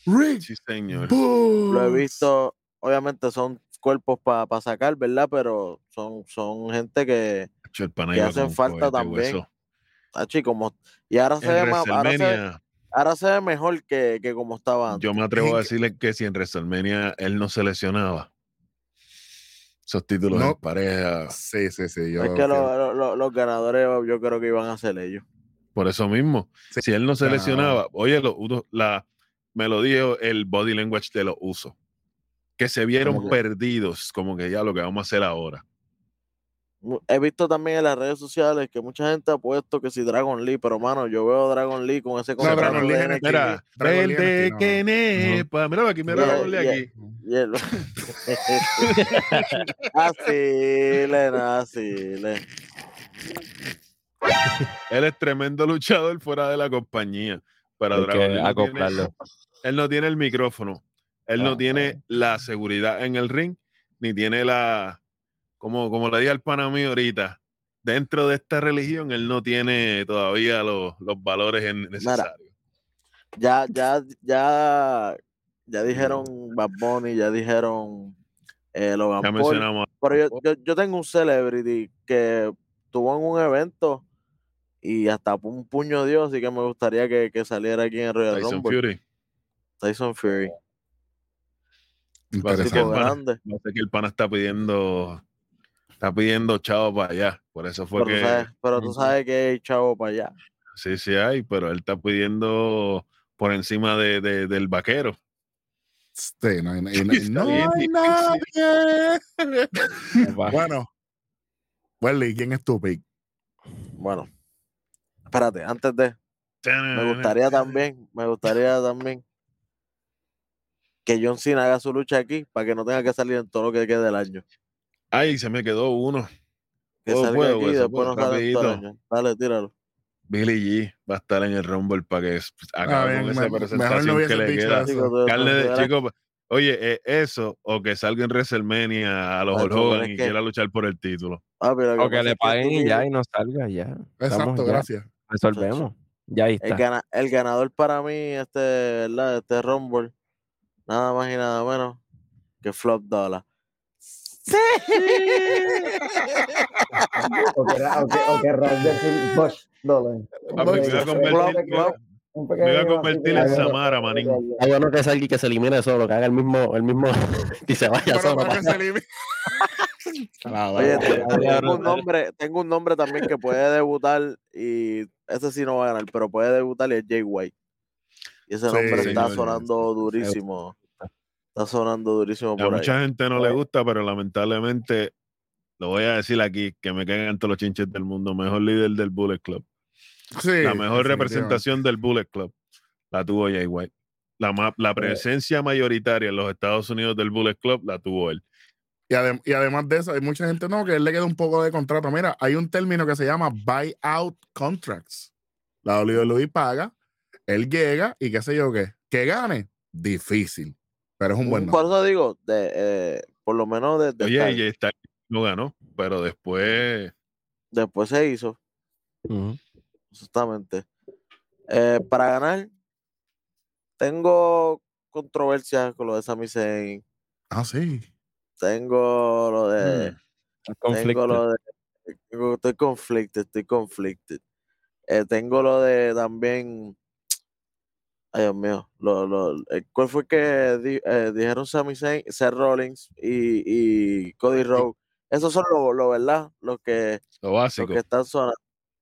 A: Rick
E: Sí, señor.
D: Lo he visto, obviamente son cuerpos para sacar, ¿verdad? Pero son, son gente que, hacen falta también. como, y ahora se, ve más, ahora, se, ve-
E: WrestleMania,
D: ahora se ve mejor que, que como estaba antes.
E: yo me atrevo a decirle que si en WrestleMania él no se lesionaba, esos títulos
A: No.
E: en pareja,
A: Sí, sí, sí. Yo
D: es que lo- lo- lo- los ganadores yo creo que iban a ser ellos.
E: por eso mismo.
A: Sí,
E: si él no se lesionaba, oye, lo- uno- la, me lo dijo el body language de los usos. Que se vieron
D: Como que-
E: perdidos, como que ya lo que vamos a hacer ahora.
D: He visto también en las redes sociales que mucha gente ha puesto que si Dragon Lee, pero mano, yo veo Dragon Lee con ese
A: No,
D: contrato
A: Dragon Lee
D: de
A: en el-.
E: Mira,
A: Dragon no.
E: nepa. Mira aquí, mira Dragon Lee aquí.
D: Y el- así, Lena, así.
E: Él es tremendo luchador fuera de la compañía. Para
F: Hay
E: Dragon Lee no tiene- él no tiene el micrófono, él no
B: Ah,
E: tiene la seguridad en el ring, ni tiene la, como, como le dije al pana mío ahorita, dentro de esta religión, él no tiene todavía los, los valores necesarios.
D: Ya, ya, ya, ya dijeron Bad Bunny, ya dijeron eh, Logan
E: Ya
D: Paul.
E: mencionamos.
D: Pero yo, yo, yo tengo un celebrity que estuvo en un evento y hasta un puño dio, así que me gustaría que, que saliera aquí en Royal
E: Tyson
D: Rumble.
E: Fury.
D: Tyson Fury.
E: Ser que el pana-
D: grande.
E: no sé que el pana está pidiendo, está pidiendo chavo para allá. Por eso fue
D: Pero, tú
E: que
D: sabes, pero tú sabes que hay chavo para allá.
E: sí, sí hay, pero él está pidiendo por encima de, de- del vaquero.
A: Sí, no hay, no no
E: bien
A: hay nadie. Bueno, Welly, ¿quién es tu pick?
D: Bueno, espérate, antes de, me gustaría también, me gustaría también que John Cena haga su lucha aquí para que no tenga que salir en todo lo que quede del año.
E: Ay, se me quedó uno.
D: Que salga
E: puedo,
D: aquí
E: eso,
D: después
E: puedo,
D: no sale en todo el
E: rapidito.
D: año. Dale, tíralo.
E: Billy G va a estar en el Rumble para que acabe con esa
A: mejor no
E: presentación que le queda.
D: Chico,
E: Carne de chico, oye, eh, eso o que salga en WrestleMania a los
D: Ay,
E: Hulk Hogan y
D: que-
E: quiera luchar por el título.
D: Ah, pero
F: O que le paguen y ya y no salga ya.
A: Exacto,
F: Estamos ya.
A: gracias.
F: Resolvemos. Ya ahí
D: El,
F: está.
D: gana- el ganador para mí, este, ¿verdad? Este Rumble, nada más y nada menos que Flop Dollar. ¡Sí!
B: O que,
E: me iba a convertir, en Samara, manín.
G: Hay bueno que salga y que se elimine solo, que haga el mismo, el mismo y se vaya solo.
A: elimine-
D: Oye, tengo, un nombre, tengo un nombre también que puede debutar y ese sí no va a ganar, pero puede debutar y es Jay White. Y ese
A: Sí,
D: nombre está sonando durísimo. Está sonando durísimo
E: A
D: por ahí.
E: mucha gente no le gusta, pero lamentablemente lo voy a decir aquí, que me caigan todos los chinches del mundo. Mejor líder del Bullet Club.
A: Sí,
E: la mejor representación del Bullet Club la tuvo Jay White. La, la presencia mayoritaria en los Estados Unidos del Bullet Club la tuvo él.
A: Y, adem- y además de eso, hay mucha gente, no, que él le queda un poco de contrato. Mira, hay un término que se llama buyout contracts. La WWE paga, él llega y qué sé yo qué. Que gane, difícil, pero es un buen
D: Por
A: nombre.
D: eso digo, de, eh, por lo menos de, de
E: Oye, y Styles no ganó, pero después
D: después se hizo, exactamente. Eh, para ganar, tengo controversias con lo de Sami Zayn.
A: Ah, sí.
D: Tengo lo de.
E: Mm.
D: Tengo lo de. Estoy conflicted, estoy conflicted. Eh, tengo lo de también. Ay, Dios mío. Lo, lo, eh, ¿Cuál fue que di- eh, dijeron Sami Zayn, Seth Rollins y, y Cody Rhodes? Esos son los, lo, ¿verdad? Los que,
E: lo
D: los
E: básico.
D: que están, sonando,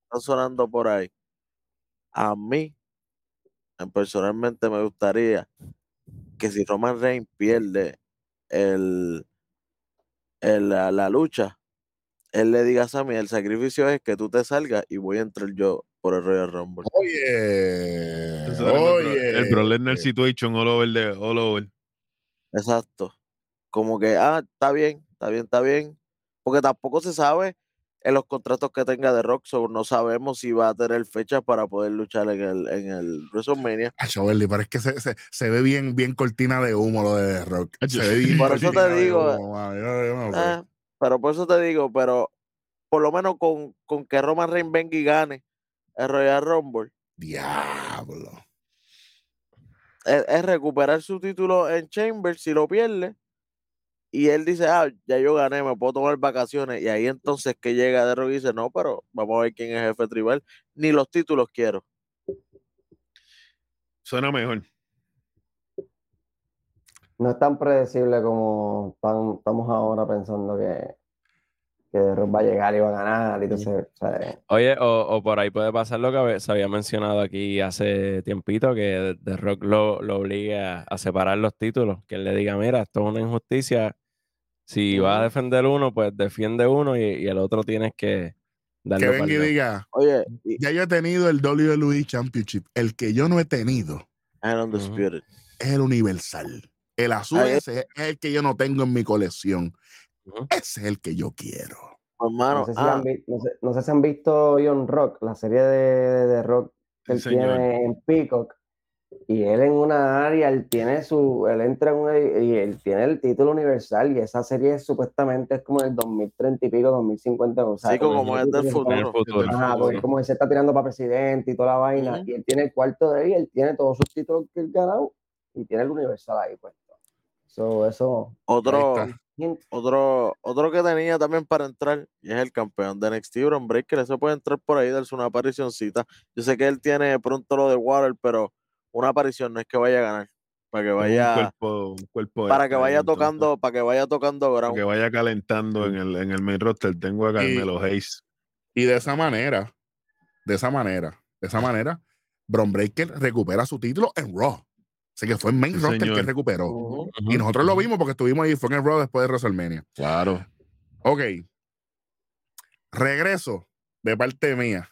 D: están sonando por ahí. A mí, en- personalmente, me gustaría que si Roman Reigns pierde el, el- la, la lucha, él le diga a Sammy, el sacrificio es que tú te salgas y voy a entrar yo por el Royal Rumble.
A: Oye,
E: era el Bro-
A: oye.
E: el Situation all over, de, all over.
D: Exacto. Como que, ah, está bien, está bien, está bien. Porque tampoco se sabe en los contratos que tenga de Rock, so no sabemos si va a tener fechas para poder luchar en el, en el WrestleMania.
A: Ay, Jovelli, pero es que se, se, se ve bien, bien cortina de humo lo de The Rock. Se
E: Ay,
A: ve bien
D: Por eso te digo,
A: humo, mano. Yo- yo no sé.
D: Ah, pero por eso te digo, pero por lo menos con, con que Roman Reigns venga y gane el Royal Rumble,
A: Diablo.
D: es, es recuperar su título en Chamber si lo pierde. Y él dice, ah, ya yo gané, me puedo tomar vacaciones. Y ahí entonces que llega de Rock y dice, no, pero vamos a ver quién es jefe tribal. Ni los títulos quiero.
E: Suena mejor.
B: No es tan predecible como tan- estamos ahora pensando que, que Rock va a llegar y va a ganar. Y entonces, o sea,
F: Oye, o, o por ahí puede pasar lo que se había mencionado aquí hace tiempito, que The Rock lo, lo obliga a separar los títulos, que él le diga, mira, esto es una injusticia, si vas a defender uno, pues defiende uno y, y el otro tienes que darle
A: Que venga y diga,
D: Oye, y,
A: ya yo he tenido el WWE Championship. El que yo no he tenido
D: and Undisputed.
A: es el Universal. El azul ese es el que yo no tengo en mi colección.
F: Ujú.
A: Ese es el que yo quiero.
D: Pues, mano,
B: no, sé si
D: ah,
B: han no, sé, no sé si han visto John Rock, la serie de, de Rock que
E: Sí,
B: él
E: señor.
B: tiene en Peacock. Y él en una área, él tiene su, él entra en una, y él tiene el título universal y esa serie supuestamente es como el 2030 y pico, 2050. O sea,
D: Sí, como
B: como
D: es del futuro.
F: futuro.
B: Ajá, porque como él se está tirando para presidente y toda la vaina,
D: Ujú.
B: y él tiene el cuarto de él, y él tiene todos sus títulos que él ganado y tiene el universal ahí puesto. So, eso.
D: Otro. Otro, otro que tenía también para entrar, y es el campeón de NXT, Bron Breaker, ese puede entrar por ahí, darse una aparicioncita. Yo sé que él tiene pronto lo de Water, pero una aparición no es que vaya a ganar, para que
E: Un
D: vaya,
E: cuerpo, un cuerpo
D: para que vaya
E: entonces,
D: tocando, para que vaya tocando
E: para
D: ground.
E: que vaya calentando en el, en el main roster. Tengo a Carmelo Hayes.
A: Y de esa manera, de esa manera, de esa manera, Bron Breaker recupera su título en Raw. Así que fue en main
E: Sí,
A: roster que
E: señor.
A: recuperó.
D: Ujú.
A: Y nosotros lo vimos porque estuvimos ahí, fue en el Raw después de WrestleMania.
E: Claro.
A: Ok. Regreso de parte mía.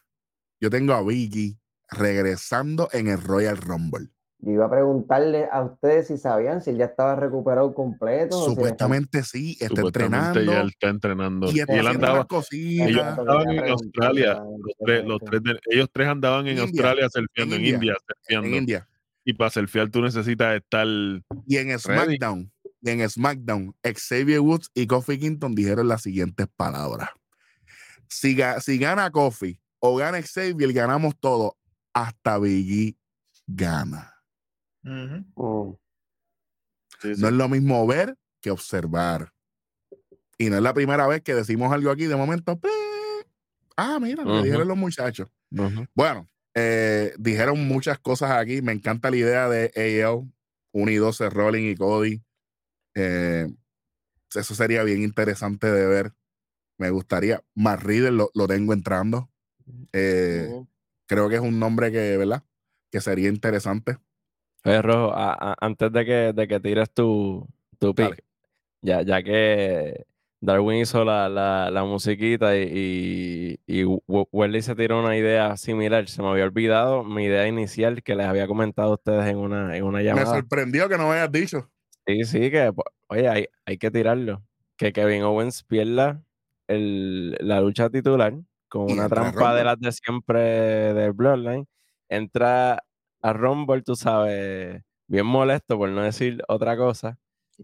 A: Yo tengo a Biggie regresando en el Royal Rumble.
B: Yo iba a preguntarle a ustedes si sabían si él ya estaba recuperado completo. o si le
A: Supuestamente sí, está
E: Supuestamente
A: entrenando.
E: ya él está entrenando.
A: Y
E: Y
A: está
E: él andaba, ellos andaban en Australia. Los tres, los tres de- ellos tres andaban en
A: India.
E: Australia surfeando, en
A: India. En. India.
E: Y para surfear tú necesitas estar
A: Y en SmackDown, y en SmackDown, Xavier Woods y Kofi Kingston dijeron las siguientes palabras. Si, ga- si gana Kofi o gana Xavier, ganamos todo. Hasta Biggie gana.
D: Sí, sí.
A: No es lo mismo ver que observar. Y no es la primera vez que decimos algo aquí de momento. ¡ping! Ah, mira, lo que
F: Ujú.
A: dijeron los muchachos. Bueno, eh, dijeron muchas cosas aquí. Me encanta la idea de AL, 1 y 12, Rolling y Cody. Eh, eso sería bien interesante de ver. Me gustaría. Más Riddle lo, lo tengo entrando. Eh. Creo que es un nombre que, ¿verdad? Que sería interesante.
F: Oye, Rojo, a- a- antes de que, de que tires tu, tu pick, ya, ya que Darwin hizo la, la, la musiquita y, y, y Welly se tiró una idea similar, se me había olvidado mi idea inicial que les había comentado a ustedes en una, en una
A: Me
F: llamada.
A: sorprendió que no me hayas dicho.
F: Sí, sí, que, po- oye, hay, hay que tirarlo. Que Kevin Owens pierda el- la lucha titular con una
A: entra
F: trampa de las de siempre del Bloodline. Entra a Rumble, tú sabes, bien molesto por no decir otra cosa.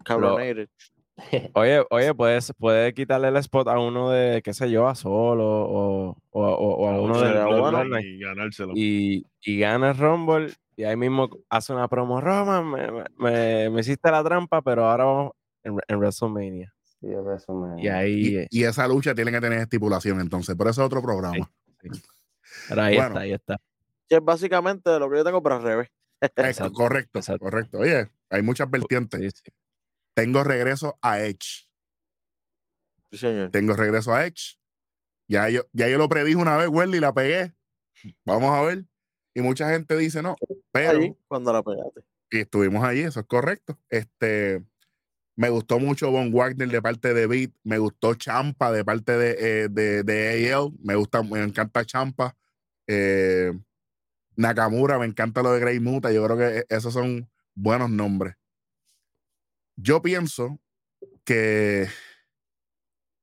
D: Cabronated.
F: Oye, oye, puedes, puede quitarle el spot a uno de, qué sé yo, a Solo o, o, o- o a uno
D: sería
F: del
D: bueno.
E: Y ganárselo.
F: y, y gana el Rumble y ahí mismo hace una promo, Roman, me, me- me- hiciste la trampa, pero ahora vamos en, en WrestleMania.
B: Sí,
F: Y ahí,
A: Y,
F: eh,
A: y esa lucha tiene que tener estipulación, entonces. Pero eso es otro programa.
F: pero ahí
A: bueno.
F: está, ahí está.
D: Que es básicamente lo que yo tengo, pero al revés.
F: Exacto,
A: correcto,
F: exacto.
A: correcto. Oye, hay muchas vertientes.
F: Sí, sí.
A: Tengo regreso a Edge.
D: Sí, señor.
A: Tengo regreso a Edge. Ya yo, ya yo lo predije una vez, Welly, la pegué. Vamos a ver. Y mucha gente dice no, pero
D: Ahí, cuando la pegaste.
A: y estuvimos allí, eso es correcto. Este, me gustó mucho Von Wagner de parte de Beat, me gustó Champa de parte de, eh, de, de AL, me gusta, me encanta Champa. Eh, Nakamura, me encanta lo de Grey Muta, yo creo que e- esos son buenos nombres. Yo pienso que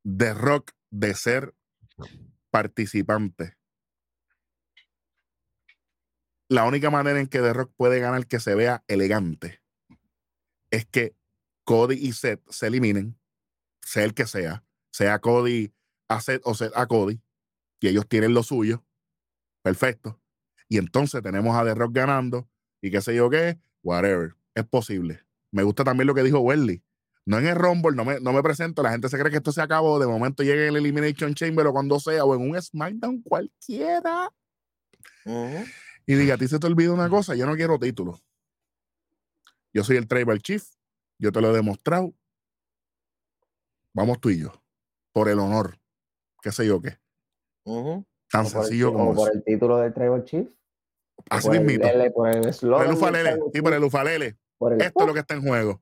A: The Rock, de ser participante, la única manera en que The Rock puede ganar que se vea elegante es que Cody y Seth se eliminen, sea el que sea, sea Cody a Seth o Seth a Cody, y ellos tienen lo suyo, perfecto. Y entonces tenemos a The Rock ganando, y qué sé yo qué, whatever, es posible. Me gusta también lo que dijo Welly. No en el Rumble, no me, no me presento, la gente se cree que esto se acabó, de momento llega en el Elimination Chamber o cuando sea, o en un SmackDown cualquiera y diga, a ti se te olvida una cosa, yo no quiero título. Yo soy el Tribal Chief, yo te lo he demostrado. Vamos tú y yo, por el honor. qué sé yo qué. Tan
B: O
A: sencillo como
B: o por
A: eso.
B: el título de Tribal Chief.
A: Así
B: por el
A: mismito.
B: L, por el
A: Por el
B: del
A: ufalele, sí, por el ufalele.
B: Por el
A: Esto es lo que está en juego.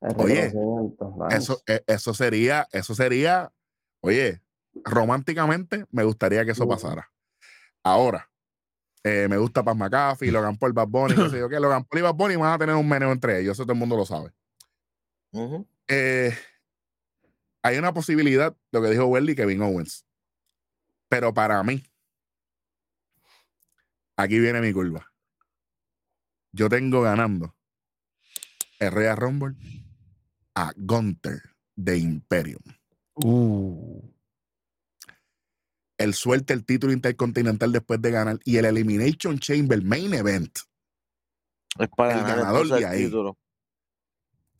B: el
A: Oye.
B: Nice.
A: Eso, eh, eso sería, eso sería, oye, románticamente me gustaría que eso pasara. Ahora, eh, me gusta Paz McAfee, Logan Paul, Bad Bunny, qué sé yo qué. Logan Paul y Bad Bunny van a tener un meneo entre ellos, eso todo el mundo lo sabe. Eh, hay una posibilidad, lo que dijo Welly, Kevin Owens. Pero para mí, aquí viene mi curva. Yo tengo ganando el Rumble a Gunther de Imperium.
F: Uh.
A: Él suelta el título intercontinental después de ganar y el Elimination Chamber Main Event
D: Es para
A: El
D: ganar
A: ganador de ahí.
D: título.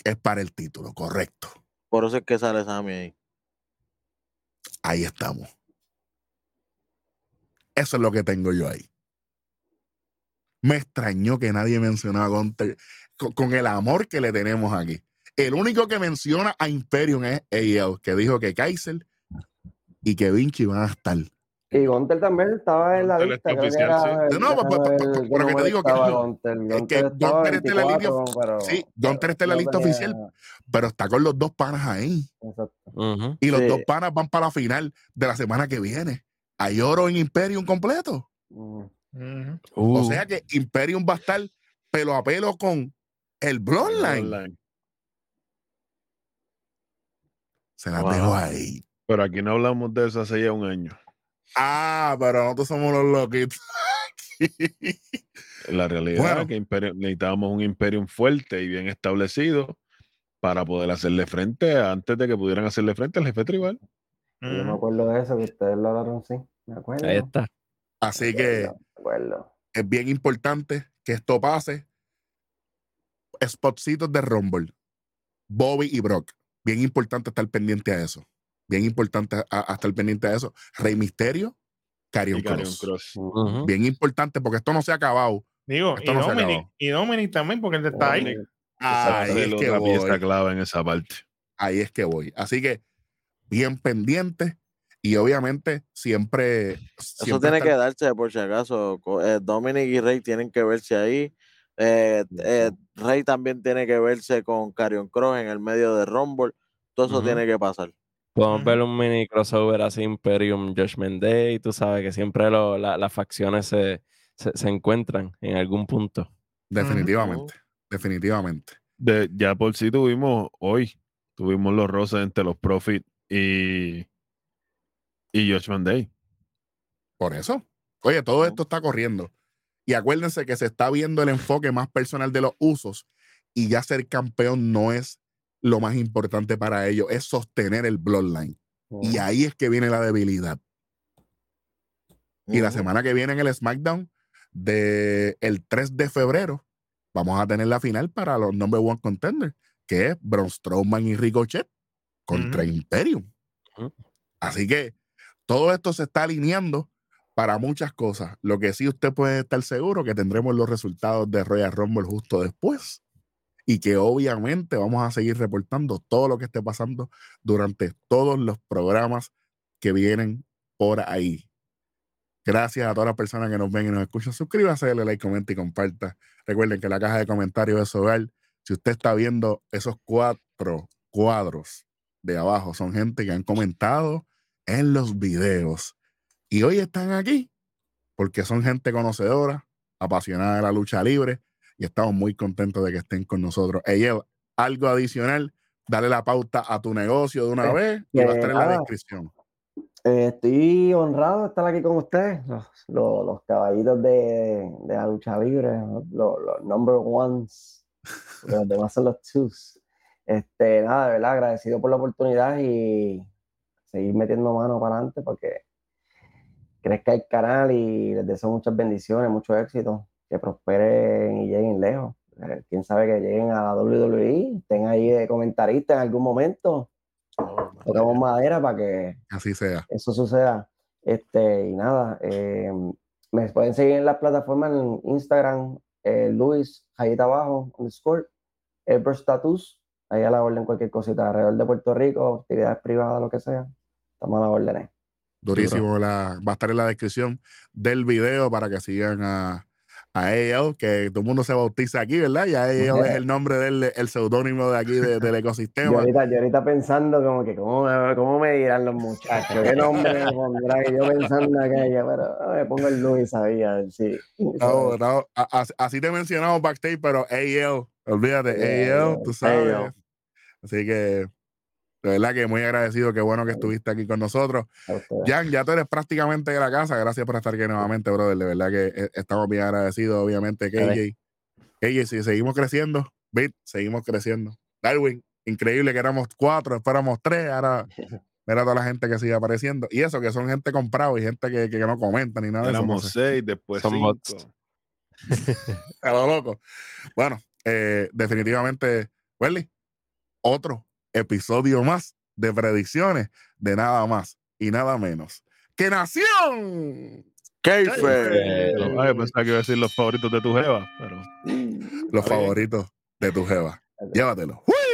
A: es para el título, correcto.
D: Por eso es que sale Sammy ahí.
A: Ahí estamos. Eso es lo que tengo yo ahí. Me extrañó que nadie mencionó a Gunther con, con el amor que le tenemos aquí. El único que menciona a Imperium es AL, que dijo que Kaiser y que Vinci van a estar.
B: Y Gunter también estaba en la
E: Gunter
B: lista.
E: oficial,
B: era
E: sí.
B: el-
A: No, pero-
B: qué
A: pero que te digo que-
B: Gunter.
A: que
B: Gunter
A: Gunter está en la
B: 24, pero-
A: sí, Gunter está en la lista
B: tenía-
A: oficial. Pero está con los dos panas ahí.
B: Exacto.
A: Y los
D: Sí.
A: dos panas van para la final de la semana que viene. Hay oro en Imperium completo. O sea que Imperium va a estar pelo a pelo con el Bloodline.
E: Online.
A: Se las
D: Wow.
A: dejo ahí.
E: Pero aquí no hablamos de eso hace ya un año.
A: Ah, pero nosotros somos los loquitos.
E: La realidad
A: Bueno.
E: es que necesitábamos un Imperium fuerte y bien establecido para poder hacerle frente antes de que pudieran hacerle frente al jefe tribal.
B: Yo me acuerdo de eso, que ustedes lo hablaron, sí. Me acuerdo.
F: Ahí está.
A: Así que
B: acuerdo,
A: es bien importante que esto pase. Spotcitos de Rumble. Bobby y Brock. Bien importante estar pendiente a eso. Bien importante a, a estar pendiente a eso. Rey Misterio, Carion Cross. Bien importante porque esto no se ha acabado.
C: Digo, y
A: Esto no se
C: Dominic,
A: acabó.
C: y Dominic también, porque él está ahí.
E: Dominic.
A: Ahí es que
E: otra pieza
A: voy.
E: clave en esa parte.
A: Ahí es que voy. Así que bien pendiente y obviamente siempre.
D: Eso
A: siempre
D: tiene que darse por si acaso. Eh, Dominic y Rey tienen que verse ahí. Eh, eh, Rey también tiene que verse con Carion Cross en el medio de Rumble. Todo eso tiene que pasar.
F: Podemos ver un mini crossover así, Imperium Judgment Day. Tú sabes que siempre lo- la- las facciones se, se, se encuentran en algún punto.
A: Definitivamente. Definitivamente.
E: De, ya por sí tuvimos hoy, tuvimos los roces entre los Profit y, y Judgment Day.
A: Por eso. Oye, todo esto está corriendo. Y acuérdense que se está viendo el enfoque más personal de los usos y ya ser campeón no es lo más importante para ellos, es sostener el bloodline. Y ahí es que viene la debilidad. Y la semana que viene en el SmackDown del el 3 de febrero vamos a tener la final para los number one contenders, que es Braun Strowman y Ricochet contra. Imperium. Así que todo esto se está alineando para muchas cosas. Lo que sí usted puede estar seguro que tendremos los resultados de Royal Rumble justo después y que obviamente vamos a seguir reportando todo lo que esté pasando durante todos los programas que vienen por ahí. Gracias a todas las personas que nos ven y nos escuchan. Suscríbase, dale like, comenta y comparta. Recuerden que la caja de comentarios es hogar. Si usted está viendo esos cuatro cuadros de abajo, son gente que han comentado en los videos. Y hoy están aquí porque son gente conocedora, apasionada de la lucha libre y estamos muy contentos de que estén con nosotros. Ella, algo adicional, dale la pauta a tu negocio de una
B: Eh,
A: vez y va a estar en la descripción.
B: Eh, estoy honrado de estar aquí con ustedes, los, los, los caballitos de, de la lucha libre, los, los number ones, los demás son los twos. Este, nada, de verdad, agradecido por la oportunidad y seguir metiendo mano para adelante porque crezca el canal y les deseo muchas bendiciones, mucho éxito, que prosperen y lleguen lejos. Eh, quién sabe que lleguen a la WWE, estén ahí de comentarista en algún momento,
D: Oh,
B: tocamos madera para que
A: Así sea.
B: eso suceda. Este, y nada, eh, me pueden seguir en las plataformas en Instagram, eh, Luis, Jayita Abajo, underscore, Elber Status, ahí a la orden cualquier cosita alrededor de Puerto Rico, actividades privadas, lo que sea. Estamos a la orden. ahí.
A: Durísimo. La, va a estar en la descripción del video para que sigan a, a AL, que todo el mundo se bautiza aquí, ¿verdad? Ya AL es el nombre del el seudónimo de aquí de- del
B: Yo
A: ecosistema.
B: ahorita, yo ahorita pensando como que cómo me, cómo me dirán los muchachos, qué nombre me pondrán, y yo pensando aquello, pero ah, me pongo el Luis ahí, a ver si.
A: No, no, a- a- así te mencionamos backstage, pero AL, olvídate,
B: yeah,
A: tú sabes. Así que, de verdad que muy agradecido, qué bueno que estuviste aquí con nosotros. Jan, ya tú eres prácticamente de la casa. Gracias por estar aquí nuevamente, brother. De verdad que eh, estamos bien agradecidos, obviamente, KJ. KJ, si seguimos creciendo, Bit, seguimos creciendo. Darwin, increíble que éramos cuatro, después éramos tres, ahora mira toda la gente que sigue apareciendo. Y eso, que son gente comprada y gente que, que no comenta ni nada de eso. no
E: Éramos
A: sé.
E: seis, después
F: Son
E: cinco.
A: A lo loco. Bueno, eh, definitivamente, Welly, otro episodio más de predicciones de nada más y nada menos que Nación.
D: Keife.
E: Ay, pensaba que iba a decir los favoritos de tu jeva, pero
A: Los favoritos de tu jeva. Llévatelo. ¡Uy!